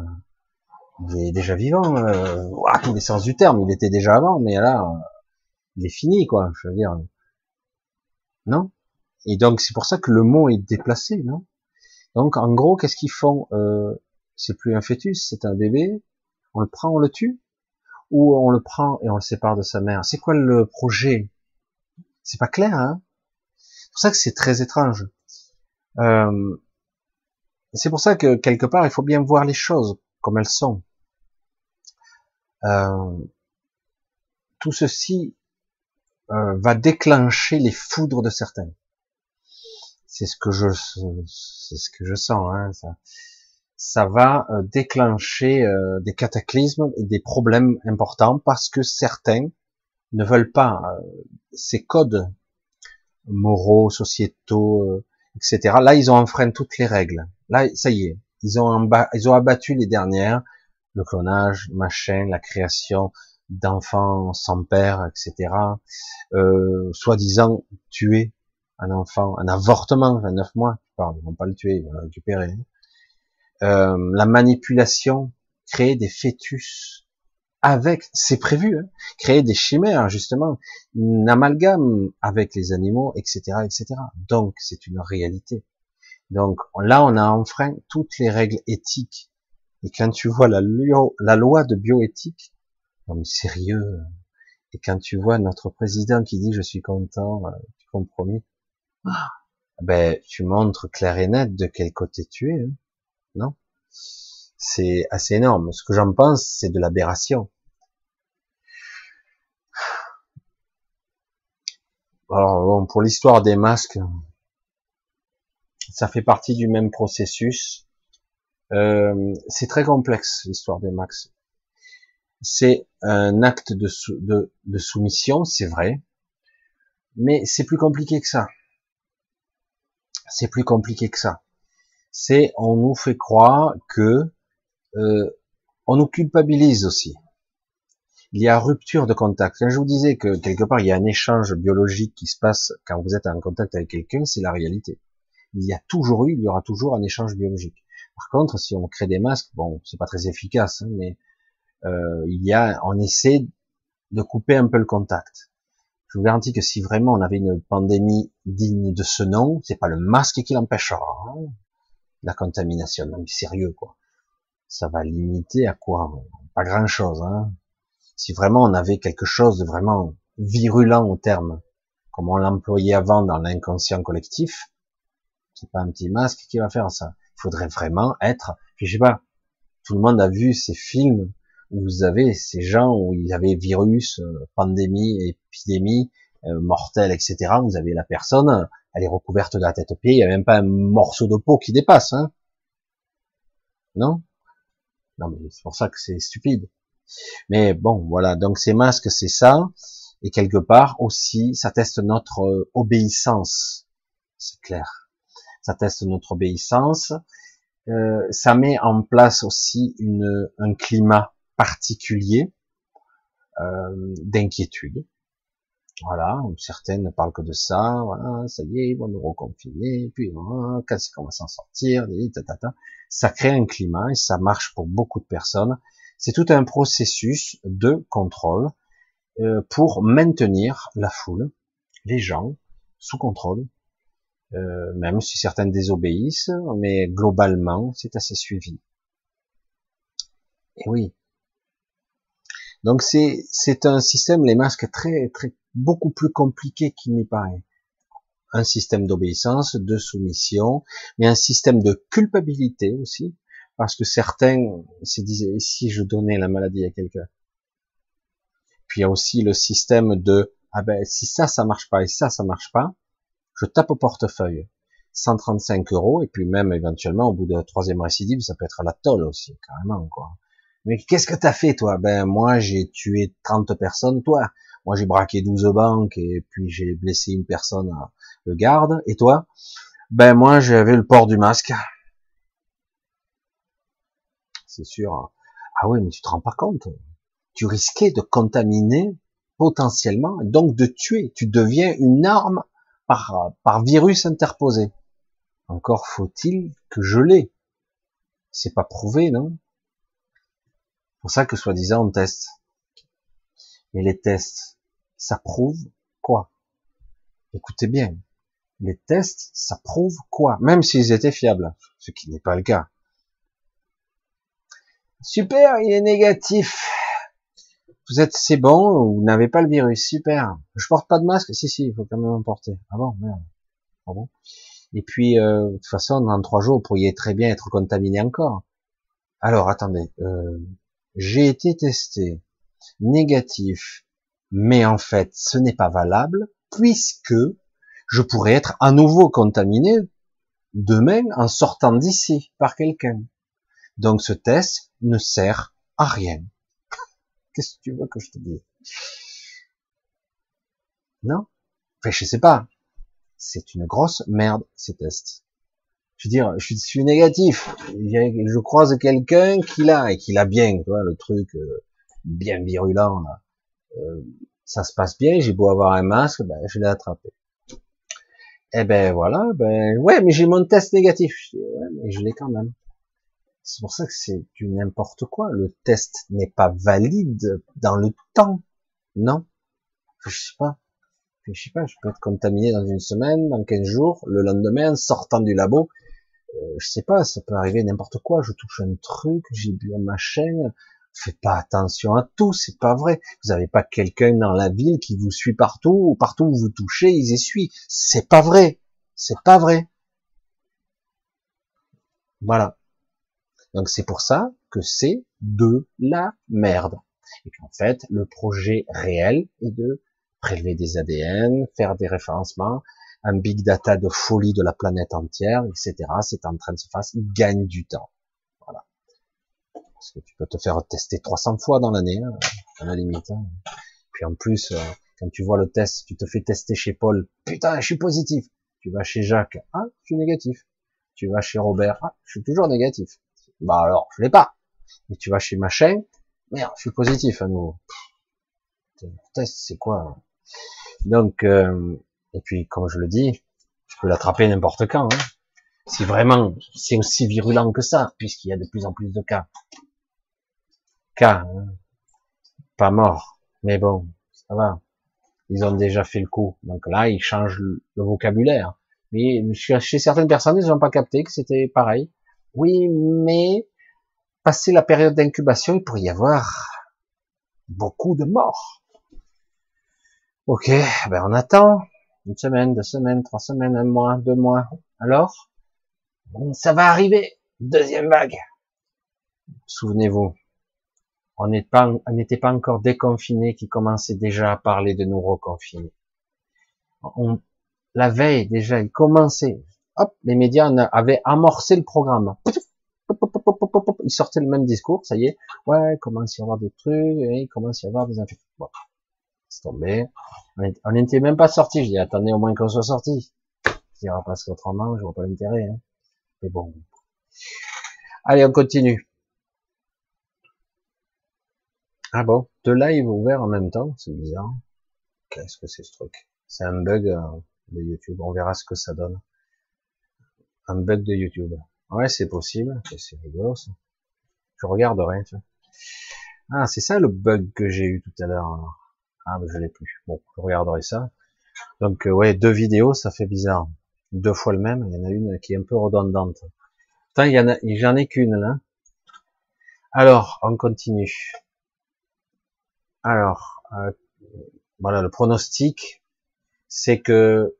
Il est déjà vivant, euh, à tous les sens du terme. Il était déjà avant, mais là, il est fini quoi. Je veux dire, non? Et donc c'est pour ça que le mot est déplacé, non? Donc en gros, qu'est-ce qu'ils font? Euh, C'est plus un fœtus, c'est un bébé. On le prend, on le tue, ou on le prend et on le sépare de sa mère? C'est quoi le projet? C'est pas clair, hein? C'est pour ça que c'est très étrange. Euh, c'est pour ça que quelque part, il faut bien voir les choses comme elles sont. Euh, tout ceci euh, va déclencher les foudres de certains. C'est ce que je, c'est ce que je sens. Hein, ça, ça va euh, déclencher euh, des cataclysmes et des problèmes importants parce que certains ne veulent pas ces codes moraux, sociétaux, etc. Là, ils ont enfreint toutes les règles. Là, ça y est, ils ont, ils ont abattu les dernières, le clonage, machin, la création, d'enfants sans père, etc. Euh, soi-disant tuer un enfant, un avortement à neuf mois, ils vont pas le tuer, ils vont le récupérer. Euh, la manipulation, créer des fœtus avec, c'est prévu, hein, créer des chimères justement, une amalgame avec les animaux, etc., etc. Donc c'est une réalité. Donc là, on a enfreint toutes les règles éthiques. Et quand tu vois la, loi de bioéthique, non mais sérieux. Et quand tu vois notre président qui dit je suis content du euh, compromis, ah. ben tu montres clair et net de quel côté tu es, hein. Non? C'est assez énorme. Ce que j'en pense, c'est de l'aberration. Alors bon, pour l'histoire des masques, ça fait partie du même processus. Euh, c'est très complexe l'histoire des masques c'est un acte de, de, soumission, c'est vrai, mais c'est plus compliqué que ça. C'est plus compliqué que ça. C'est on nous fait croire que euh, on nous culpabilise aussi. Il y a rupture de contact. Quand je vous disais que quelque part il y a un échange biologique qui se passe quand vous êtes en contact avec quelqu'un, c'est la réalité. Il y a toujours eu, il y aura toujours un échange biologique. Par contre, si on crée des masques, bon, c'est pas très efficace, hein, mais euh, il y a, on essaie de couper un peu le contact. Je vous garantis que si vraiment on avait une pandémie digne de ce nom, c'est pas le masque qui l'empêchera. Hein. La contamination, non mais sérieux quoi. Ça va limiter à quoi? Pas grand chose. Hein. Si vraiment on avait quelque chose de vraiment virulent au terme, comme on l'employait avant dans l'inconscient collectif, c'est pas un petit masque qui va faire ça. Il faudrait vraiment être, je sais pas, tout le monde a vu ces films vous avez ces gens où il y avait virus, euh, pandémie, épidémie, euh, mortelle, etc. Vous avez la personne, elle est recouverte de la tête aux pieds, il n'y a même pas un morceau de peau qui dépasse, hein Non? Non, mais c'est pour ça que c'est stupide. Mais bon, voilà. Donc ces masques, c'est ça, et quelque part aussi, ça teste notre euh, obéissance. C'est clair. Ça teste notre obéissance. Euh, ça met en place aussi un climat particulier euh, d'inquiétude. Voilà, certaines ne parlent que de ça, voilà, ça y est, ils vont nous reconfiner, puis voilà, qu'est-ce qu'on va s'en sortir, ça crée un climat et ça marche pour beaucoup de personnes. C'est tout un processus de contrôle euh, pour maintenir la foule, les gens, sous contrôle, euh, même si certaines désobéissent, mais globalement, c'est assez suivi. Et oui, donc c'est c'est un système les masques très très beaucoup plus compliqué qu'il n'y paraît. Un système d'obéissance, de soumission, mais un système de culpabilité aussi, parce que certains se disaient, si je donnais la maladie à quelqu'un? Puis il y a aussi le système de, ah ben, si ça, ça marche pas et ça, ça marche pas, je tape au portefeuille. 135 euros, et puis même éventuellement, au bout de la troisième récidive, ça peut être la tolle aussi, carrément, quoi. Mais qu'est-ce que t'as fait, toi? Ben, moi, j'ai tué 30 personnes, toi. Moi, j'ai braqué 12 banques, et puis j'ai blessé une personne, le garde, et toi? Ben, moi, j'avais le port du masque. C'est sûr. Ah oui, mais tu te rends pas compte. Tu risquais de contaminer potentiellement, donc de tuer. Tu deviens une arme par, par virus interposé. Encore faut-il que je l'ai. C'est pas prouvé, non? C'est pour ça que soi-disant on teste. Mais les tests, ça prouve quoi? Écoutez bien, les tests, ça prouve quoi? Même s'ils étaient fiables, ce qui n'est pas le cas. Super, il est négatif. Vous êtes, c'est bon, vous n'avez pas le virus, super. Je porte pas de masque, si si, il faut quand même en porter. Ah bon, merde. Ah. Et puis, euh, de toute façon, dans trois jours, vous pourriez très bien être contaminé encore. Alors, attendez, euh, j'ai été testé négatif, mais en fait, ce n'est pas valable, puisque je pourrais être à nouveau contaminé demain en sortant d'ici par quelqu'un. Donc ce test ne sert à rien. (laughs) Qu'est-ce que tu veux que je te dise? Non? Enfin, je sais pas. C'est une grosse merde, ces tests. Je veux dire, je suis négatif. Je croise quelqu'un qui l'a, et qui l'a bien, tu vois, le truc euh, bien virulent. Euh, ça se passe bien, j'ai beau avoir un masque, ben, je l'ai attrapé. Eh ben voilà, ben ouais, mais j'ai mon test négatif. Mais je l'ai quand même. C'est pour ça que c'est du n'importe quoi. Le test n'est pas valide dans le temps. Non? Je sais pas. Je sais pas, je peux être contaminé dans une semaine, dans 15 jours, le lendemain, sortant du labo. Euh, je sais pas, ça peut arriver n'importe quoi. Je touche un truc, j'ai bu un machin. Faites pas attention à tout, c'est pas vrai. Vous n'avez pas quelqu'un dans la ville qui vous suit partout, ou partout où vous touchez, ils essuient. C'est pas vrai. C'est pas vrai. Voilà. Donc c'est pour ça que c'est de la merde. Et qu'en fait, le projet réel est de prélever des ADN, faire des référencements, un big data de folie de la planète entière, etc. C'est en train de se faire, il gagne du temps. Parce que tu peux te faire tester 300 fois dans l'année, hein, à la limite. Hein. Puis en plus, euh, quand tu vois le test, tu te fais tester chez Paul, putain, je suis positif. Tu vas chez Jacques, ah, je suis négatif. Tu vas chez Robert, ah, je suis toujours négatif. Bah alors, je l'ai pas. Mais tu vas chez machin, merde, je suis positif à nouveau. Le test, c'est quoi Donc, euh, et puis comme je le dis, je peux l'attraper n'importe quand. Hein. Si vraiment c'est aussi virulent que ça, puisqu'il y a de plus en plus de cas. Hein. pas mort, mais bon, ça va. Ils ont déjà fait le coup. Donc là, ils changent le, vocabulaire. Mais chez certaines personnes, ils n'ont pas capté que c'était pareil. Oui, mais passer la période d'incubation, il pourrait y avoir beaucoup de morts. Ok, ben on attend une semaine, deux semaines, trois semaines, un mois, deux mois. Alors, ça va arriver, deuxième vague. Souvenez-vous, on n'était pas, encore déconfiné qui commençait déjà à parler de nous reconfiner. On, la veille déjà, il commençait hop, les médias avaient amorcé le programme. Ils sortaient le même discours, ça y est, ouais, commence à y avoir des trucs, il commence à y avoir des infections. Bon, c'est tombé. On n'était même pas sorti. Je dis, attendez au moins qu'on soit sorti. Je dirais parce qu'autrement, je vois pas l'intérêt. Hein. Mais bon. Allez, on continue. Ah bon, deux lives ouverts en même temps, c'est bizarre. Qu'est-ce que c'est ce truc? C'est un bug euh, de YouTube. On verra ce que ça donne un bug de YouTube. Ouais, c'est possible. C'est rigolo, ça. Je regarderai, tu. Ah, c'est ça le bug que j'ai eu tout à l'heure. Ah, mais je l'ai plus. Bon, je regarderai ça. Donc, euh, ouais, deux vidéos, ça fait bizarre. Deux fois le même. Il y en a une qui est un peu redondante. Putain, il y en a, j'en ai qu'une, là. Alors, on continue. Alors, euh, voilà, le pronostic, c'est que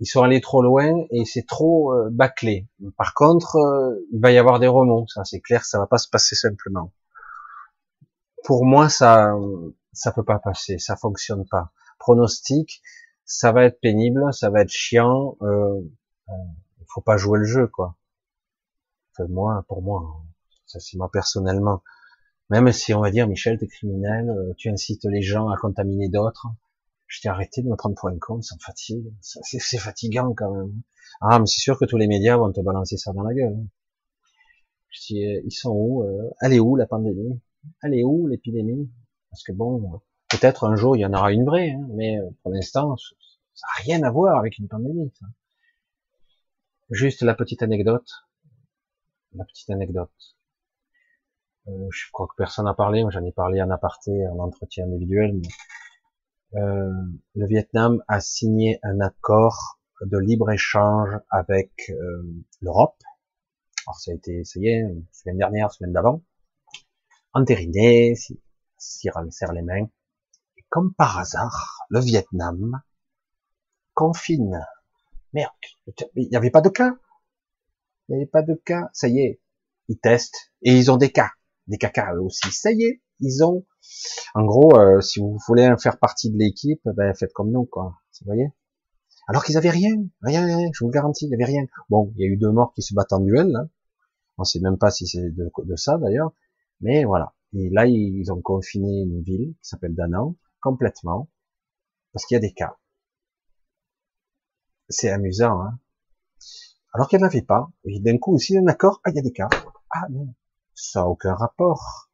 ils sont allés trop loin et c'est trop euh, bâclé. Par contre, euh, il va y avoir des remous, ça c'est clair, ça va pas se passer simplement. Pour moi, ça, ça peut pas passer, ça fonctionne pas. Pronostic, ça va être pénible, ça va être chiant. Euh, euh faut pas jouer le jeu, quoi. Moi, pour moi, hein. ça c'est moi personnellement. Même si on va dire, Michel, t'es criminel, euh, tu incites les gens à contaminer d'autres, je t'ai arrêté de me prendre pour un con, ça me fatigue. C'est fatigant quand même. Ah, mais c'est sûr que tous les médias vont te balancer ça dans la gueule. Je dis, euh, ils sont où euh, Elle est où la pandémie? Elle est où l'épidémie? Parce que bon, peut-être un jour il y en aura une vraie, hein, mais pour l'instant, ça n'a rien à voir avec une pandémie. Ça. Juste la petite anecdote. La petite anecdote. Euh, je crois que personne n'a parlé, j'en ai parlé en aparté, en entretien individuel, mais euh, le Vietnam a signé un accord de libre-échange avec euh, l'Europe. Alors ça a été essayé semaine dernière, semaine d'avant, entériné, si, si serre les mains. Et comme par hasard, le Vietnam confine Merde, il n'y avait pas de cas. Il n'y avait pas de cas. Ça y est, ils testent et ils ont des cas, des caca aussi. Ça y est, ils ont. En gros, euh, si vous voulez faire partie de l'équipe, ben faites comme nous, quoi. Vous voyez? Alors qu'ils avaient rien, rien, rien. Je vous le garantis, il n'y avait rien. Bon, il y a eu deux morts qui se battent en duel. Là. On sait même pas si c'est de, ça d'ailleurs, mais voilà. Et là, ils ont confiné une ville qui s'appelle Danang complètement parce qu'il y a des cas. C'est amusant, hein alors qu'elle n'avait pas. Et d'un coup, aussi, un accord, ah, il y a des cas. Ah non, ça aucun rapport.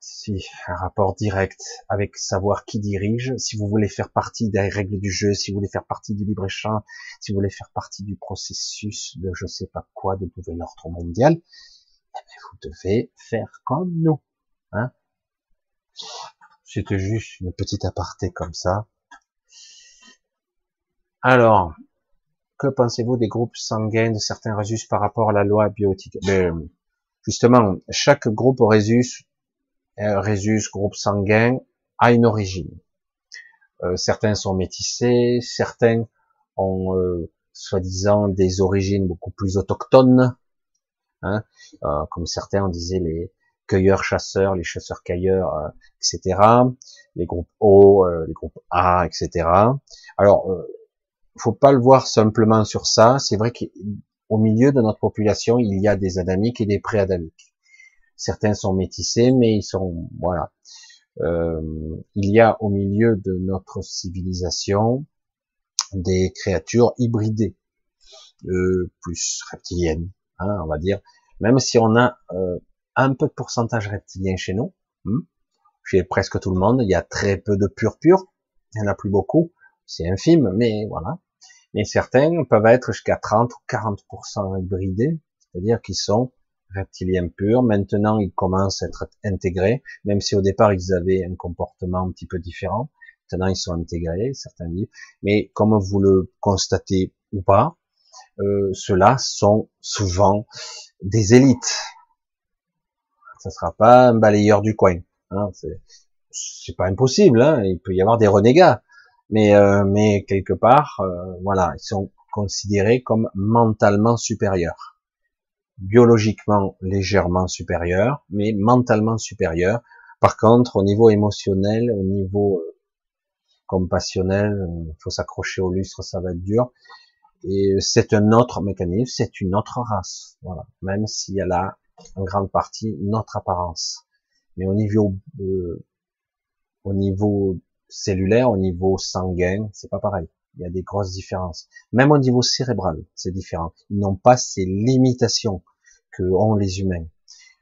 Si, un rapport direct avec savoir qui dirige, si vous voulez faire partie des règles du jeu, si vous voulez faire partie du libre-échange, si vous voulez faire partie du processus de je sais pas quoi, de nouvel ordre mondial, eh bien, vous devez faire comme nous. Hein C'était juste une petite aparté comme ça. Alors, que pensez-vous des groupes sanguins de certains résus par rapport à la loi biotique ben, Justement, chaque groupe résus, euh, résus, groupe sanguin, a une origine. Euh, certains sont métissés, certains ont euh, soi-disant des origines beaucoup plus autochtones, hein, comme certains on disait les cueilleurs-chasseurs, les chasseurs-cueilleurs, etc. Les groupes O, les groupes A, etc. Alors, faut pas le voir simplement sur ça. C'est vrai qu'au milieu de notre population, il y a des adamiques et des pré-adamiques. Certains sont métissés, mais ils sont voilà. Euh, il y a au milieu de notre civilisation des créatures hybridées, euh, plus reptiliennes, hein, on va dire. Même si on a euh, un peu de pourcentage reptilien chez nous, hmm, chez presque tout le monde, il y a très peu de pur pur, il y en a plus beaucoup, c'est infime, mais voilà mais certains peuvent être jusqu'à 30 ou 40% hybridés, c'est-à-dire qu'ils sont reptiliens purs. Maintenant, ils commencent à être intégrés, même si au départ ils avaient un comportement un petit peu différent. Maintenant, ils sont intégrés, certains vivent. Mais comme vous le constatez ou pas, euh, ceux-là sont souvent des élites. Ça sera pas un balayeur du coin. Hein, c'est pas impossible. Hein, il peut y avoir des renégats mais euh, mais quelque part, euh, voilà, ils sont considérés comme mentalement supérieurs, biologiquement légèrement supérieurs, mais mentalement supérieurs. Par contre, au niveau émotionnel, au niveau euh, compassionnel, il faut s'accrocher au lustre, ça va être dur. Et c'est un autre mécanisme, c'est une autre race, voilà. Même si elle a en grande partie notre apparence, mais au niveau au niveau cellulaire, au niveau sanguin, c'est pas pareil. Il y a des grosses différences. Même au niveau cérébral, c'est différent. Ils n'ont pas ces limitations que ont les humains.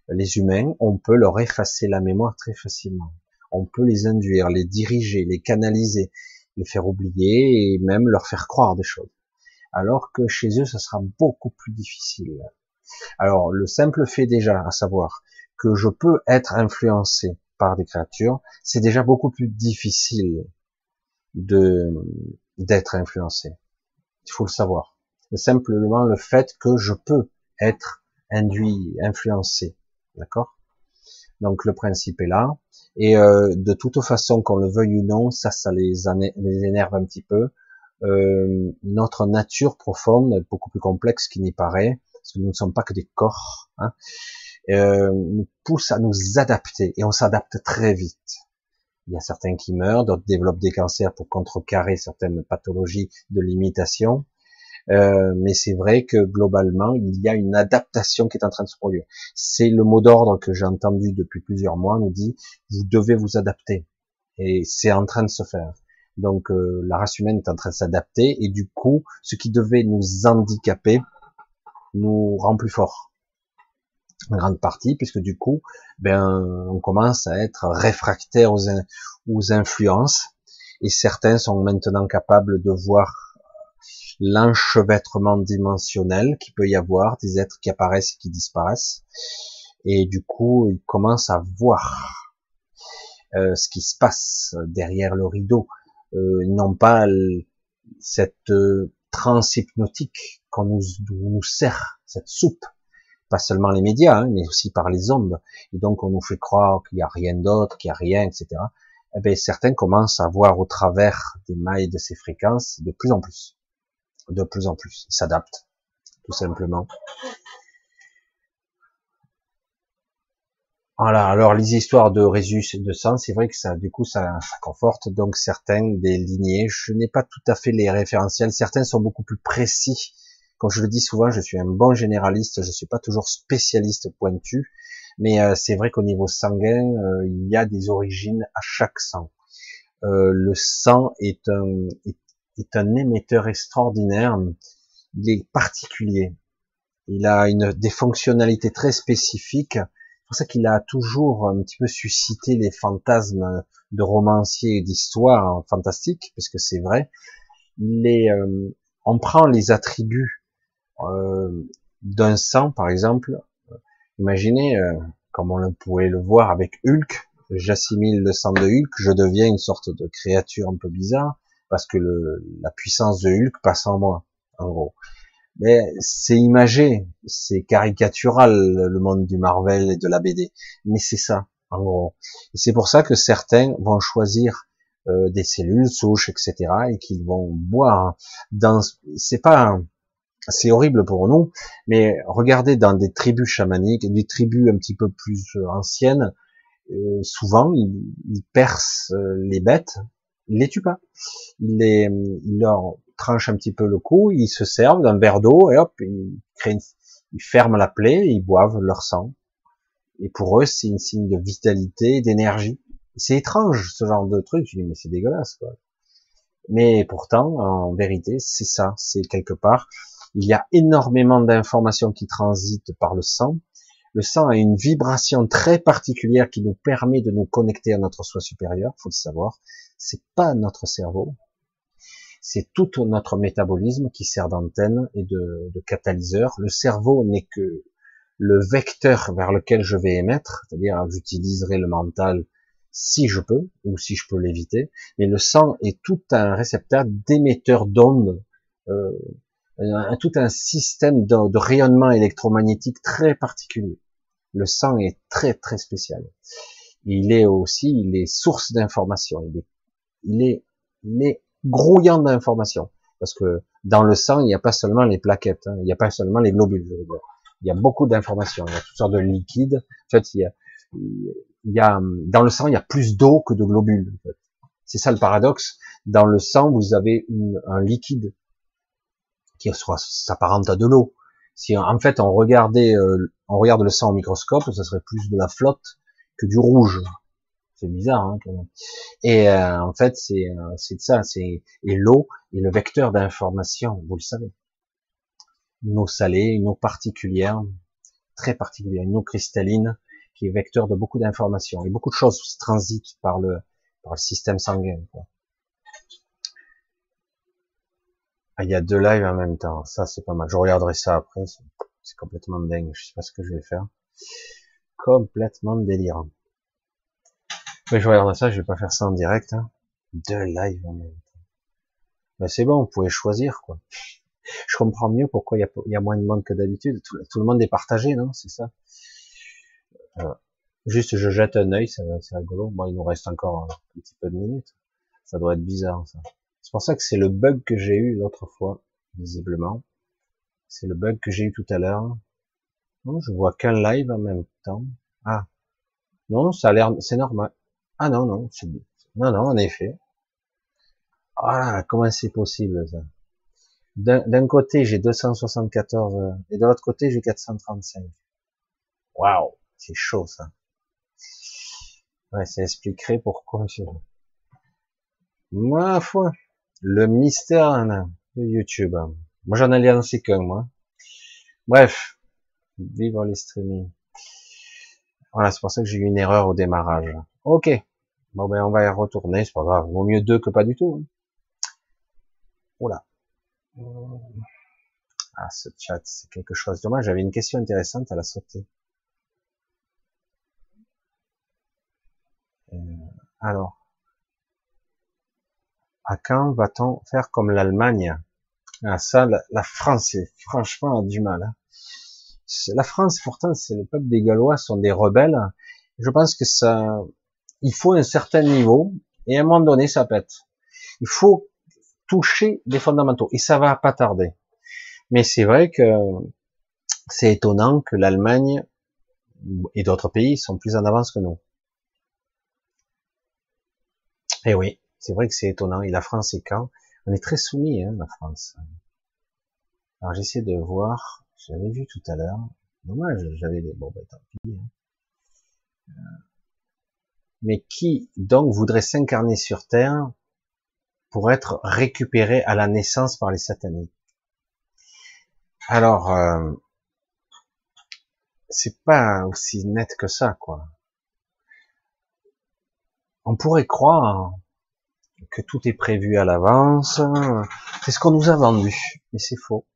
Les humains, on peut leur effacer la mémoire très facilement. On peut les induire, les diriger, les canaliser, les faire oublier et même leur faire croire des choses. Alors que chez eux, ça sera beaucoup plus difficile. Alors, le simple fait déjà, à savoir que je peux être influencé par des créatures, c'est déjà beaucoup plus difficile de d'être influencé. Il faut le savoir. Simplement le fait que je peux être induit, influencé, d'accord? Donc le principe est là. Et euh, de toute façon, qu'on le veuille ou non, ça, ça les, les énerve un petit peu. Euh, notre nature profonde est beaucoup plus complexe qu'il n'y paraît, parce que nous ne sommes pas que des corps, hein, euh, nous pousse à nous adapter, et on s'adapte très vite. Il y a certains qui meurent, d'autres développent des cancers pour contrecarrer certaines pathologies de limitation. Euh, mais c'est vrai que globalement, il y a une adaptation qui est en train de se produire. C'est le mot d'ordre que j'ai entendu depuis plusieurs mois, nous dit, vous devez vous adapter. Et c'est en train de se faire. Donc euh, la race humaine est en train de s'adapter, et du coup, ce qui devait nous handicaper nous rend plus forts en grande partie, puisque du coup, ben, on commence à être réfractaire aux, aux influences, et certains sont maintenant capables de voir l'enchevêtrement dimensionnel qui peut y avoir, des êtres qui apparaissent et qui disparaissent, et du coup, ils commencent à voir euh, ce qui se passe derrière le rideau. Euh, non pas cette euh, transe hypnotique qu'on nous sert, cette soupe, pas seulement les médias, hein, mais aussi par les ondes. Et donc on nous fait croire qu'il n'y a rien d'autre, qu'il n'y a rien, etc. Eh bien, certains commencent à voir au travers des mailles de ces fréquences de plus en plus. De plus en plus. Ils s'adaptent, tout simplement. Voilà, alors les histoires de Résus et de sang, c'est vrai que ça, du coup, ça, ça conforte donc certains des lignées. Je n'ai pas tout à fait les référentiels. Certains sont beaucoup plus précis comme je le dis souvent, je suis un bon généraliste, je suis pas toujours spécialiste pointu, mais euh, c'est vrai qu'au niveau sanguin, euh, il y a des origines à chaque sang. Euh, le sang est un, émetteur extraordinaire, il est particulier, il a des fonctionnalités très spécifiques, c'est pour ça qu'il a toujours un petit peu suscité les fantasmes de romanciers et d'histoires fantastiques, puisque c'est vrai. On prend les attributs euh, d'un sang, par exemple. Imaginez, euh, comme on pouvait le voir avec Hulk, j'assimile le sang de Hulk, je deviens une sorte de créature un peu bizarre, parce que le, la puissance de Hulk passe en moi, en gros. Mais c'est imagé, c'est caricatural le monde du Marvel et de la BD, mais c'est ça, en gros. Et c'est pour ça que certains vont choisir euh, des cellules souches, etc., et qu'ils vont boire. Dans, c'est pas c'est horrible pour nous, mais regardez dans des tribus chamaniques, des tribus un petit peu plus euh, anciennes, euh, souvent ils, percent euh, les bêtes, ils les tuent pas, ils, les, ils leur tranchent un petit peu le cou, ils se servent d'un verre d'eau et hop, ils, créent ils ferment la plaie, et ils boivent leur sang. Et pour eux, c'est un signe de vitalité, d'énergie. C'est étrange ce genre de truc. Je dis mais c'est dégueulasse quoi. Mais pourtant, en vérité, c'est ça. C'est quelque part il y a énormément d'informations qui transitent par le sang. Le sang a une vibration très particulière qui nous permet de nous connecter à notre soi supérieur, faut le savoir. C'est pas notre cerveau. C'est tout notre métabolisme qui sert d'antenne et de, catalyseur. Le cerveau n'est que le vecteur vers lequel je vais émettre, c'est-à-dire j'utiliserai le mental si je peux, ou si je peux l'éviter, mais le sang est tout un récepteur d'émetteur d'ondes euh, un, tout un système de, de, rayonnement électromagnétique très particulier. Le sang est très très spécial. Il est aussi, il est source d'information. Il est, il est, il est grouillant d'informations. Parce que dans le sang, il n'y a pas seulement les plaquettes, hein, il n'y a pas seulement les globules. Il y a beaucoup d'informations. Il y a toutes sortes de liquides. En fait, il y a, il y a dans le sang, il y a plus d'eau que de globules. C'est ça le paradoxe. Dans le sang, vous avez une, un liquide qui s'apparente à de l'eau. Si en fait on regardait, euh, on regarde le sang au microscope, ça serait plus de la flotte que du rouge. C'est bizarre, hein. Et euh, en fait, c'est euh, c'est ça, c'est et l'eau est le vecteur d'information, vous le savez. Une eau salée, une eau particulière, très particulière, une eau cristalline qui est vecteur de beaucoup d'informations et beaucoup de choses transitent par le par le système sanguin. Quoi. Ah, il y a deux lives en même temps. Ça, c'est pas mal. Je regarderai ça après. C'est complètement dingue. Je sais pas ce que je vais faire. Complètement délirant. Mais je regarde ça. Je vais pas faire ça en direct. Hein. Deux lives en même temps. Mais c'est bon. Vous pouvez choisir, quoi. (laughs) Je comprends mieux pourquoi il y a, moins de monde que d'habitude. Tout, le monde est partagé, non? C'est ça. Euh, Juste, je jette un œil, c'est rigolo. Moi, il nous reste encore un petit peu de minutes. Ça doit être bizarre, ça. C'est pour ça que c'est le bug que j'ai eu l'autre fois, visiblement. C'est le bug que j'ai eu tout à l'heure. Non, je vois qu'un live en même temps. Ah. Non, ça a l'air, c'est normal. Ah non, non, c'est, non, non, en effet. Ah, comment c'est possible, ça? D'un côté, j'ai 274, euh, et de l'autre côté, j'ai 435. Waouh, c'est chaud, ça. Ouais, ça expliquerait pourquoi je... Ma foi, le mystère de YouTube. Moi, j'en ai lancé qu'un, moi. Bref, vivre les streaming. Voilà, c'est pour ça que j'ai eu une erreur au démarrage. Ok. Bon, ben, on va y retourner, c'est pas grave. Vaut mieux deux que pas du tout. Hein. Oula. Ah, ce chat, c'est quelque chose. Dommage, j'avais une question intéressante, à la sauter. Euh, alors, à quand va-t-on faire comme l'Allemagne? Ah ça, la, France, franchement, a du mal. Hein. La France, pourtant, c'est le peuple des Gallois, sont des rebelles. Je pense que ça, il faut un certain niveau, et à un moment donné, ça pète. Il faut toucher des fondamentaux, et ça va pas tarder. Mais c'est vrai que c'est étonnant que l'Allemagne et d'autres pays sont plus en avance que nous. Eh oui, c'est vrai que c'est étonnant. Et la France, c'est quand? On est très soumis, hein, la France. Alors j'essaie de voir. J'avais vu tout à l'heure. Dommage, j'avais des. Bon, ben tant pis. Hein. Euh, mais qui donc voudrait s'incarner sur Terre pour être récupéré à la naissance par les sataniques? Alors, euh, c'est pas aussi net que ça, quoi. On pourrait croire que tout est prévu à l'avance. C'est ce qu'on nous a vendu, mais c'est faux.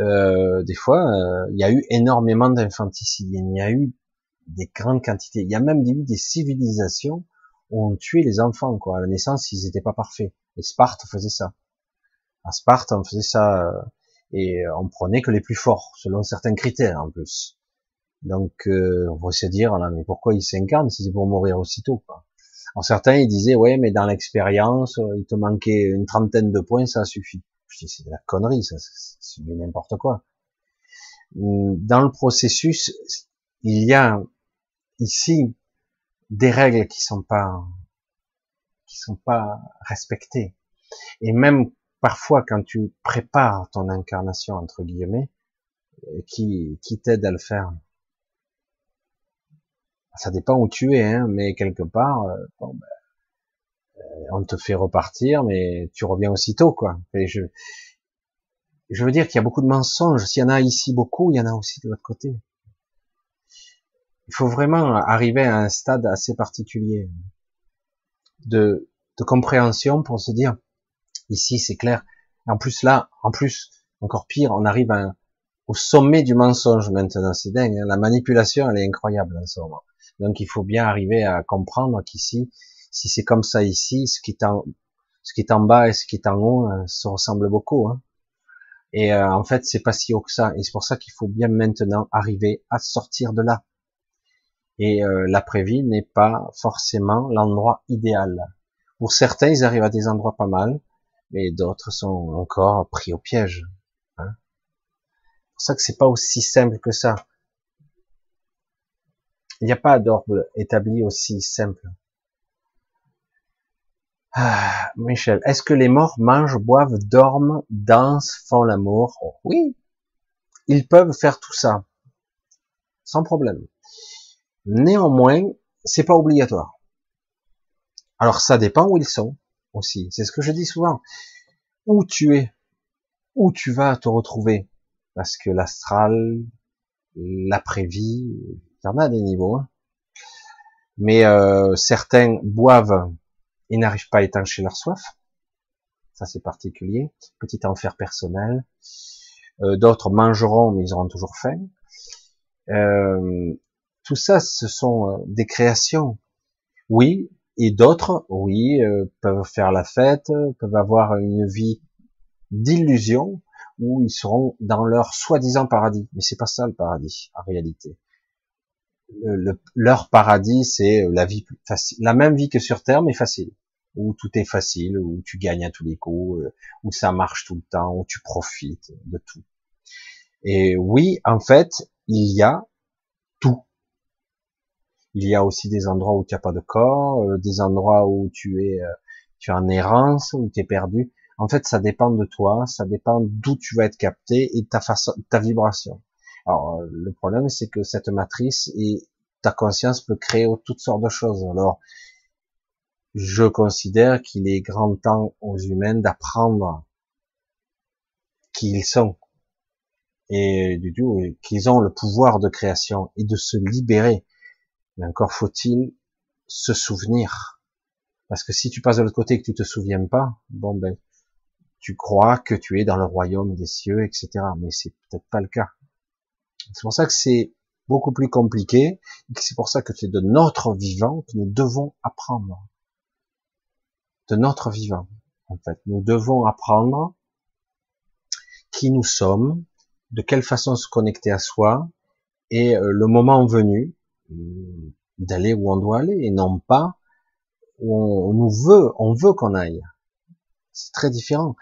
Euh, des fois, euh, il y a eu énormément d'infanticides, il y a eu des grandes quantités. Il y a même eu des civilisations où on tuait les enfants, quoi. À la naissance, ils n'étaient pas parfaits. Et Sparte faisait ça. À Sparte, on faisait ça, euh, et on prenait que les plus forts, selon certains critères, en plus. Donc, on va se dire, mais pourquoi ils s'incarnent si c'est pour mourir aussitôt, quoi? Alors certains ils disaient ouais mais dans l'expérience euh, il te manquait une trentaine de points ça suffit. C'est de la connerie ça, c'est n'importe quoi. Hum, dans le processus il y a ici des règles qui sont pas qui sont pas respectées et même parfois quand tu prépares ton incarnation entre guillemets euh, qui qui t'aide à le faire? Ça dépend où tu es, hein, mais quelque part, euh, bon, ben, euh, on te fait repartir, mais tu reviens aussitôt, quoi. Je, veux dire qu'il y a beaucoup de mensonges. S'il y en a ici beaucoup, il y en a aussi de l'autre côté. Il faut vraiment arriver à un stade assez particulier de, de compréhension pour se dire, ici c'est clair. En plus là, en plus, encore pire, on arrive au sommet du mensonge maintenant. C'est dingue. Hein. La manipulation, elle est incroyable en ce moment. Donc il faut bien arriver à comprendre qu'ici, si c'est comme ça ici, ce qui est en, bas et ce qui est en haut euh, se ressemble beaucoup. Hein. Et euh, en fait, c'est pas si haut que ça. Et c'est pour ça qu'il faut bien maintenant arriver à sortir de là. Et euh, l'après-vie n'est pas forcément l'endroit idéal. Pour certains, ils arrivent à des endroits pas mal, mais d'autres sont encore pris au piège. Hein. C'est pour ça que c'est pas aussi simple que ça. Il n'y a pas d'ordre établi aussi simple. Ah, Michel, est-ce que les morts mangent, boivent, dorment, dansent, font l'amour? Oui, ils peuvent faire tout ça, sans problème. Néanmoins, c'est pas obligatoire. Alors ça dépend où ils sont aussi. C'est ce que je dis souvent. Où tu es, où tu vas te retrouver, parce que l'astral, l'après-vie, en des niveaux. Hein. Mais euh, certains boivent et n'arrivent pas à étancher leur soif. Ça c'est particulier. Petit enfer personnel. Euh, d'autres mangeront mais ils auront toujours faim. Euh, tout ça, ce sont des créations. Oui, et d'autres, oui, peuvent faire la fête, peuvent avoir une vie d'illusion où ils seront dans leur soi-disant paradis. Mais c'est pas ça le paradis, en réalité. Leur paradis, c'est la vie facile, la même vie que sur Terre, mais facile, où tout est facile, où tu gagnes à tous les coups, euh, où ça marche tout le temps, où tu profites de tout. Et oui, en fait, il y a tout. Il y a aussi des endroits où tu n'as pas de corps, euh, des endroits où tu es, euh, tu es en errance, où tu es perdu. En fait, ça dépend de toi, ça dépend d'où tu vas être capté et ta façon, ta vibration. Alors, le problème, c'est que cette matrice et ta conscience peut créer toutes sortes de choses. Alors, je considère qu'il est grand temps aux humains d'apprendre qui ils sont et du tout qu'ils ont le pouvoir de création et de se libérer. Mais encore faut-il se souvenir. Parce que si tu passes de l'autre côté et que tu te souviens pas, bon ben, tu crois que tu es dans le royaume des cieux, etc. Mais c'est peut-être pas le cas. C'est pour ça que c'est beaucoup plus compliqué, et c'est pour ça que c'est de notre vivant que nous devons apprendre. De notre vivant, en fait. Nous devons apprendre qui nous sommes, de quelle façon se connecter à soi, et euh, le moment venu, euh, d'aller où on doit aller, et non pas où on nous veut, on veut qu'on aille. C'est très différent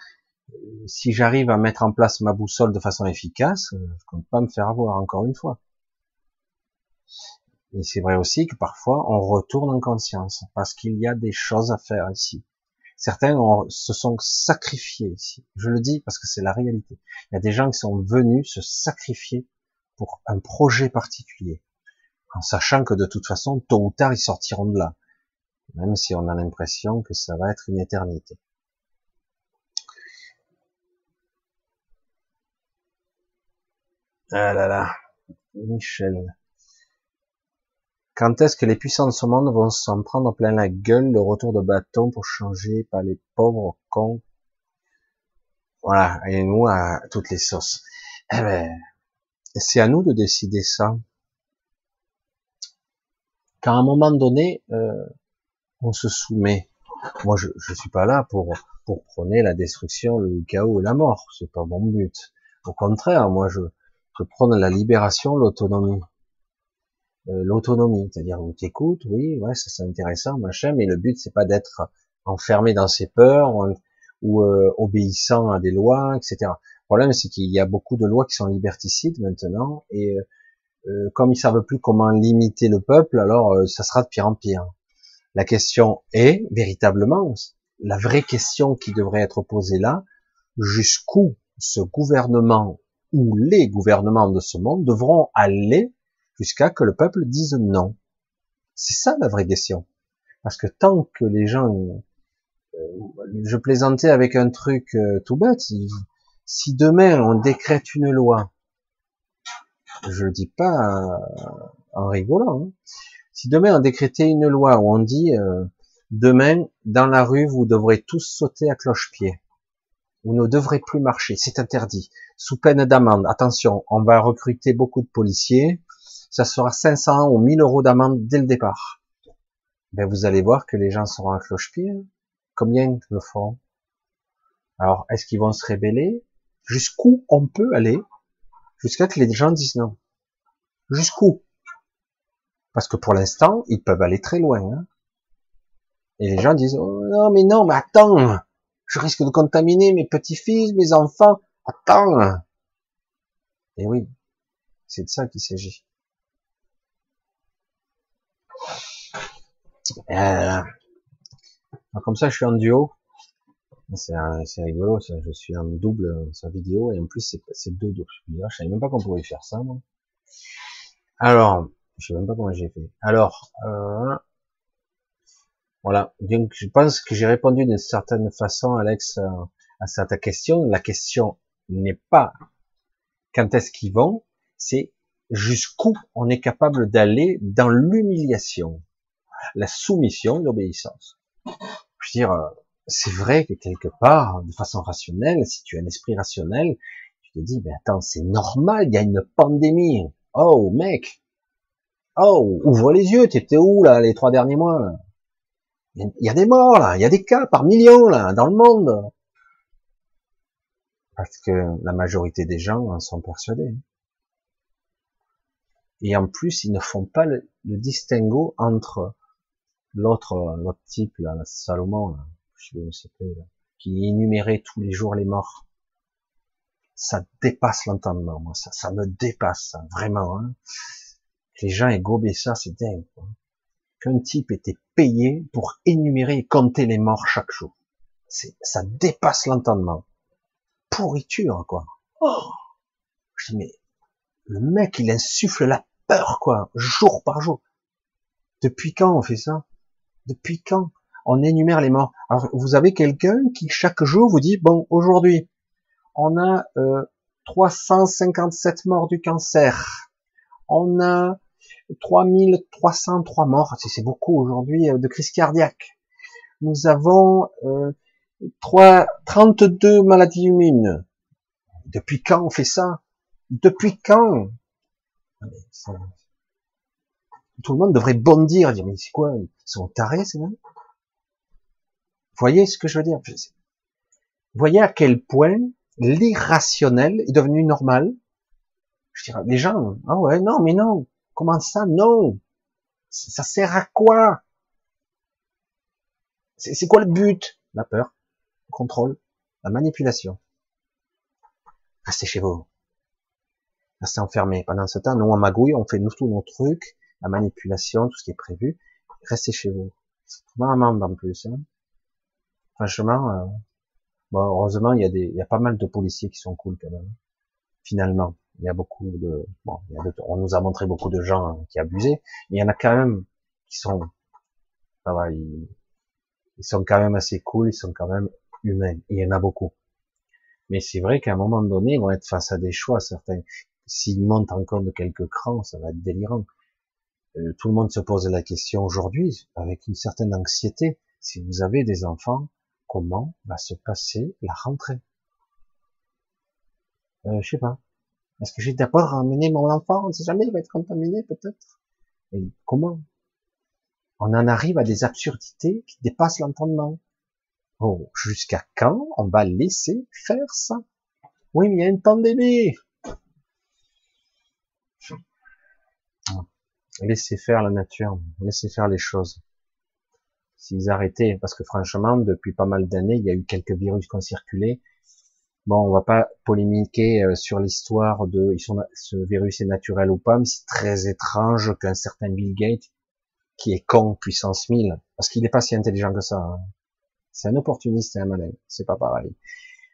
si j'arrive à mettre en place ma boussole de façon efficace, euh, je compte pas me faire avoir encore une fois. Et c'est vrai aussi que parfois on retourne en conscience parce qu'il y a des choses à faire ici. Certains se sont sacrifiés ici. Je le dis parce que c'est la réalité. Il y a des gens qui sont venus se sacrifier pour un projet particulier, en sachant que de toute façon, tôt ou tard, ils sortiront de là, même si on a l'impression que ça va être une éternité. Ah là là, Michel. Quand est-ce que les puissants de ce monde vont s'en prendre plein la gueule le retour de bâton pour changer par les pauvres cons? Voilà, et nous à toutes les sauces. Eh ben, c'est à nous de décider ça. Quand à un moment donné, euh, on se soumet. Moi, je, suis pas là pour pour prôner la destruction, le chaos et la mort. C'est pas mon but. Au contraire, moi, je je prône la libération, l'autonomie. Euh, l'autonomie, c'est-à-dire où t'écoutes, oui, ouais, ça c'est intéressant, machin, mais le but c'est pas d'être enfermé dans ses peurs ou, euh, obéissant à des lois, etc. Le problème c'est qu'il y a beaucoup de lois qui sont liberticides maintenant, et euh, comme ils savent plus comment limiter le peuple, alors ça sera de pire en pire. La question est véritablement la vraie question qui devrait être posée là, jusqu'où ce gouvernement où les gouvernements de ce monde devront aller jusqu'à que le peuple dise non. C'est ça la vraie question. Parce que tant que les gens, euh, je plaisantais avec un truc euh, tout bête, si demain on décrète une loi, je le dis pas en rigolant, hein, si demain on décrétait une loi où on dit euh, demain dans la rue vous devrez tous sauter à cloche-pied, vous ne devrez plus marcher, c'est interdit, sous peine d'amende. Attention, on va recruter beaucoup de policiers, ça sera 500 ou 1000 euros d'amende dès le départ. Ben, vous allez voir que les gens seront à cloche-pied. Combien le font Alors, est-ce qu'ils vont se rébeller? Jusqu'où on peut aller Jusqu'à que les gens disent non? Jusqu'où? Parce que pour l'instant, ils peuvent aller très loin. Hein. Et les gens disent, oh, non, mais non, mais attends, je risque de contaminer mes petits-fils, mes enfants. Attends. Et oui, c'est de ça qu'il s'agit. Euh, comme ça, je suis en duo. C'est rigolo, je suis en double sa vidéo et en plus c'est deux doubles. Je savais même pas qu'on pouvait faire ça. Moi. Alors, je sais même pas comment j'ai fait. Alors, euh, voilà. Donc, je pense que j'ai répondu d'une certaine façon, Alex, euh, à cette question. La question n'est pas quand est-ce qu'ils vont, c'est jusqu'où on est capable d'aller dans l'humiliation, la soumission l'obéissance. Je veux dire, euh, c'est vrai que quelque part, de façon rationnelle, si tu as un esprit rationnel, tu te dis, mais attends, c'est normal, il y a une pandémie. Oh, mec. Oh, ouvre les yeux, tu étais où, là, les trois derniers mois? Il y a des morts là, il y a des cas par millions là dans le monde. Parce que la majorité des gens en sont persuadés. Et en plus, ils ne font pas le, distinguo entre l'autre, l'autre type, là, Salomon, là, je sais pas, qui énumérait tous les jours les morts. Ça dépasse l'entendement, moi, ça, ça me dépasse, vraiment. Hein. Les gens aient gobé ça, c'est dingue. Qu'un type était payé pour énumérer et compter les morts chaque jour. Ça dépasse l'entendement. Pourriture, quoi. Oh je dis, mais le mec, il insuffle la peur, quoi, jour par jour. Depuis quand on fait ça? Depuis quand on énumère les morts? Alors, vous avez quelqu'un qui, chaque jour, vous dit, bon, aujourd'hui, on a euh, 357 morts du cancer. On a 3303 morts, c'est beaucoup aujourd'hui, euh, de crise cardiaque. Nous avons euh, 3, 32 maladies immunes. Depuis quand on fait ça? Depuis quand? Tout le monde devrait bondir, dire mais c'est quoi? Ils sont tarés, c'est Vous voyez ce que je veux dire? Vous voyez à quel point l'irrationnel est devenu normal? Je dirais, les gens, ah ouais, non, mais non, comment ça, non? Ça sert à quoi? C'est quoi le but? La peur contrôle, la manipulation. Restez chez vous. Restez enfermés. Pendant ce temps, nous, on magouille, on fait nous tous nos trucs, la manipulation, tout ce qui est prévu. Restez chez vous. Vraiment en plus. Hein. Franchement, euh, heureusement, il y, a des, il y a pas mal de policiers qui sont cool quand même. Finalement, il y a beaucoup de, bon, il y a on nous a montré beaucoup de gens qui abusaient, mais il y en a quand même qui sont, ça va, ils, ils sont quand même assez cool, ils sont quand même humains. Il y en a beaucoup. Mais c'est vrai qu'à un moment donné, ils vont être face à des choix, certains. S'ils montent encore de quelques crans, ça va être délirant. Euh, tout le monde se pose la question aujourd'hui, avec une certaine anxiété. Si vous avez des enfants, comment va se passer la rentrée? Euh, Je sais pas. Est-ce que j'ai d'abord ramené mon enfant? On ne sait jamais, il va être contaminé peut-être. Et comment? On en arrive à des absurdités qui dépassent l'entendement. Oh, jusqu'à quand on va laisser faire ça? Oui, mais il y a une pandémie. Laissez faire la nature, laissez faire les choses. S'ils arrêtaient, parce que franchement, depuis pas mal d'années, il y a eu quelques virus qui ont circulé. Bon, on va pas polémiquer euh, sur l'histoire de ils sont, ce virus est naturel ou pas, mais c'est très étrange qu'un certain Bill Gates, qui est con puissance 1000, parce qu'il n'est pas si intelligent que ça, hein, c'est un opportuniste et un malin. C'est pas pareil.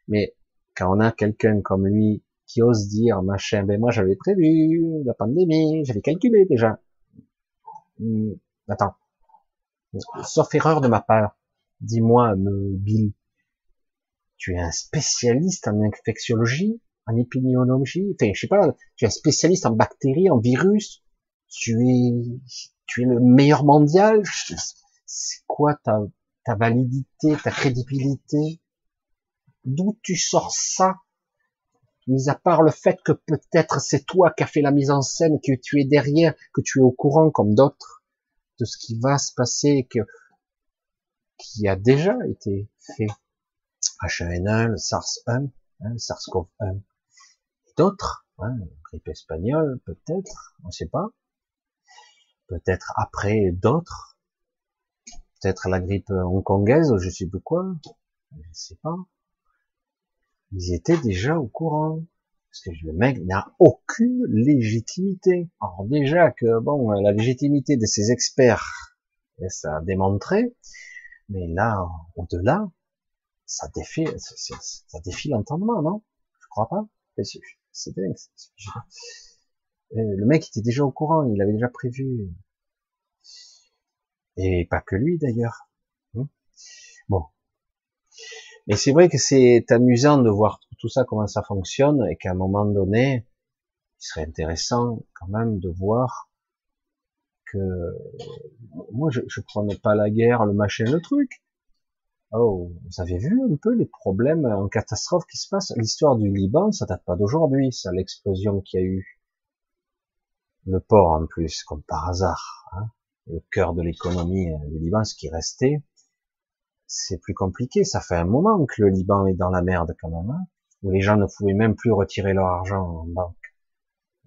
Mais quand on a quelqu'un comme lui qui ose dire machin, ben moi j'avais prévu la pandémie, j'avais calculé déjà. Hmm, attends. Sauf erreur de ma part. Dis-moi, Bill, tu es un spécialiste en infectiologie, en épidémiologie, enfin, je sais pas, tu es un spécialiste en bactéries, en virus, tu es, tu es le meilleur mondial, c'est quoi ta, ta validité, ta crédibilité? D'où tu sors ça? Mis à part le fait que peut-être c'est toi qui as fait la mise en scène, que tu es derrière, que tu es au courant comme d'autres de ce qui va se passer, que qui a déjà été fait. H1N1, le SARS-1, hein, SARS-CoV-1, d'autres, hein, grippe espagnole peut-être, on ne sait pas. Peut-être après d'autres, peut-être la grippe hongkongaise, je sais pas quoi, je sais pas. Ils étaient déjà au courant. Parce que le mec n'a aucune légitimité. Alors déjà que, bon, la légitimité de ces experts, ça a démontré, mais là, au-delà, ça défie, ça défie l'entendement, non? Je crois pas. C'est. Le mec était déjà au courant, il avait déjà prévu. Et pas que lui d'ailleurs. Hmm. Bon. Mais c'est vrai que c'est amusant de voir tout ça, comment ça fonctionne, et qu'à un moment donné, il serait intéressant quand même de voir que moi je, je prenais pas la guerre, le machin, le truc. Oh, vous avez vu un peu les problèmes en catastrophe qui se passent? L'histoire du Liban, ça date pas d'aujourd'hui, ça, l'explosion qu'il y a eu. Le port en plus, comme par hasard. Hein le cœur de l'économie euh, du Liban, ce qui restait, c'est plus compliqué. Ça fait un moment que le Liban est dans la merde quand même, hein, où les gens ne pouvaient même plus retirer leur argent en banque.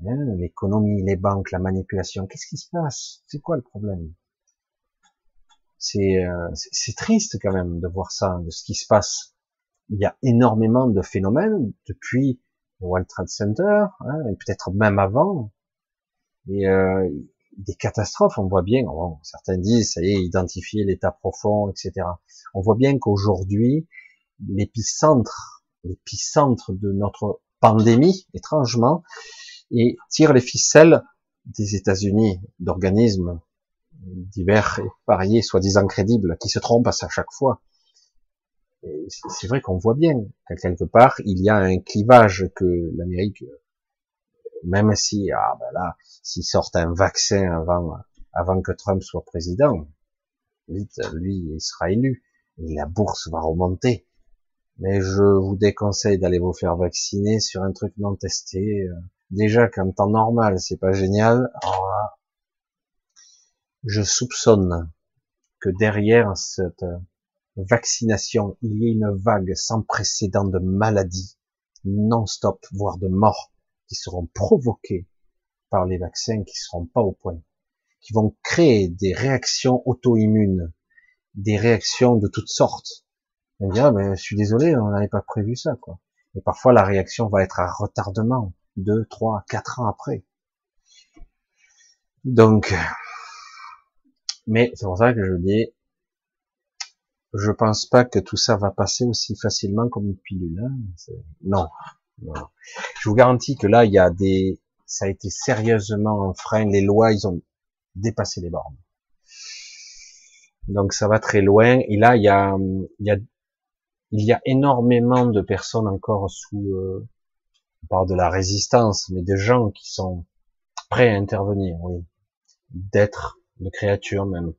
Hein, l'économie, les banques, la manipulation. Qu'est-ce qui se passe? C'est quoi le problème? Euh, C'est triste quand même de voir ça, de ce qui se passe. Il y a énormément de phénomènes depuis le World Trade Center, hein, et peut-être même avant. Et euh, des catastrophes, on voit bien, certains disent, ça y est, identifier l'état profond, etc. On voit bien qu'aujourd'hui, l'épicentre, l'épicentre de notre pandémie, étrangement, tire les ficelles des États-Unis, d'organismes divers et variés, soi-disant crédibles, qui se trompent à chaque fois. C'est vrai qu'on voit bien qu'à quelque part, il y a un clivage que l'Amérique, même si, ah ben là, s'ils sortent un vaccin avant, avant que Trump soit président, vite, lui, il sera élu, et la bourse va remonter. Mais je vous déconseille d'aller vous faire vacciner sur un truc non testé. Déjà qu'en temps normal, c'est pas génial. Je soupçonne que derrière cette vaccination, il y ait une vague sans précédent de maladies non-stop, voire de morts, qui seront provoquées par les vaccins qui seront pas au point, qui vont créer des réactions auto-immunes, des réactions de toutes sortes. On dit, je suis désolé, on n'avait pas prévu ça, quoi. Et parfois, la réaction va être à retardement, deux, trois, quatre ans après. Donc, mais c'est pour ça que je dis, je pense pas que tout ça va passer aussi facilement comme une pilule. Hein. Non, Je vous garantis que là, il y a des, ça a été sérieusement un frein. Les lois, ils ont dépassé les bornes. Donc ça va très loin. Et là, il y a, il y a, il y a énormément de personnes encore sous, euh, on parle de la résistance, mais de gens qui sont prêts à intervenir, oui, d'être de créatures même.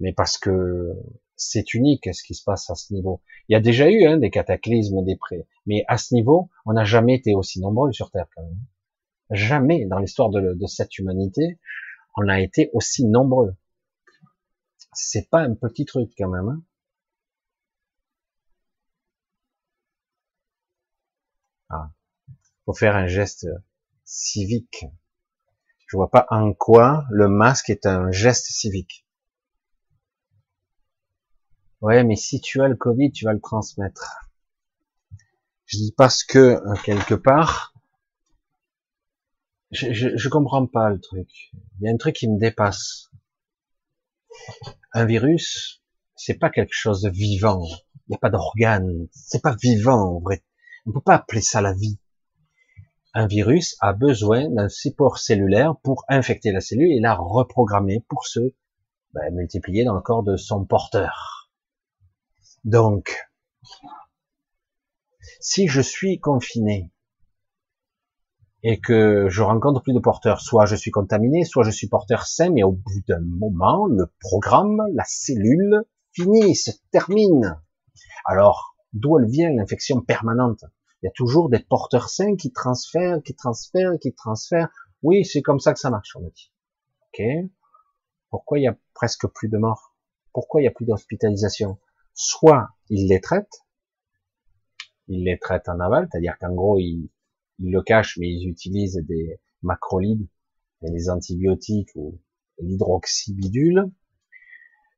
Mais parce que c'est unique ce qui se passe à ce niveau. Il y a déjà eu hein, des cataclysmes, des prêts, mais à ce niveau, on n'a jamais été aussi nombreux sur Terre quand même. Jamais dans l'histoire de, de, cette humanité, on a été aussi nombreux. C'est pas un petit truc quand même. Hein. Ah. Faut faire un geste civique. Je vois pas en quoi le masque est un geste civique. Ouais, mais si tu as le Covid, tu vas le transmettre. Je dis parce que euh, quelque part, je, je, comprends pas le truc. Il y a un truc qui me dépasse. Un virus, c'est pas quelque chose de vivant. Il n'y a pas d'organe. C'est pas vivant, en vrai. On peut pas appeler ça la vie. Un virus a besoin d'un support cellulaire pour infecter la cellule et la reprogrammer pour se ben, multiplier dans le corps de son porteur. Donc, si je suis confiné et que je rencontre plus de porteurs, soit je suis contaminé, soit je suis porteur sain, mais au bout d'un moment, le programme, la cellule finit, se termine. Alors, d'où elle vient l'infection permanente? Il y a toujours des porteurs sains qui transfèrent, qui transfèrent, qui transfèrent. Oui, c'est comme ça que ça marche, on me dit. Ok. Pourquoi il y a presque plus de morts? Pourquoi il y a plus d'hospitalisation soit ils les traitent, ils les traitent en aval, c'est-à-dire qu'en gros, ils, le cachent, mais ils utilisent des macrolides, et des antibiotiques ou l'hydroxybidule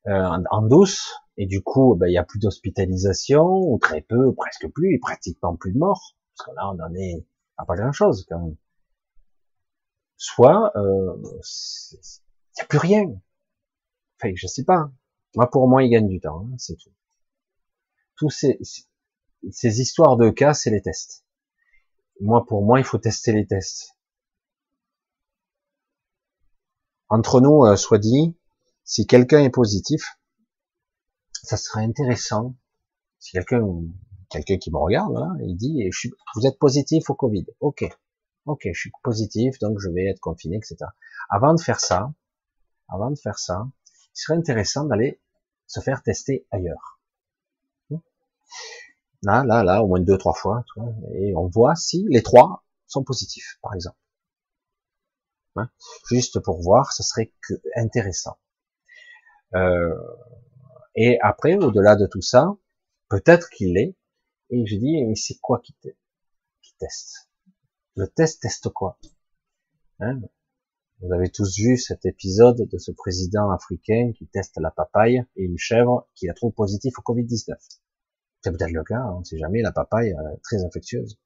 euh, en, douce, et du coup, ben, il n'y a plus d'hospitalisation, ou très peu, presque plus, et pratiquement plus de morts, parce que là, on en est à pas grand-chose quand même. Soit, euh, il n'y a plus rien. Enfin, je sais pas. Moi, pour moi, il gagne du temps, hein, c'est tout tous ces, ces histoires de cas, c'est les tests. Moi, pour moi, il faut tester les tests. Entre nous, euh, soit dit, si quelqu'un est positif, ça serait intéressant. Si quelqu'un, quelqu'un qui me regarde, là, il dit, je suis, vous êtes positif au Covid. Ok. Ok, je suis positif, donc je vais être confiné, etc. Avant de faire ça, avant de faire ça, il serait intéressant d'aller se faire tester ailleurs. Là, là, là, au moins deux, trois fois, et on voit si les trois sont positifs, par exemple. Hein Juste pour voir, ce serait intéressant. Euh, et après, au-delà de tout ça, peut-être qu'il l'est. Et je dis, mais c'est quoi qui, teste? Le test teste quoi? Hein? Vous avez tous vu cet épisode de ce président africain qui teste la papaye et une chèvre qui la trouve positif au Covid-19. C'est peut-être le cas, on ne sait jamais, la papaye est très infectieuse.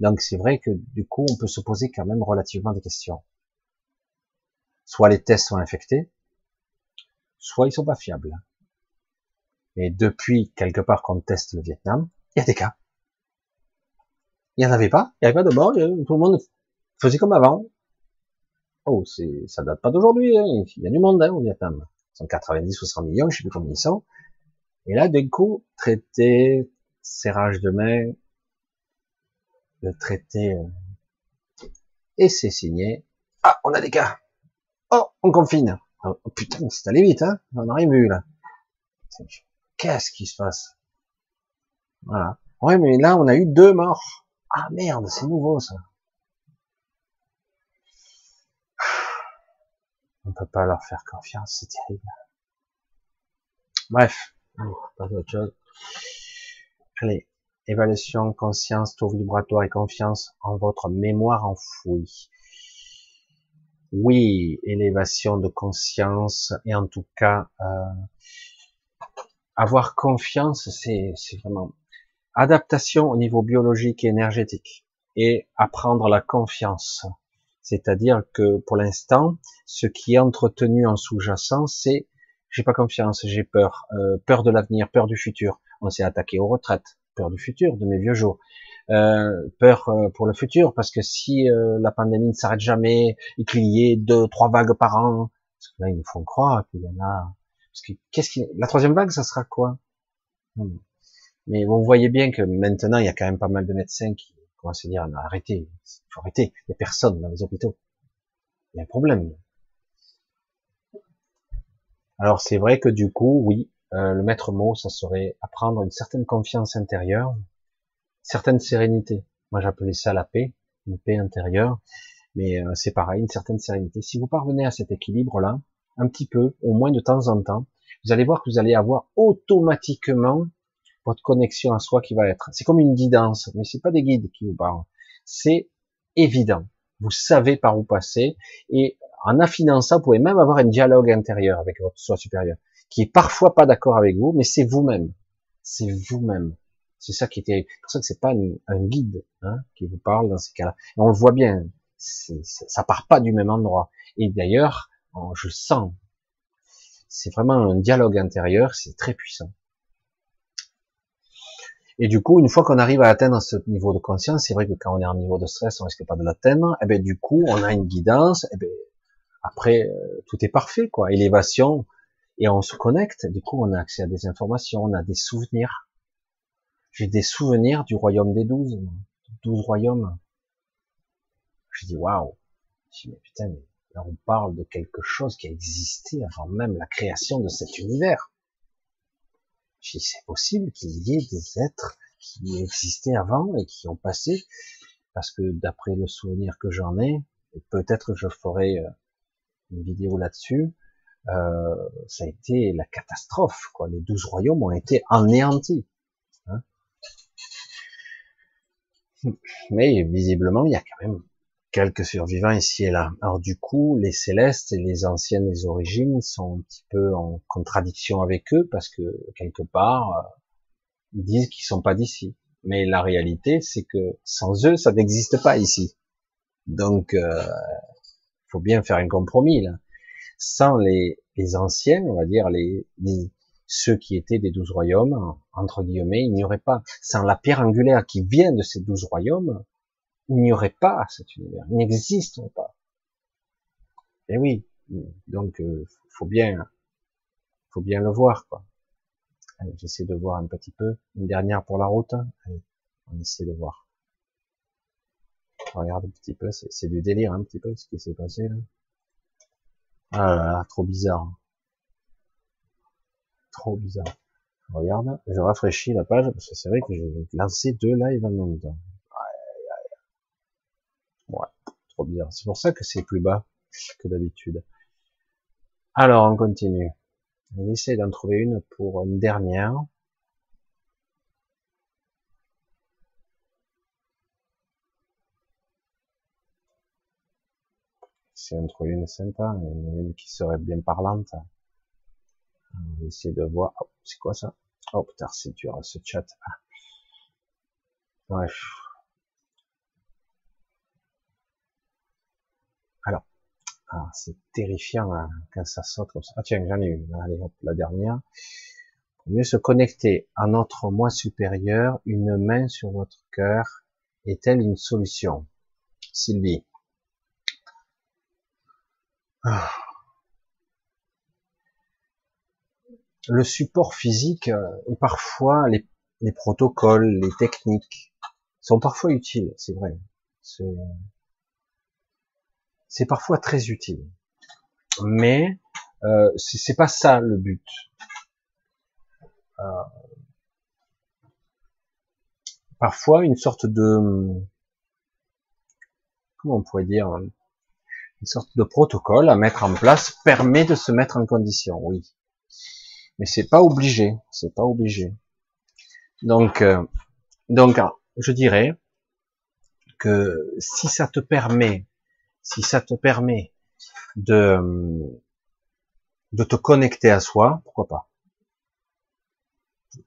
Donc c'est vrai que du coup, on peut se poser quand même relativement des questions. Soit les tests sont infectés, soit ils sont pas fiables. Et depuis quelque part qu'on teste le Vietnam, il y a des cas. Il n'y en avait pas, il n'y avait pas de mort, tout le monde faisait comme avant. Oh, c'est, ça date pas d'aujourd'hui, hein. il y a du monde hein, au Vietnam. Ils sont 90 ou 100 millions, je sais plus combien ils sont. Et là, d'un coup, traité, serrage de main, le traité, euh, et c'est signé. Ah, on a des cas. Oh, on confine. Oh, putain, c'est allé vite, hein. On rien vu, là. Qu'est-ce qui se passe? Voilà. Ouais, mais là, on a eu deux morts. Ah, merde, c'est nouveau, ça. (sighs) On peut pas leur faire confiance, c'est terrible. Bref. pas d'autre chose. Allez. Évaluation, conscience, taux vibratoire et confiance en votre mémoire enfouie. Oui, élévation de conscience et en tout cas euh, avoir confiance, c'est vraiment adaptation au niveau biologique et énergétique et apprendre la confiance. C'est-à-dire que pour l'instant, ce qui est entretenu en sous-jacent, c'est j'ai pas confiance, j'ai peur, euh, peur de l'avenir, peur du futur. On s'est attaqué aux retraites, peur du futur, de mes vieux jours. Euh, peur euh, pour le futur, parce que si la pandémie ne s'arrête jamais et qu'il y ait deux, trois vagues par an, parce que là ils nous font croire qu'il y en a. La troisième vague, ça sera quoi? Hmm. Mais vous voyez bien que maintenant il y a quand même pas mal de médecins qui commencent à dire arrêtez, il faut arrêter, il y a personne dans les hôpitaux, il y a un problème. Alors c'est vrai que du coup, oui, euh, le maître mot, ça serait apprendre une certaine confiance intérieure, certaine sérénité. Moi, j'appelais ça la paix, une paix intérieure. Mais euh, c'est pareil, une certaine sérénité. Si vous parvenez à cet équilibre-là, un petit peu, au moins de temps en temps, vous allez voir que vous allez avoir automatiquement votre connexion à soi qui va être. C'est comme une guidance, mais c'est pas des guides qui vous parlent. C'est évident. Vous savez par où passer et en affinant ça, vous pouvez même avoir un dialogue intérieur avec votre soi supérieur qui est parfois pas d'accord avec vous, mais c'est vous-même. C'est vous-même. C'est ça qui était, pour ça que c'est pas un guide hein, qui vous parle dans ces cas-là. On le voit bien, ça part pas du même endroit. Et d'ailleurs, je sens, c'est vraiment un dialogue intérieur, c'est très puissant. Et du coup, une fois qu'on arrive à atteindre ce niveau de conscience, c'est vrai que quand on est en niveau de stress, on risque pas de l'atteindre. Et eh ben du coup, on a une guidance. Et eh ben après, euh, tout est parfait, quoi. Élévation, et on se connecte, du coup on a accès à des informations, on a des souvenirs. J'ai des souvenirs du royaume des douze, douze royaumes. Je dis waouh, je dis mais putain, là on parle de quelque chose qui a existé avant même la création de cet univers. Dis c'est possible qu'il y ait des êtres qui existaient avant et qui ont passé, parce que d'après le souvenir que j'en ai, peut-être je ferai euh, une vidéo là-dessus, euh, ça a été la catastrophe. Quoi. Les douze royaumes ont été anéantis. Hein. (laughs) Mais visiblement, il y a quand même quelques survivants ici et là. Alors du coup, les célestes et les anciennes des origines sont un petit peu en contradiction avec eux parce que quelque part, euh, ils disent qu'ils sont pas d'ici. Mais la réalité, c'est que sans eux, ça n'existe pas ici. Donc, euh, faut bien faire un compromis là sans les, les anciens, on va dire les, ceux qui étaient des douze royaumes, entre guillemets, il n'y aurait pas, sans la pierre angulaire qui vient de ces douze royaumes, il n'y aurait pas cet univers, il n'existerait pas. Et eh oui, donc euh, faut bien, faut bien le voir quoi. j'essaie de voir un petit peu, une dernière pour la route. Allez, on essaie de voir. regarde un petit peu, c'est du délire un petit peu ce qui s'est passé là. Ah là trop bizarre. Trop bizarre. Regarde, je rafraîchis la page, parce que c'est vrai que j'ai lancé deux lives en même temps. Ouais, C'est pour ça que c'est plus bas que d'habitude. Alors, on continue. On essaie d'en trouver une pour une dernière. c'est une trouver une sympa, une, qui serait bien parlante. On va essayer de voir. Oh, c'est quoi ça? Oh putain, c'est dur ce chat. Ah. Bref. Alors, ah, c'est terrifiant hein, quand ça saute comme ça. Ah tiens, j'en ai une. Allez, hop, la dernière. Pour mieux se connecter à notre moi supérieur, une main sur votre cœur est-elle une solution? Sylvie. Ah. Le support physique euh, et parfois les, les protocoles, les techniques sont parfois utiles, c'est vrai. Parfois très utile. Mais euh, c'est pas ça le but. Euh, parfois une sorte de comment on pourrait dire une sorte de protocole à mettre en place permet de se mettre en condition, oui. Mais c'est pas obligé, c'est pas obligé. Donc, euh, donc, je dirais que si ça te permet, si ça te permet de te connecter à soi, pourquoi pas.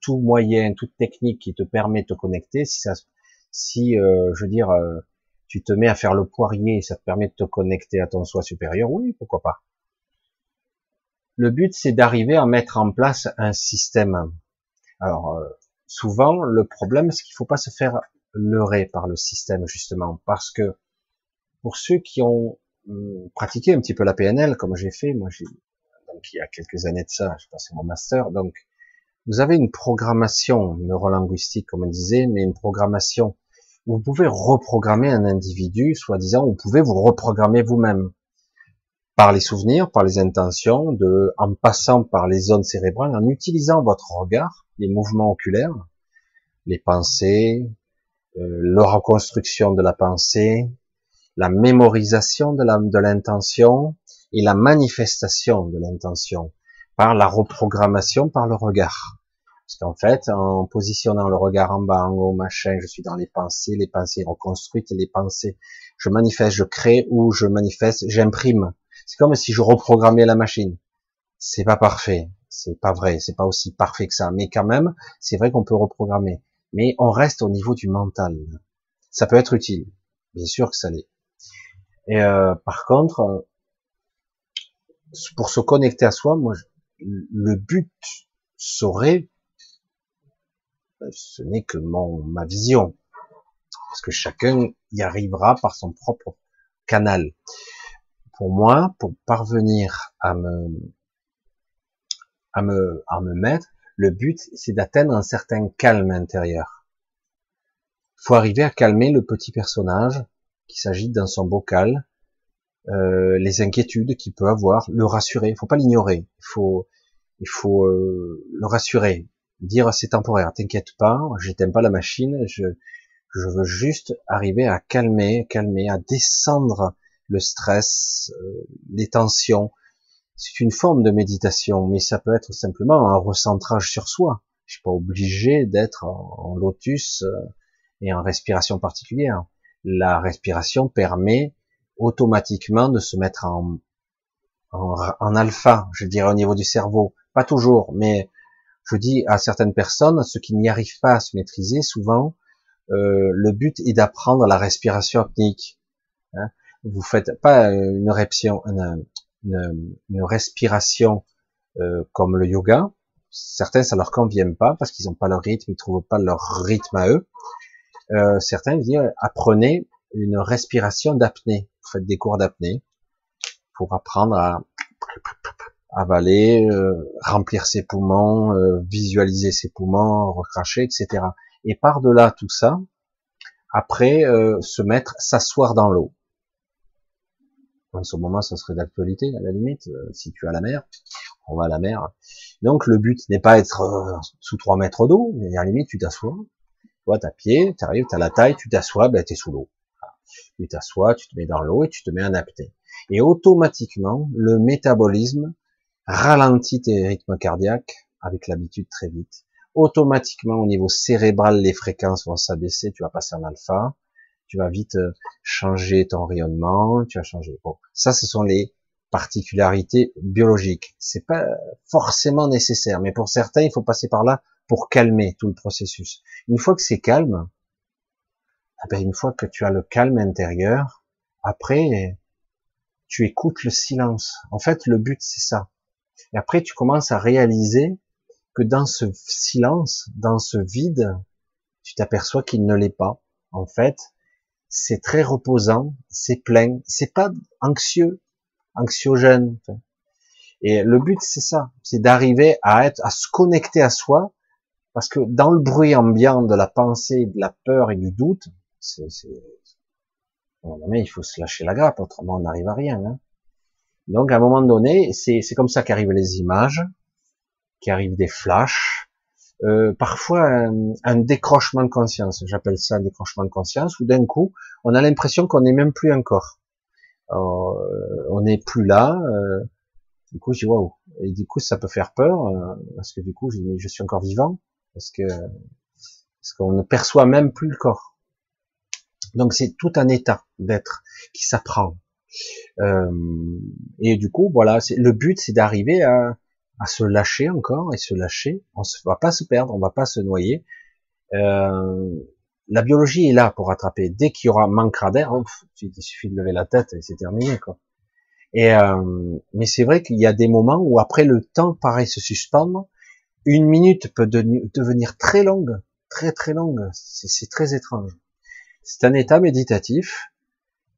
Tout moyen, toute technique qui te permet de te connecter, si euh, je veux dire, euh, tu te mets à faire le poirier ça te permet de te connecter à ton soi supérieur, oui, pourquoi pas. Le but, c'est d'arriver à mettre en place un système. Alors, euh, souvent, le problème, c'est qu'il faut pas se faire leurrer par le système, justement, parce que pour ceux qui ont hum, pratiqué un petit peu la PNL, comme j'ai fait, moi, j'ai, donc il y a quelques années de ça, j'ai passé mon master, donc vous avez une programmation neurolinguistique, comme on disait, mais une programmation vous pouvez reprogrammer un individu, soi-disant, vous pouvez vous reprogrammer vous-même par les souvenirs, par les intentions, de, en passant par les zones cérébrales, en utilisant votre regard, les mouvements oculaires, les pensées, euh, la reconstruction de la pensée, la mémorisation de l'intention et la manifestation de l'intention par la reprogrammation par le regard. Parce qu'en fait, en positionnant le regard en bas, en haut, machin, je suis dans les pensées, les pensées reconstruites, les pensées, je manifeste, je crée ou je manifeste, j'imprime. C'est comme si je reprogrammais la machine. C'est pas parfait, c'est pas vrai, c'est pas aussi parfait que ça, mais quand même, c'est vrai qu'on peut reprogrammer. Mais on reste au niveau du mental. Ça peut être utile, bien sûr que ça l'est. Et euh, par contre, euh, pour se connecter à soi, moi, le but serait ce n'est que mon, ma vision. Parce que chacun y arrivera par son propre canal. Pour moi, pour parvenir à me, à me, à me mettre, le but, c'est d'atteindre un certain calme intérieur. Il faut arriver à calmer le petit personnage qui s'agite dans son bocal, euh, les inquiétudes qu'il peut avoir, le rassurer. Il faut pas l'ignorer. Il faut, euh, le rassurer dire c'est temporaire, t'inquiète pas, je t'aime pas la machine, je, je veux juste arriver à calmer, calmer, à descendre le stress, euh, les tensions. C'est une forme de méditation, mais ça peut être simplement un recentrage sur soi. Je suis pas obligé d'être en, lotus euh, et en respiration particulière. La respiration permet automatiquement de se mettre en, alpha, je dirais au niveau du cerveau. Pas toujours, mais je dis à certaines personnes, ceux qui n'y arrivent pas à se maîtriser, souvent, euh, le but est d'apprendre la respiration apnique. Hein. Vous faites pas une, répétition, une, une, respiration euh, comme le yoga. Certains, ça leur convient pas parce qu'ils n'ont pas leur rythme, ils trouvent pas leur rythme à eux. Euh, certains disent apprenez une respiration d'apnée. Faites des cours d'apnée pour apprendre à avaler, euh, remplir ses poumons, euh, visualiser ses poumons, recracher, etc. Et par-delà tout ça, après, se mettre, s'asseoir dans l'eau. En ce moment, ça serait d'actualité, à la limite, si tu as la mer, on va à la mer. Donc, le but n'est pas être sous 3 mètres d'eau, mais à la limite, tu t'assois, tu vois, t'as pied, tu arrives, t'as la taille, tu t'assois, ben, t'es sous l'eau. Tu t'assois, tu te mets dans l'eau et tu te mets en apnée. Et automatiquement, le métabolisme ralentit tes rythmes cardiaques avec l'habitude très vite. Automatiquement, au niveau cérébral, les fréquences vont s'abaisser, tu vas passer en alpha, tu vas vite euh, changer ton rayonnement, tu vas changer. Bon, ça, ce sont les particularités biologiques. C'est pas forcément nécessaire, mais pour certains, il faut passer par là pour calmer tout le processus. Une fois que c'est calme, eh ben, une fois que tu as le calme intérieur, après, tu écoutes le silence. En fait, le but, c'est ça. Et après, tu commences à réaliser que dans ce silence, dans ce vide, tu t'aperçois qu'il ne l'est pas. En fait, c'est très reposant, c'est plein, c'est pas anxieux, anxiogène. Et le but, c'est ça, c'est d'arriver à être, à se connecter à soi, parce que dans le bruit ambiant de la pensée, de la peur et du doute, c'est, il faut se lâcher la grappe, autrement on n'arrive à rien. Hein. Donc à un moment donné, c'est comme ça qu'arrivent les images, qu'arrivent des flashs, euh, parfois un, décrochement de conscience. J'appelle ça un décrochement de conscience, où d'un coup, on a l'impression qu'on n'est même plus encore. Euh, on n'est plus là. Euh, du coup, je dis waouh. Et du coup, ça peut faire peur euh, parce que du coup, je, je suis encore vivant parce que parce qu'on ne perçoit même plus le corps. Donc c'est tout un état d'être qui s'apprend. Euh, et du coup, voilà, le but, c'est d'arriver à, à, se lâcher encore et se lâcher. On ne va pas se perdre, on va pas se noyer. Euh, la biologie est là pour rattraper. Dès qu'il y aura manquera d'air, il suffit de lever la tête et c'est terminé, quoi. Et euh, mais c'est vrai qu'il y a des moments où après le temps paraît se suspendre. Une minute peut devenir très longue, très très longue. C'est très étrange. C'est un état méditatif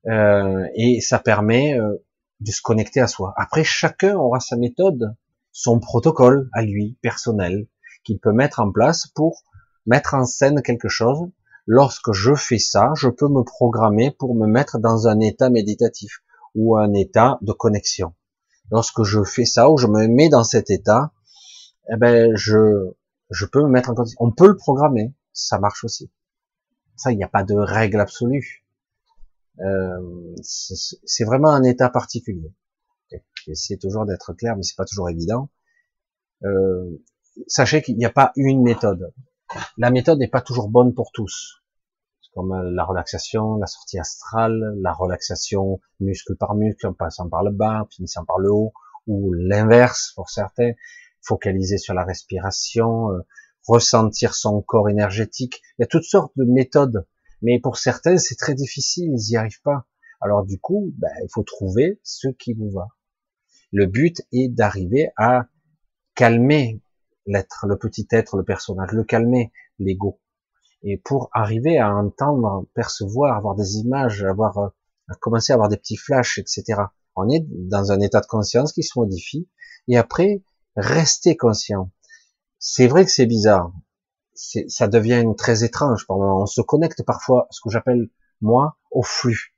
euh, et ça permet euh, de se connecter à soi. Après, chacun aura sa méthode, son protocole à lui, personnel, qu'il peut mettre en place pour mettre en scène quelque chose. Lorsque je fais ça, je peux me programmer pour me mettre dans un état méditatif ou un état de connexion. Lorsque je fais ça ou je me mets dans cet état, eh ben je je peux me mettre en condition. On peut le programmer, ça marche aussi. Ça, il n'y a pas de règle absolue. Euh, c'est vraiment un état particulier. J'essaie toujours d'être clair, mais c'est pas toujours évident. Euh, sachez qu'il n'y a pas une méthode. La méthode n'est pas toujours bonne pour tous. Comme euh, la relaxation, la sortie astrale, la relaxation muscle par muscle, en passant par le bas, finissant par le haut, ou l'inverse pour certains, focaliser sur la respiration, euh, ressentir son corps énergétique. Il y a toutes sortes de méthodes, mais pour certains, c'est très difficile, ils n'y arrivent pas. Alors du coup, ben, il faut trouver ce qui vous va. Le but est d'arriver à calmer l'être, le petit être, le personnage, le calmer, l'ego. Et pour arriver à entendre, percevoir, avoir des images, avoir, euh, à commencer à avoir des petits flashs, etc. On est dans un état de conscience qui se modifie. Et après, rester conscient. C'est vrai que c'est bizarre. Ça devient très étrange. On se connecte parfois, ce que j'appelle moi, au flux.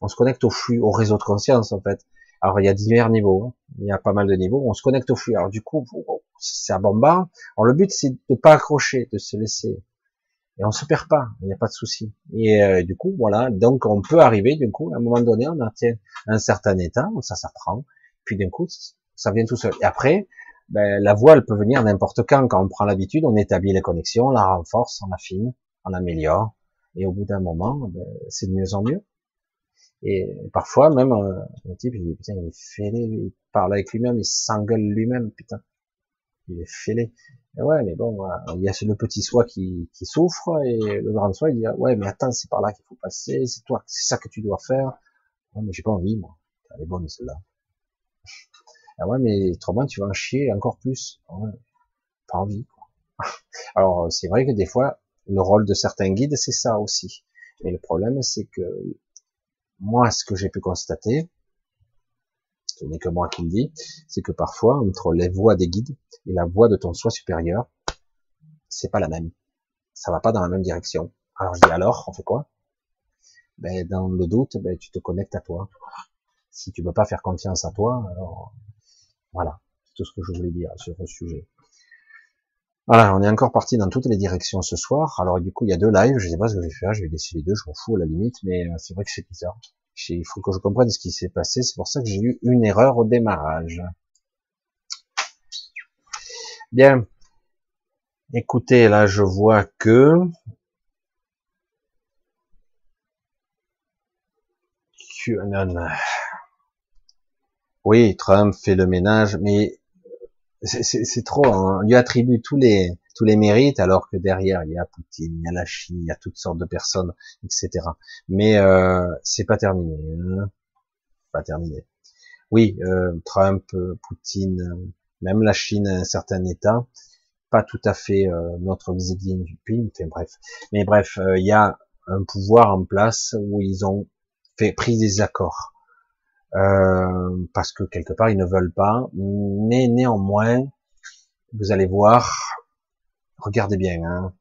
On se connecte au flux, au réseau de conscience en fait. Alors il y a divers niveaux, hein. il y a pas mal de niveaux. On se connecte au flux. Alors du coup, ça bombarde. Alors le but c'est de pas accrocher, de se laisser. Et on se perd pas, il n'y a pas de souci. Et euh, du coup, voilà, donc on peut arriver, du coup, à un moment donné, on atteint un certain état, ça s'apprend, puis d'un coup, ça vient tout seul. Et après, ben, la voix, elle peut venir n'importe quand. Quand on prend l'habitude, on établit les connexions, on la renforce, on affine, on améliore. Et au bout d'un moment, ben, c'est de mieux en mieux. Et parfois, même, euh, le type, il dit, putain, il est fêlé, il parle avec lui-même, il s'engueule lui-même, putain. Il est fêlé. Et ouais, mais bon, il y a le petit soi qui, qui souffre, et le grand soi, il dit, ouais, mais attends, c'est par là qu'il faut passer, c'est toi, c'est ça que tu dois faire. Ouais, mais j'ai pas envie, moi. Elle est bonne, celle-là. Ah ouais, mais autrement, tu vas en chier encore plus. Ouais, pas envie. Quoi. (laughs) Alors, c'est vrai que des fois, le rôle de certains guides, c'est ça aussi. Mais le problème, c'est que moi, ce que j'ai pu constater, ce n'est que moi qui le dis, c'est que parfois, entre les voix des guides et la voix de ton soi supérieur, c'est pas la même. Ça va pas dans la même direction. Alors je dis alors, on fait quoi? Ben dans le doute, ben tu te connectes à toi. Si tu peux pas faire confiance à toi, alors voilà, c'est tout ce que je voulais dire sur ce sujet. Voilà, on est encore parti dans toutes les directions ce soir. Alors du coup, il y a deux lives, je sais pas ce que je vais faire, je vais laisser les deux, je m'en fous à la limite, mais euh, c'est vrai que c'est bizarre. Il faut que je comprenne ce qui s'est passé, c'est pour ça que j'ai eu une erreur au démarrage. Bien. Écoutez, là je vois que tu, non, non. Oui, Trump fait le ménage, mais c'est trop. Hein. On lui attribue tous les tous les mérites, alors que derrière il y a Poutine, il y a la Chine, il y a toutes sortes de personnes, etc. Mais euh, c'est pas terminé. Hein. Pas terminé. Oui, euh, Trump, euh, Poutine, même la Chine, un certain État, pas tout à fait euh, notre Xi Jinping. Enfin bref. Mais bref, euh, il y a un pouvoir en place où ils ont fait pris des accords euh, parce que quelque part ils ne veulent pas, mais néanmoins, vous allez voir, regardez bien, hein,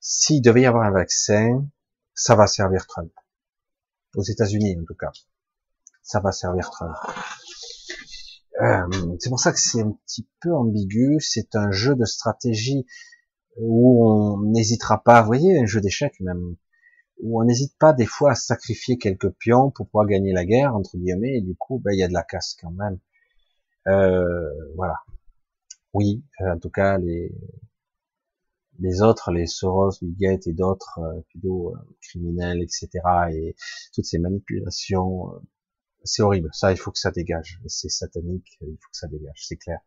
s'il devait y avoir un vaccin, ça va servir Trump. Aux États-Unis en tout cas, ça va servir Trump. Euh, c'est pour ça que c'est un petit peu ambigu, c'est un jeu de stratégie où on n'hésitera pas, vous voyez, un jeu d'échecs même, où on n'hésite pas des fois à sacrifier quelques pions pour pouvoir gagner la guerre, entre guillemets, et du coup, ben, il y a de la casse quand même. Euh, voilà. Oui, euh, en tout cas, les, les autres, les Soros, Bill et d'autres euh, criminels, etc., et toutes ces manipulations, euh, c'est horrible. Ça, il faut que ça dégage. C'est satanique, il faut que ça dégage, c'est clair.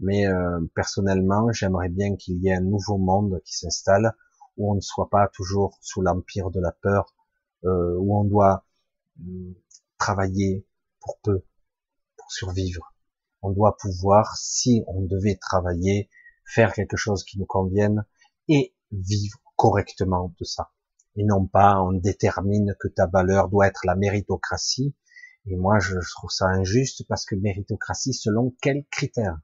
Mais personnellement, j'aimerais bien qu'il y ait un nouveau monde qui s'installe où on ne soit pas toujours sous l'empire de la peur, euh, où on doit hum, travailler pour peu, pour survivre. On doit pouvoir, si on devait travailler, faire quelque chose qui nous convienne et vivre correctement de ça. Et non pas on détermine que ta valeur doit être la méritocratie. Et moi, je trouve ça injuste parce que méritocratie, selon quels critères?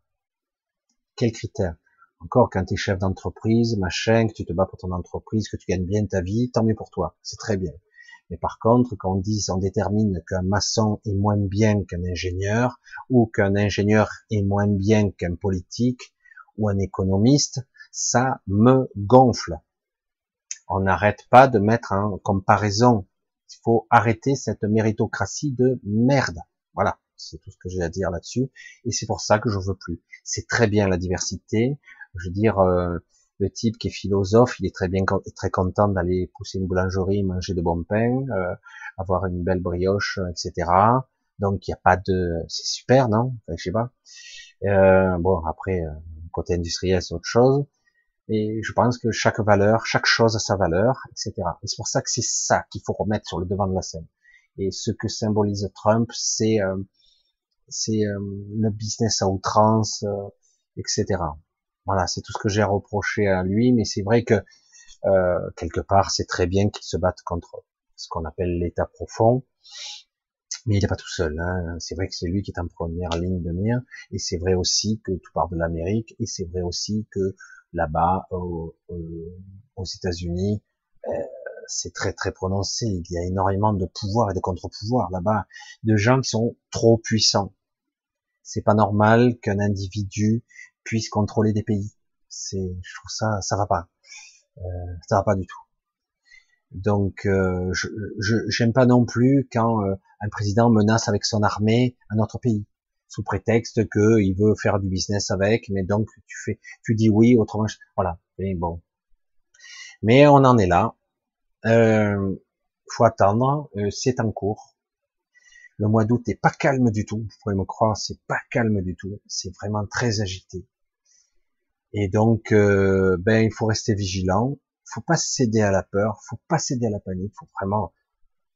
Quels critères? Encore, quand tu es chef d'entreprise, machin, que tu te bats pour ton entreprise, que tu gagnes bien ta vie, tant mieux pour toi, c'est très bien. Mais par contre, quand on dit, on détermine qu'un maçon est moins bien qu'un ingénieur, ou qu'un ingénieur est moins bien qu'un politique, ou un économiste, ça me gonfle. On n'arrête pas de mettre en comparaison. Il faut arrêter cette méritocratie de merde. Voilà, c'est tout ce que j'ai à dire là-dessus. Et c'est pour ça que je veux plus. C'est très bien la diversité. Je veux dire, euh, le type qui est philosophe, il est très bien, très content d'aller pousser une boulangerie, manger de bon pain, euh, avoir une belle brioche, etc. Donc il n'y a pas de, c'est super, non? Enfin, Je sais pas. Euh, bon, après côté industriel, c'est autre chose. Et je pense que chaque valeur, chaque chose a sa valeur, etc. Et c'est pour ça que c'est ça qu'il faut remettre sur le devant de la scène. Et ce que symbolise Trump, c'est c'est le business à outrance, etc. Voilà, c'est tout ce que j'ai reproché à lui, mais c'est vrai que euh, quelque part, c'est très bien qu'il se batte contre ce qu'on appelle l'état profond, mais il n'est pas tout seul. Hein. C'est vrai que c'est lui qui est en première ligne de mire, et c'est vrai aussi que tout part de l'Amérique, et c'est vrai aussi que là-bas, aux, États-Unis, euh, c'est très très prononcé. Il y a énormément de pouvoir et de contre-pouvoir là-bas, de gens qui sont trop puissants. C'est pas normal qu'un individu puisse contrôler des pays. C'est, je trouve ça, ça va pas, euh, ça va pas du tout. Donc, euh, je j'aime pas non plus quand euh, un président menace avec son armée un autre pays sous prétexte qu'il veut faire du business avec, mais donc tu fais, tu dis oui, autrement, voilà. Mais bon, mais on en est là. Euh, faut attendre. Euh, c'est en cours. Le mois d'août est pas calme du tout. Vous pouvez me croire, c'est pas calme du tout. C'est vraiment très agité. Et donc, euh, ben, il faut rester vigilant. Faut pas céder à la peur. Faut pas céder à la panique. Faut vraiment,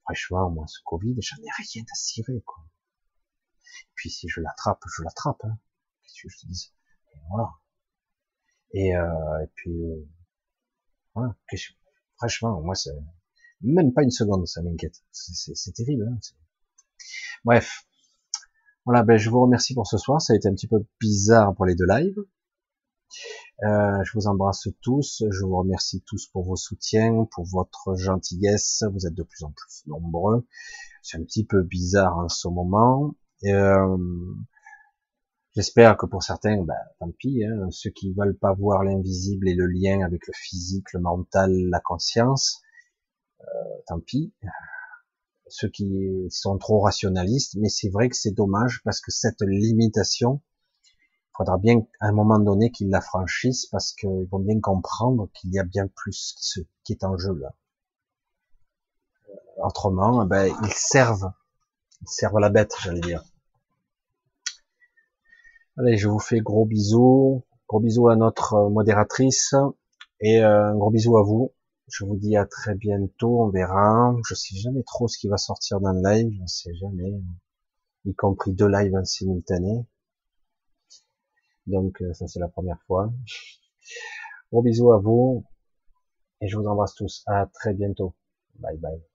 franchement, moi, ce Covid, j'en ai rien à cirer, quoi. Et puis, si je l'attrape, je l'attrape. Hein. Qu'est-ce que je te dis? Et voilà. Et, euh, et puis, euh, voilà. Franchement, moi, c'est même pas une seconde, ça m'inquiète. C'est terrible. Hein Bref. Voilà, ben, je vous remercie pour ce soir. Ça a été un petit peu bizarre pour les deux lives. Euh, je vous embrasse tous. Je vous remercie tous pour vos soutiens, pour votre gentillesse. Vous êtes de plus en plus nombreux. C'est un petit peu bizarre en ce moment. Euh, J'espère que pour certains, ben, tant pis, hein, ceux qui veulent pas voir l'invisible et le lien avec le physique, le mental, la conscience, euh, tant pis. Ceux qui sont trop rationalistes, mais c'est vrai que c'est dommage parce que cette limitation, faudra bien à un moment donné qu'ils la franchissent parce qu'ils vont bien comprendre qu'il y a bien plus qui, se, qui est en jeu là. Autrement, ben, ils servent servent la bête, j'allais dire. Allez, je vous fais gros bisous, gros bisous à notre modératrice et euh, un gros bisou à vous. Je vous dis à très bientôt, on verra. Je sais jamais trop ce qui va sortir dans le live, je ne sais jamais, y compris deux lives en simultané. Donc euh, ça c'est la première fois. Gros bisous à vous et je vous embrasse tous. À très bientôt. Bye bye.